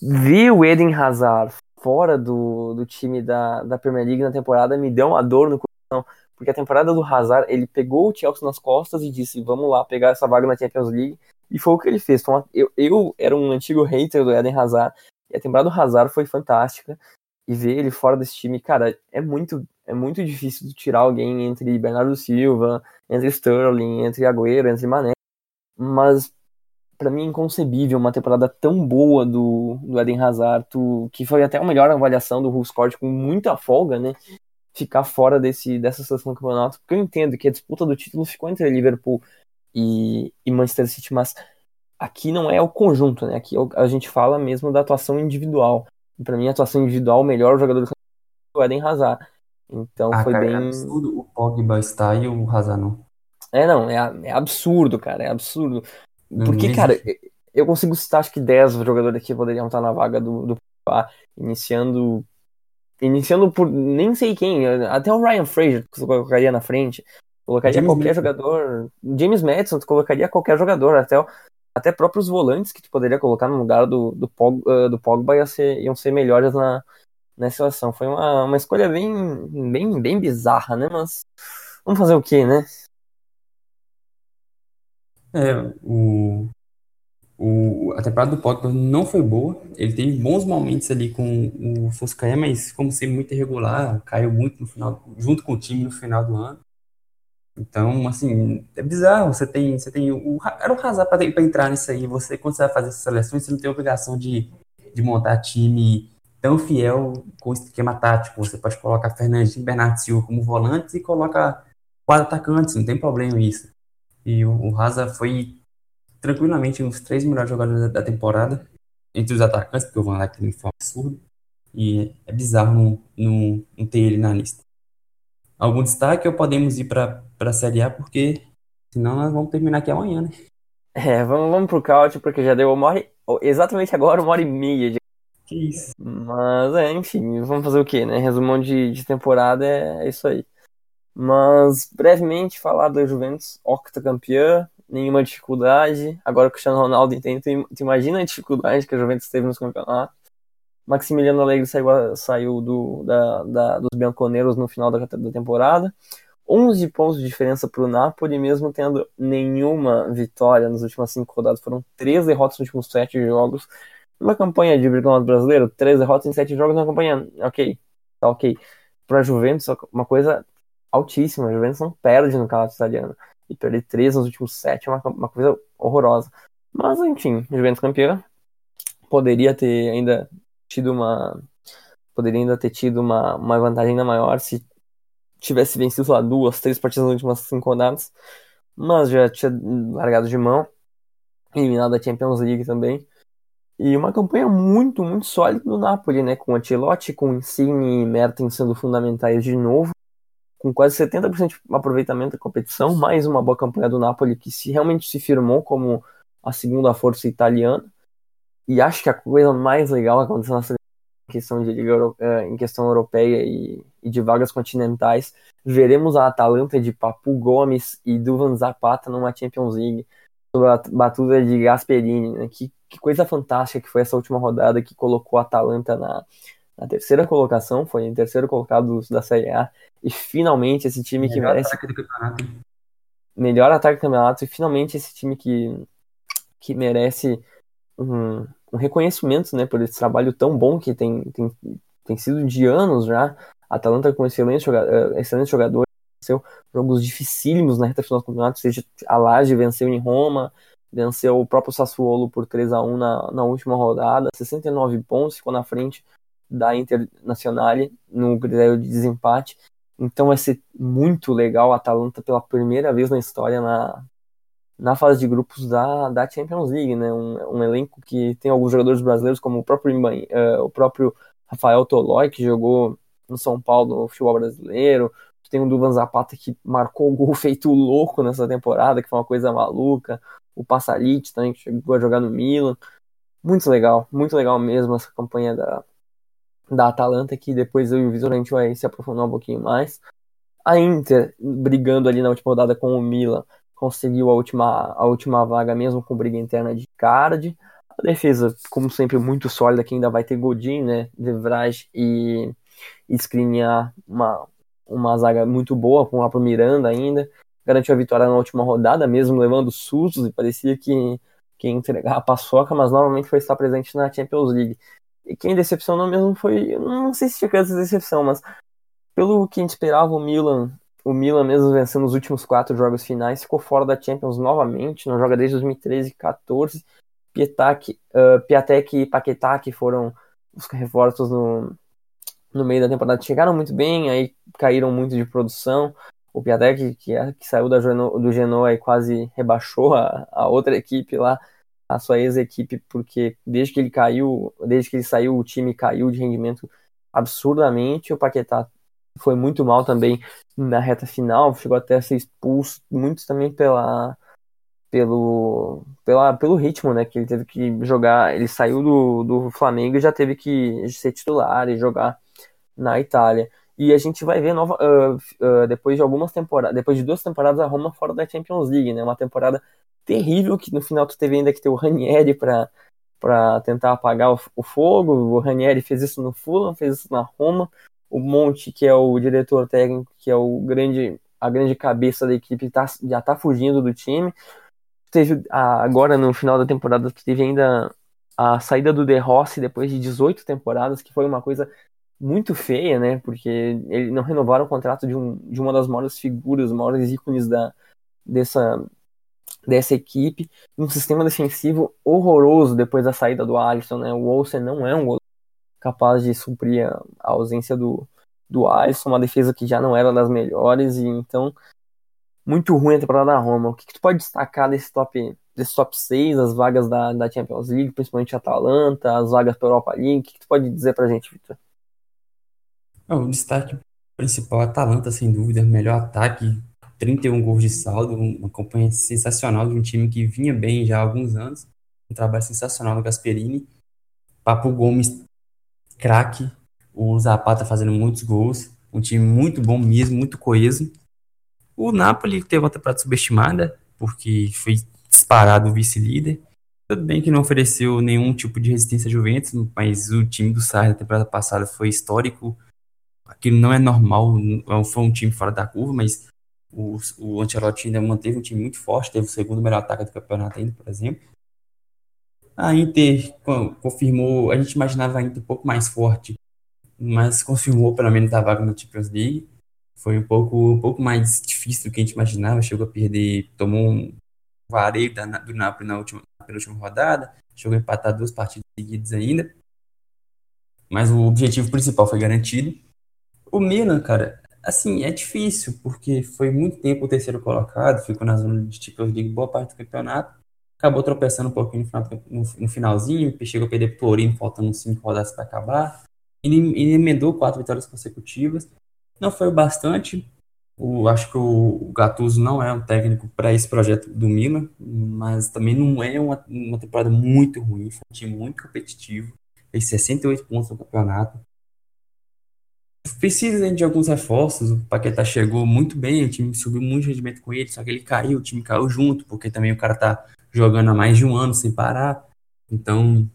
Vi o Eden Hazard fora do, do time da, da Premier League na temporada me deu uma dor no coração, porque a temporada do Hazard, ele pegou o Chelsea nas costas e disse, vamos lá pegar essa vaga na Champions League, e foi o que ele fez. Uma, eu, eu era um antigo hater do Eden Hazard, e a temporada do Hazard foi fantástica, e ver ele fora desse time, cara, é muito, é muito difícil tirar alguém entre Bernardo Silva, entre Sterling, entre Agüero, entre Mané, mas para mim é inconcebível uma temporada tão boa do, do Eden Hazard, tu, que foi até a melhor avaliação do Hulscourt com muita folga, né? Ficar fora desse, dessa situação do campeonato, porque eu entendo que a disputa do título ficou entre Liverpool e, e Manchester City, mas aqui não é o conjunto, né? Aqui a gente fala mesmo da atuação individual. Para mim, a atuação individual, o melhor jogador do campeonato é o Eden Hazard. Então ah, foi cara, é bem. É absurdo o Pogba está e o Hazard não. É, não, é, é absurdo, cara, é absurdo. Porque, cara, eu consigo citar acho que 10 jogadores aqui poderiam estar na vaga do, do Pogba, iniciando. Iniciando por nem sei quem, até o Ryan Fraser que você colocaria na frente. Colocaria James qualquer Madison. jogador. James Madison, tu colocaria qualquer jogador, até até próprios volantes que tu poderia colocar no lugar do, do, Pog, uh, do Pogba iam ser, iam ser melhores na, na situação. Foi uma, uma escolha bem, bem, bem bizarra, né? Mas vamos fazer o quê, né? É, o, o, a temporada do Pogba não foi boa. Ele teve bons momentos ali com o Foscaia, mas como sempre muito irregular, caiu muito no final, junto com o time no final do ano. Então, assim, é bizarro. Você tem, você tem o, era o Hazard para entrar nisso aí. Você, quando você vai fazer essas seleções, você não tem obrigação de, de montar time tão fiel com o esquema tático. Você pode colocar Fernandinho Bernardo Silva como volantes e coloca quatro atacantes, não tem problema isso. E o, o Hazard foi tranquilamente dos três melhores jogadores da, da temporada entre os atacantes, porque o Van Dijk foi um absurdo. E é bizarro não, não, não ter ele na lista. Algum destaque ou podemos ir para a Série A, porque senão nós vamos terminar aqui amanhã, né? É, vamos, vamos pro caute, porque já deu uma hora, exatamente agora uma hora e meia de que isso. Mas, é, enfim, vamos fazer o quê, né? Resumão de, de temporada é, é isso aí. Mas, brevemente, falar da Juventus, octacampeã, nenhuma dificuldade. Agora o Cristiano Ronaldo entende, tu imagina a dificuldade que a Juventus teve nos campeonatos. Maximiliano Alegre saiu, saiu do, da, da, dos Bianconeiros no final da, da temporada. 11 pontos de diferença para o Napoli, mesmo tendo nenhuma vitória nas últimas cinco rodadas. Foram três derrotas nos últimos sete jogos. Uma campanha de campeonato brasileiro, três derrotas em sete jogos, uma campanha, ok, tá ok. Para a Juventus, uma coisa altíssima. A Juventus não perde no campeonato italiano. E perder três nos últimos sete é uma, uma coisa horrorosa. Mas, enfim, Juventus campeã. Poderia ter ainda tido uma. Poderia ainda ter tido uma, uma vantagem ainda maior se tivesse vencido, lá, duas, três partidas nas últimas cinco rodadas. Mas já tinha largado de mão. Eliminado da Champions League também. E uma campanha muito, muito sólida do Napoli, né? Com Ancelotti, com Insigne e Mertens sendo fundamentais de novo. Com quase 70% de aproveitamento da competição. Mais uma boa campanha do Napoli que se, realmente se firmou como a segunda força italiana. E acho que a coisa mais legal aconteceu nessa questão de eh, em questão europeia e, e, de vagas continentais. Veremos a Atalanta de Papu Gomes e Duvan Zapata numa Champions League sob a batuta de Gasperini, né? Que que coisa fantástica que foi essa última rodada que colocou a Atalanta na, na terceira colocação, foi em terceiro colocado da Série A, e finalmente esse time melhor que merece. Ataque do campeonato. Melhor ataque do campeonato, e finalmente esse time que, que merece um, um reconhecimento né, por esse trabalho tão bom que tem, tem, tem sido de anos já. Atalanta com excelentes jogadores, excelente jogador, venceu jogos dificílimos na reta final do campeonato, seja a Laje venceu em Roma, venceu o próprio Sassuolo por 3 a 1 na, na última rodada, 69 pontos, ficou na frente da Internazionale no critério de desempate. Então vai ser muito legal a Atalanta pela primeira vez na história na, na fase de grupos da, da Champions League, né? Um, um elenco que tem alguns jogadores brasileiros, como o próprio, uh, o próprio Rafael Tolói, que jogou no São Paulo no futebol brasileiro. Tem o Duvan Zapata que marcou o gol feito louco nessa temporada, que foi uma coisa maluca o Passarite também, que chegou a jogar no Milan. Muito legal, muito legal mesmo essa campanha da, da Atalanta, que depois eu e o gente vai se aprofundar um pouquinho mais. A Inter, brigando ali na última rodada com o Milan, conseguiu a última, a última vaga mesmo com briga interna de Card. A defesa, como sempre, muito sólida, que ainda vai ter Godin, né, De Vrij e, e Skriniar, uma, uma zaga muito boa, com o Miranda ainda garantiu a vitória na última rodada, mesmo levando sustos, e parecia que, que ia entregar a paçoca, mas novamente foi estar presente na Champions League. E quem decepcionou mesmo foi, não sei se tinha essa decepção, mas pelo que a gente esperava, o Milan, o Milan mesmo vencendo os últimos quatro jogos finais, ficou fora da Champions novamente, não joga desde 2013 e 14. Pietak, uh, Piatek e Paquetá, que foram os reforços no, no meio da temporada, chegaram muito bem, aí caíram muito de produção o Piatek, que, é, que saiu da, do Genoa e quase rebaixou a, a outra equipe lá, a sua ex-equipe, porque desde que ele caiu, desde que ele saiu, o time caiu de rendimento absurdamente. O Paquetá foi muito mal também na reta final, chegou até a ser expulso, muito também pela, pelo, pela, pelo ritmo, né, que ele teve que jogar, ele saiu do, do Flamengo e já teve que ser titular e jogar na Itália. E a gente vai ver nova, uh, uh, depois de algumas temporadas, depois de duas temporadas a Roma fora da Champions League, né? Uma temporada terrível que no final tu teve ainda que ter o Ranieri para para tentar apagar o, o, fogo. O Ranieri fez isso no Fulham, fez isso na Roma. O Monte, que é o diretor técnico, que é o grande a grande cabeça da equipe, tá, já está fugindo do time. Teve a, agora no final da temporada teve ainda a saída do De Rossi depois de 18 temporadas, que foi uma coisa muito feia, né? Porque ele não renovaram o contrato de, um, de uma das maiores figuras, maiores ícones da, dessa, dessa equipe. Um sistema defensivo horroroso depois da saída do Alisson, né? O Olsen não é um goleiro capaz de suprir a, a ausência do, do Alisson, uma defesa que já não era das melhores, e então muito ruim a temporada da Roma. O que, que tu pode destacar desse top, desse top 6, as vagas da, da Champions League, principalmente a Atalanta, as vagas para Europa League? O que, que tu pode dizer pra gente, Victor? O destaque principal é a Atalanta, sem dúvida, melhor ataque 31 gols de saldo, uma campanha sensacional de um time que vinha bem já há alguns anos, um trabalho sensacional no Gasperini. Papo Gomes, craque, o Zapata fazendo muitos gols, um time muito bom mesmo, muito coeso. O Napoli teve uma temporada subestimada, porque foi disparado vice-líder. Tudo bem que não ofereceu nenhum tipo de resistência a Juventus, mas o time do Sarri da temporada passada foi histórico. Aquilo não é normal, foi um time fora da curva, mas o, o Ancelotti ainda manteve um time muito forte, teve o segundo melhor ataque do campeonato ainda, por exemplo. A Inter confirmou, a gente imaginava a Inter um pouco mais forte, mas confirmou pelo menos a vaga na Champions League. Foi um pouco, um pouco mais difícil do que a gente imaginava, chegou a perder, tomou um vareio da, do Napoli na última, na penúltima rodada, chegou a empatar duas partidas seguidas ainda. Mas o objetivo principal foi garantido. O Milan, cara, Assim, é difícil, porque foi muito tempo o terceiro colocado, ficou na zona de Champions League boa parte do campeonato, acabou tropeçando um pouquinho no, final, no, no finalzinho, chegou a perder pro Torino, faltando cinco rodadas para acabar, e, e emendou quatro vitórias consecutivas. Não foi o bastante, o, acho que o, o Gattuso não é um técnico para esse projeto do Milan, mas também não é uma, uma temporada muito ruim, foi um time muito competitivo, fez 68 pontos no campeonato, precisa de alguns reforços. O Paquetá chegou muito bem, o time subiu muito rendimento com ele, só que ele caiu, o time caiu junto, porque também o cara tá jogando há mais de um ano sem parar. Então.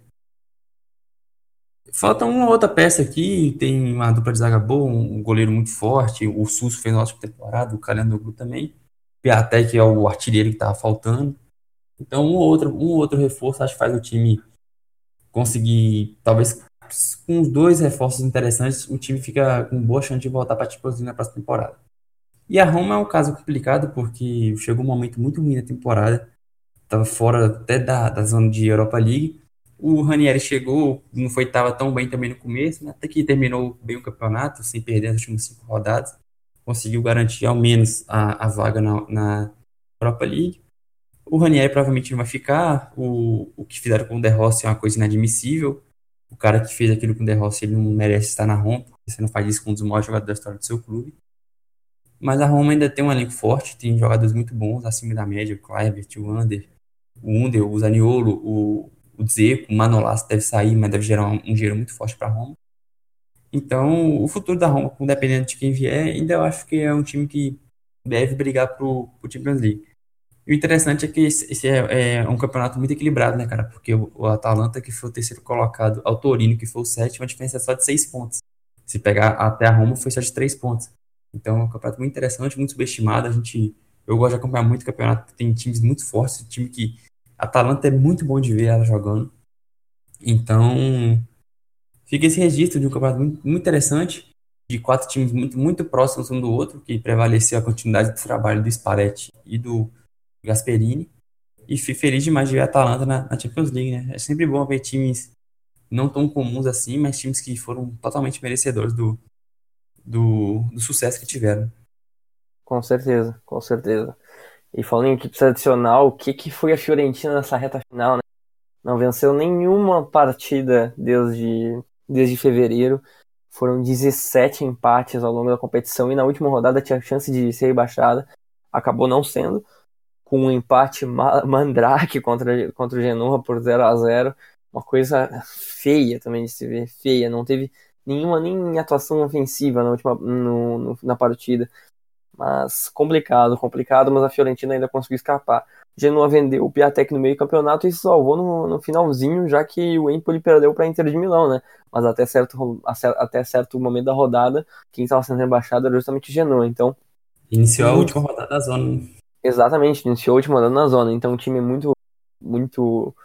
Falta uma outra peça aqui, tem uma dupla de zaga boa, um goleiro muito forte, o Susso fez uma ótima temporada, o Calendoglu também. Piatek é o artilheiro que tava faltando. Então, um outro, um outro reforço acho que faz o time conseguir, talvez, com os dois reforços interessantes, o time fica com boa chance de voltar para a Champions League na próxima temporada. E a Roma é um caso complicado porque chegou um momento muito ruim na temporada, estava fora até da, da zona de Europa League. O Ranieri chegou, não foi tava tão bem também no começo, né? até que terminou bem o campeonato, sem perder as últimas cinco rodadas, conseguiu garantir ao menos a, a vaga na, na Europa League. O Ranieri provavelmente não vai ficar, o, o que fizeram com o De Rossi é uma coisa inadmissível o cara que fez aquilo com o De Rossi, ele não merece estar na Roma, porque você não faz isso com um dos maiores jogadores da história do seu clube. Mas a Roma ainda tem um elenco forte, tem jogadores muito bons, acima da média, o Kluivert, o Under, o Under, o Zaniolo, o, o Dzeko, o Manolas deve sair, mas deve gerar um, um dinheiro muito forte para a Roma. Então, o futuro da Roma, dependendo de quem vier, ainda eu acho que é um time que deve brigar pro, pro Champions League. E o interessante é que esse, é, é, um campeonato muito equilibrado, né, cara? Porque o, o, Atalanta, que foi o terceiro colocado, ao Torino, que foi o sétimo, a diferença é só de seis pontos. Se pegar até a Roma, foi só de três pontos. Então é um campeonato muito interessante, muito subestimado. A gente, eu gosto de acompanhar muito o campeonato, tem times muito fortes, time que. A Atalanta é muito bom de ver ela jogando. Então, fica esse registro de um campeonato muito, muito interessante, de quatro times muito, muito próximos um do outro, que prevaleceu a continuidade do trabalho do Spalletti e do Gasperini. E fui feliz demais de ver a Atalanta na, na Champions League, né? É sempre bom ver times não tão comuns assim, mas times que foram totalmente merecedores do, do, do sucesso que tiveram. Com certeza, com certeza. E falando em equipe tradicional, o que, que foi a Fiorentina nessa reta final, né? Não venceu nenhuma partida desde, desde fevereiro. Foram 17 empates ao longo da competição e na última rodada tinha chance de ser rebaixada. Acabou não sendo com um empate mandrake contra, contra o Genoa por 0 a 0 Uma coisa feia também de se ver, feia. Não teve nenhuma nem atuação ofensiva na última no, no, na partida. Mas complicado, complicado, mas a Fiorentina ainda conseguiu escapar. Genoa vendeu o Piatek no meio do campeonato e se salvou no, no finalzinho, já que o Empoli perdeu para a Inter de Milão, né? Mas até certo, até certo momento da rodada, quem estava sendo rebaixado era justamente o Genoa, então... Iniciou a última rodada da zona. Exatamente, iniciou última rodada na zona, então o time muito, muito,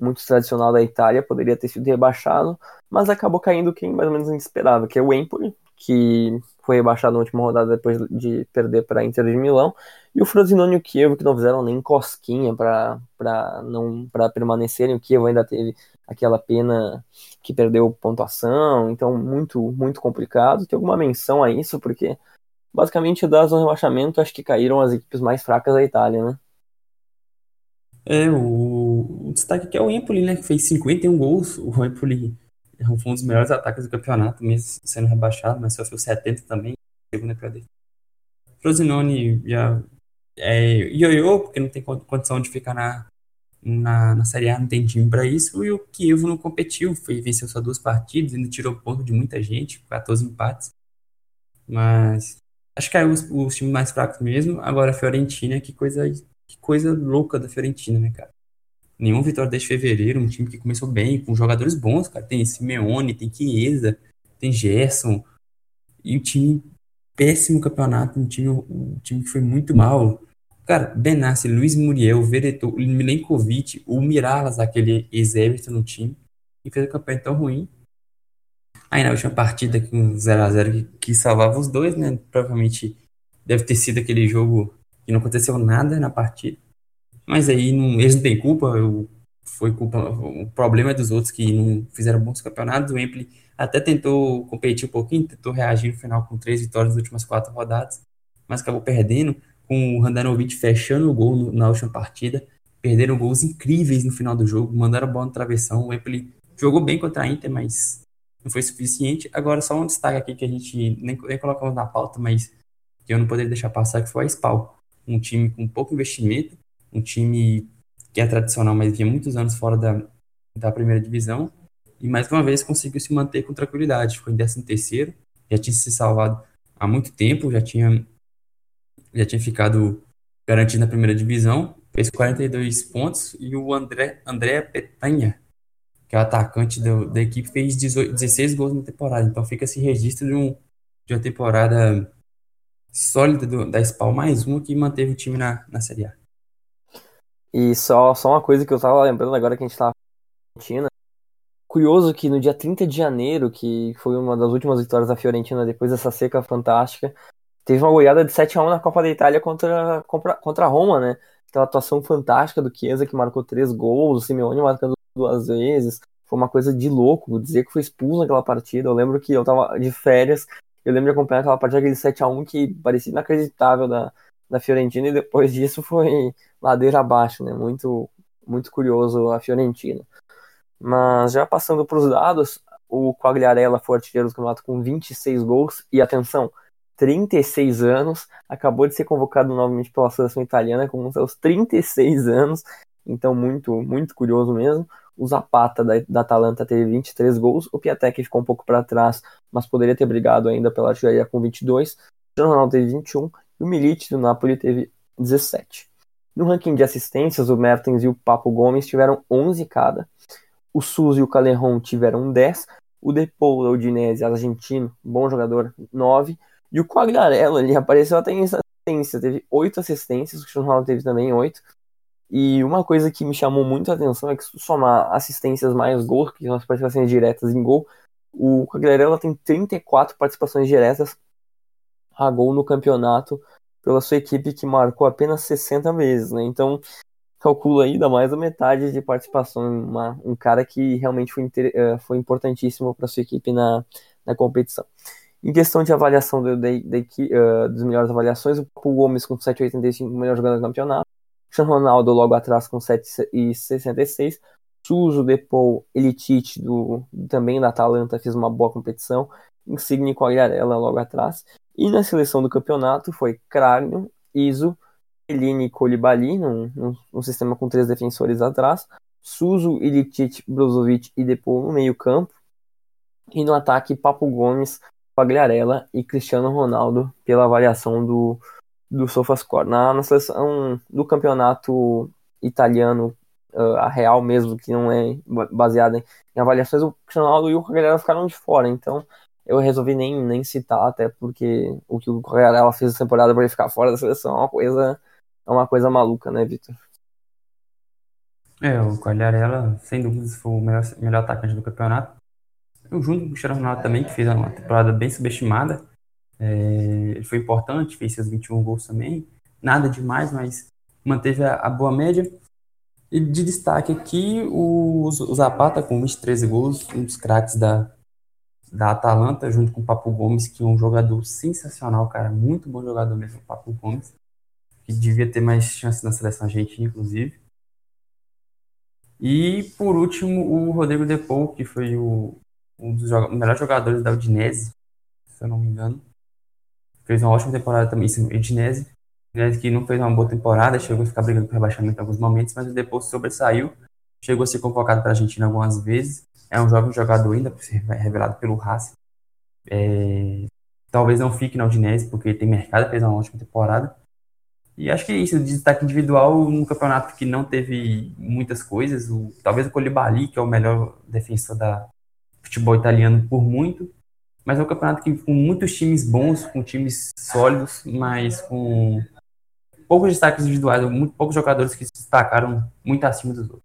muito tradicional da Itália poderia ter sido rebaixado, mas acabou caindo quem mais ou menos esperava, que é o Empoli, que foi rebaixado na última rodada depois de perder para a Inter de Milão, e o Frosinone e o Kiev, que não fizeram nem cosquinha para não para permanecerem. O Kiev ainda teve aquela pena que perdeu pontuação, então muito muito complicado. Tem alguma menção a isso, porque basicamente da zona de rebaixamento acho que caíram as equipes mais fracas da Itália, né? É, o, o destaque aqui é o Empoli, né, que fez 51 gols. O Empoli foi um dos melhores ataques do campeonato, mesmo sendo rebaixado, mas sofreu 70 também, segunda para Frosinone já é ioiô, porque não tem condição de ficar na, na, na Série A, não tem time para isso, e o Kiev não competiu, foi, venceu só duas partidas, ainda tirou ponto de muita gente, 14 empates, mas acho que é os, os times mais fracos mesmo, agora a Fiorentina, que coisa, que coisa louca da Fiorentina, né, cara? Nenhum vitória desde fevereiro, um time que começou bem, com jogadores bons, cara. Tem Simeone, tem Chiesa, tem Gerson. E o time, péssimo campeonato, um time, um time que foi muito mal. Cara, Benassi, Luiz Muriel, Veretout, Milenkovic, o Miralas, aquele ex-Everton no time, e fez a campanha tão ruim. Aí na última partida, com 0x0, que, salvava os dois, né? Provavelmente deve ter sido aquele jogo que não aconteceu nada na partida. Mas aí não, eles não têm culpa, eu, foi culpa, o problema é dos outros que não fizeram bons campeonatos. O Empoli até tentou competir um pouquinho, tentou reagir no final com três vitórias nas últimas quatro rodadas, mas acabou perdendo, com o Handanovic fechando o gol no, na última partida. Perderam gols incríveis no final do jogo, mandaram a bola no travessão. O Empoli jogou bem contra a Inter, mas não foi suficiente. Agora, só um destaque aqui que a gente nem, nem colocamos na pauta, mas que eu não poderia deixar passar, que foi a SPAL. Um time com pouco investimento, um time que é tradicional, mas vinha muitos anos fora da, da primeira divisão, e mais uma vez conseguiu se manter com tranquilidade. Ficou em 13 terceiro, já tinha se salvado há muito tempo, já tinha, já tinha ficado garantido na primeira divisão, fez 42 pontos, e o André, André Petanha, que é o atacante do, da equipe, fez 18, 16 gols na temporada. Então fica esse registro de, um, de uma temporada sólida do, da SPAL, mais uma que manteve o time na, na Série A. E só, só uma coisa que eu tava lembrando agora que a gente tava na Argentina. Curioso que no dia 30 de janeiro, que foi uma das últimas vitórias da Fiorentina depois dessa seca fantástica, teve uma goleada de 7 a 1 na Copa da Itália contra, contra, contra a Roma, né? Aquela atuação fantástica do Chiesa que marcou três gols, o Simeone marcando duas vezes. Foi uma coisa de louco, dizer que foi expulso naquela partida. Eu lembro que eu tava de férias, eu lembro de acompanhar aquela partida, aquele 7 a 1 que parecia inacreditável da, da Fiorentina e depois disso foi ladeira abaixo, né? Muito, muito curioso a Fiorentina. Mas já passando para os dados, o Quagliarella foi artilheiro do campeonato com 26 gols e atenção, 36 anos, acabou de ser convocado novamente pela seleção italiana com seus 36 anos, então muito, muito curioso mesmo. O Zapata da, da Atalanta teve 23 gols, o Piatek ficou um pouco para trás, mas poderia ter brigado ainda pela artilharia com 22. O Ronaldo teve 21 e o Milite do Napoli teve 17. No ranking de assistências, o Mertens e o Papo Gomes tiveram 11 cada. O Suzy e o Calerron tiveram 10. O Depou, da Udinese, argentino, bom jogador, 9. E o Quagliarella, ele apareceu até em assistência, teve 8 assistências, o Cristiano Ronaldo teve também 8. E uma coisa que me chamou muito a atenção é que se somar assistências mais gols, que são as participações diretas em gol, o Quagliarella tem 34 participações diretas a gol no campeonato pela sua equipe que marcou apenas 60 vezes, né? Então, calcula aí, dá mais da metade de participação. Uma, um cara que realmente foi, uh, foi importantíssimo para sua equipe na, na competição. Em questão de avaliação do, uh, das melhores avaliações, o Gomes com 7,85, melhor jogador do campeonato. Sean Ronaldo logo atrás com 7,66. Suso, Depou, Elitite, do, também da Atalanta, fez uma boa competição. Insigne com a logo atrás. E na seleção do campeonato foi Cragno, Iso, Elini e Koulibaly, num, num, num, sistema com três defensores atrás, Suzu, Ilicic, Brozovic e Depou no meio campo. E no ataque, Papo Gomes, Quagliarella e Cristiano Ronaldo pela avaliação do, do SofaScore. Na, na seleção do campeonato italiano, uh, a Real mesmo, que não é baseada em, em avaliações, o Cristiano Ronaldo e o Quagliarella ficaram de fora. Então eu resolvi nem, nem citar, até porque o que o Quagliarella fez essa temporada para ele ficar fora da seleção é uma coisa, é uma coisa maluca, né, Vitor? É, o Quagliarella, sem dúvidas, foi o melhor, melhor atacante do campeonato. Eu junto com o Cristiano Ronaldo também, que fez uma temporada bem subestimada. É, ele foi importante, fez seus 21 gols também. Nada demais, mas manteve a, a boa média. E de destaque aqui, o, o Zapata com 23 gols, um dos craques da, da Atalanta, junto com o Papo Gomes, que é um jogador sensacional, cara. Muito bom jogador mesmo, o Papo Gomes. Que devia ter mais chance na seleção argentina, inclusive. E, por último, o Rodrigo Depou, que foi o, um dos melhores jogadores da Udinese, se eu não me engano. Fez uma ótima temporada também em Udinese. Udinese que não fez uma boa temporada, chegou a ficar brigando com rebaixamento em alguns momentos, mas o Depou sobressaiu. Chegou a ser convocado para a Argentina algumas vezes. É um jovem jogador ainda, por revelado pelo Racing. É, talvez não fique na Udinese, porque tem mercado, fez uma ótima temporada. E acho que é isso, de destaque individual no campeonato que não teve muitas coisas. O, talvez o Colibali, que é o melhor defensor da futebol italiano por muito. Mas é um campeonato que, com muitos times bons, com times sólidos, mas com poucos destaques individuais, muito poucos jogadores que se destacaram muito acima dos outros.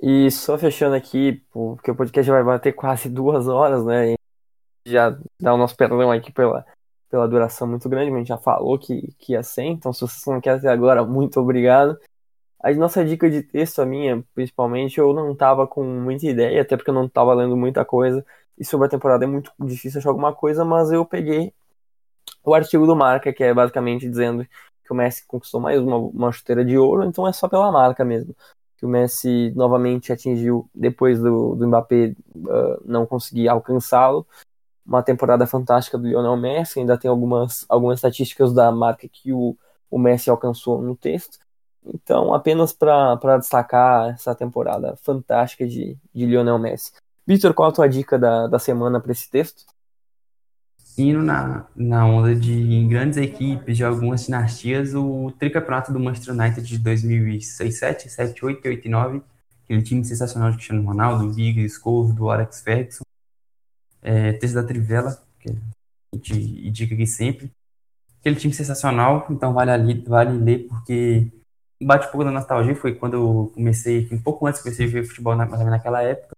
E só fechando aqui, porque o podcast vai bater quase duas horas, né? já dá o nosso perdão aqui pela pela duração muito grande, mas a gente já falou que, que ia ser, então se vocês não querem até agora, muito obrigado. A nossa dica de texto, a minha, principalmente, eu não tava com muita ideia, até porque eu não tava lendo muita coisa, e sobre a temporada é muito difícil achar alguma coisa, mas eu peguei o artigo do Marca, que é basicamente dizendo que o Messi conquistou mais uma, uma chuteira de ouro, então é só pela marca mesmo. Que o Messi novamente atingiu, depois do, do Mbappé uh, não conseguir alcançá-lo, uma temporada fantástica do Lionel Messi, ainda tem algumas, algumas estatísticas da marca que o, o Messi alcançou no texto. Então, apenas para destacar essa temporada fantástica de, de Lionel Messi. Vitor, qual a tua dica da, da semana para esse texto? Indo na, na onda de grandes equipes, de algumas dinastias, o tricampeonato do Manchester United de 2006, 7, 7, 8 8 e 9, aquele time sensacional de Cristiano Ronaldo, Viga, Scholes, do Alex Ferguson, é, texto da Trivela, que a gente indica aqui sempre. Aquele time sensacional, então vale, ali, vale ler, porque bate um pouco da nostalgia, foi quando eu comecei, um pouco antes comecei a ver futebol na, naquela época.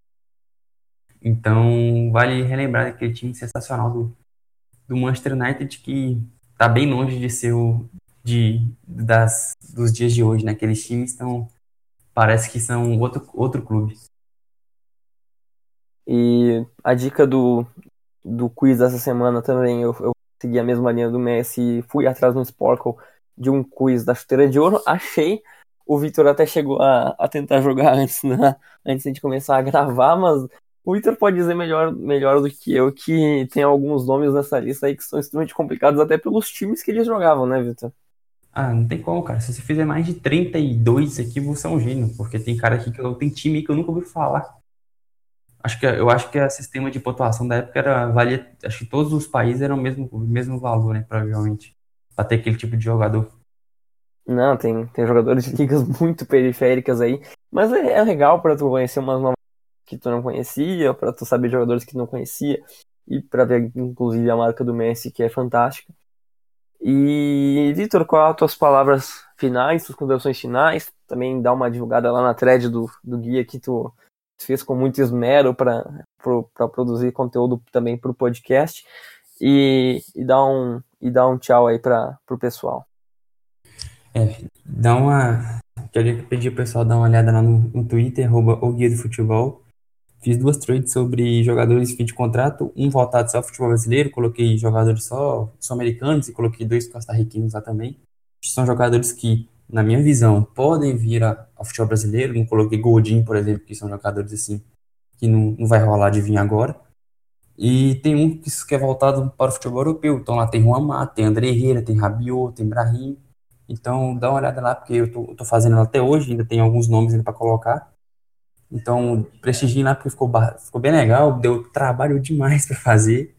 Então vale relembrar aquele time sensacional do, do Manchester United que está bem longe de ser o de, das, dos dias de hoje, né? Aqueles times estão parece que são outro, outro clube. E a dica do, do quiz dessa semana também, eu, eu segui a mesma linha do Messi fui atrás no Sporkle de um quiz da chuteira de ouro. Achei. O Vitor até chegou a, a tentar jogar antes, né? antes de começar a gravar, mas o Vitor pode dizer melhor, melhor do que eu que tem alguns nomes nessa lista aí que são extremamente complicados até pelos times que eles jogavam, né, Vitor? Ah, não tem como, cara. Se você fizer mais de 32 aqui, você é um gênio, porque tem cara aqui que eu, tem time que eu nunca ouvi falar. Acho que eu acho que o sistema de pontuação da época era valia, acho que todos os países eram o mesmo, o mesmo valor, né, provavelmente, para ter aquele tipo de jogador. Não, tem, tem jogadores de ligas muito periféricas aí, mas é, é legal para tu conhecer umas novas que tu não conhecia, para tu saber jogadores que não conhecia e para ver inclusive a marca do Messi que é fantástica. E Vitor, qual as tuas palavras finais, suas considerações finais? Também dá uma divulgada lá na thread do, do guia que tu fez com muito esmero para produzir conteúdo também para o podcast e, e dar um e dar um tchau aí para o pessoal. É, dá uma. Queria pedir o pessoal dar uma olhada lá no, no Twitter, arroba o Guia do Futebol. Fiz duas trades sobre jogadores fim de contrato, um voltado só ao futebol brasileiro, coloquei jogadores só, só americanos e coloquei dois costarriquinhos lá também. São jogadores que na minha visão, podem vir ao futebol brasileiro. Não coloquei Godin, por exemplo, que são jogadores assim que não, não vai rolar de vir agora. E tem um que é voltado para o futebol europeu. Então lá tem Juan Mata, tem André Herrera, tem Rabiot, tem Brahim. Então dá uma olhada lá, porque eu tô, tô fazendo até hoje, ainda tem alguns nomes para colocar. Então, prestigiem lá porque ficou, ficou bem legal, deu trabalho demais para fazer.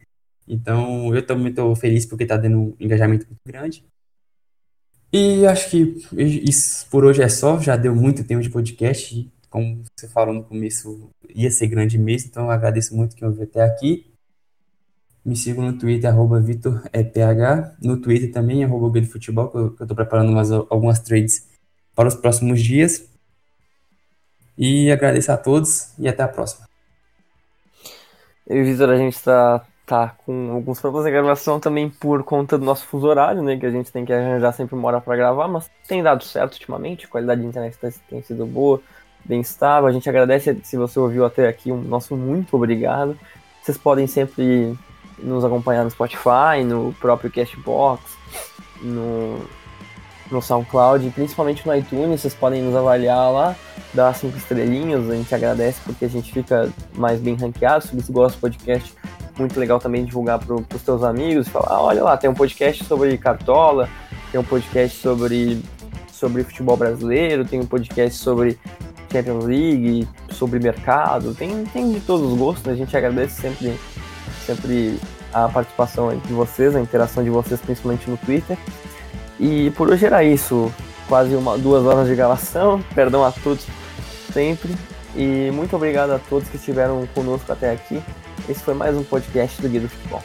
Então, eu também estou feliz porque está dando um engajamento muito grande. E acho que isso por hoje é só, já deu muito tempo de podcast. Como você falou no começo, ia ser grande mês, então eu agradeço muito que eu vi até aqui. Me sigam no Twitter, arroba VitorEPH. No Twitter também, arroba Futebol, que eu estou preparando umas, algumas trades para os próximos dias. E agradeço a todos e até a próxima. Eu e Vitor, a gente está tá com alguns problemas de gravação também por conta do nosso fuso horário, né? Que a gente tem que arranjar sempre uma hora para gravar, mas tem dado certo ultimamente, a qualidade de internet tem sido boa, bem estável. A gente agradece se você ouviu até aqui, um nosso muito obrigado. Vocês podem sempre nos acompanhar no Spotify, no próprio Castbox, no, no SoundCloud, principalmente no iTunes, vocês podem nos avaliar lá, dar cinco estrelinhas, a gente agradece porque a gente fica mais bem ranqueado, se você gosta do podcast, muito legal também divulgar para os teus amigos, falar, ah, olha lá, tem um podcast sobre cartola, tem um podcast sobre, sobre futebol brasileiro, tem um podcast sobre Champions League, sobre mercado, tem, tem de todos os gostos, a gente agradece sempre, sempre a participação de vocês, a interação de vocês, principalmente no Twitter. E por hoje era isso, quase uma, duas horas de gravação, perdão a todos sempre, e muito obrigado a todos que estiveram conosco até aqui. Esse foi mais um podcast do Guia do Futebol.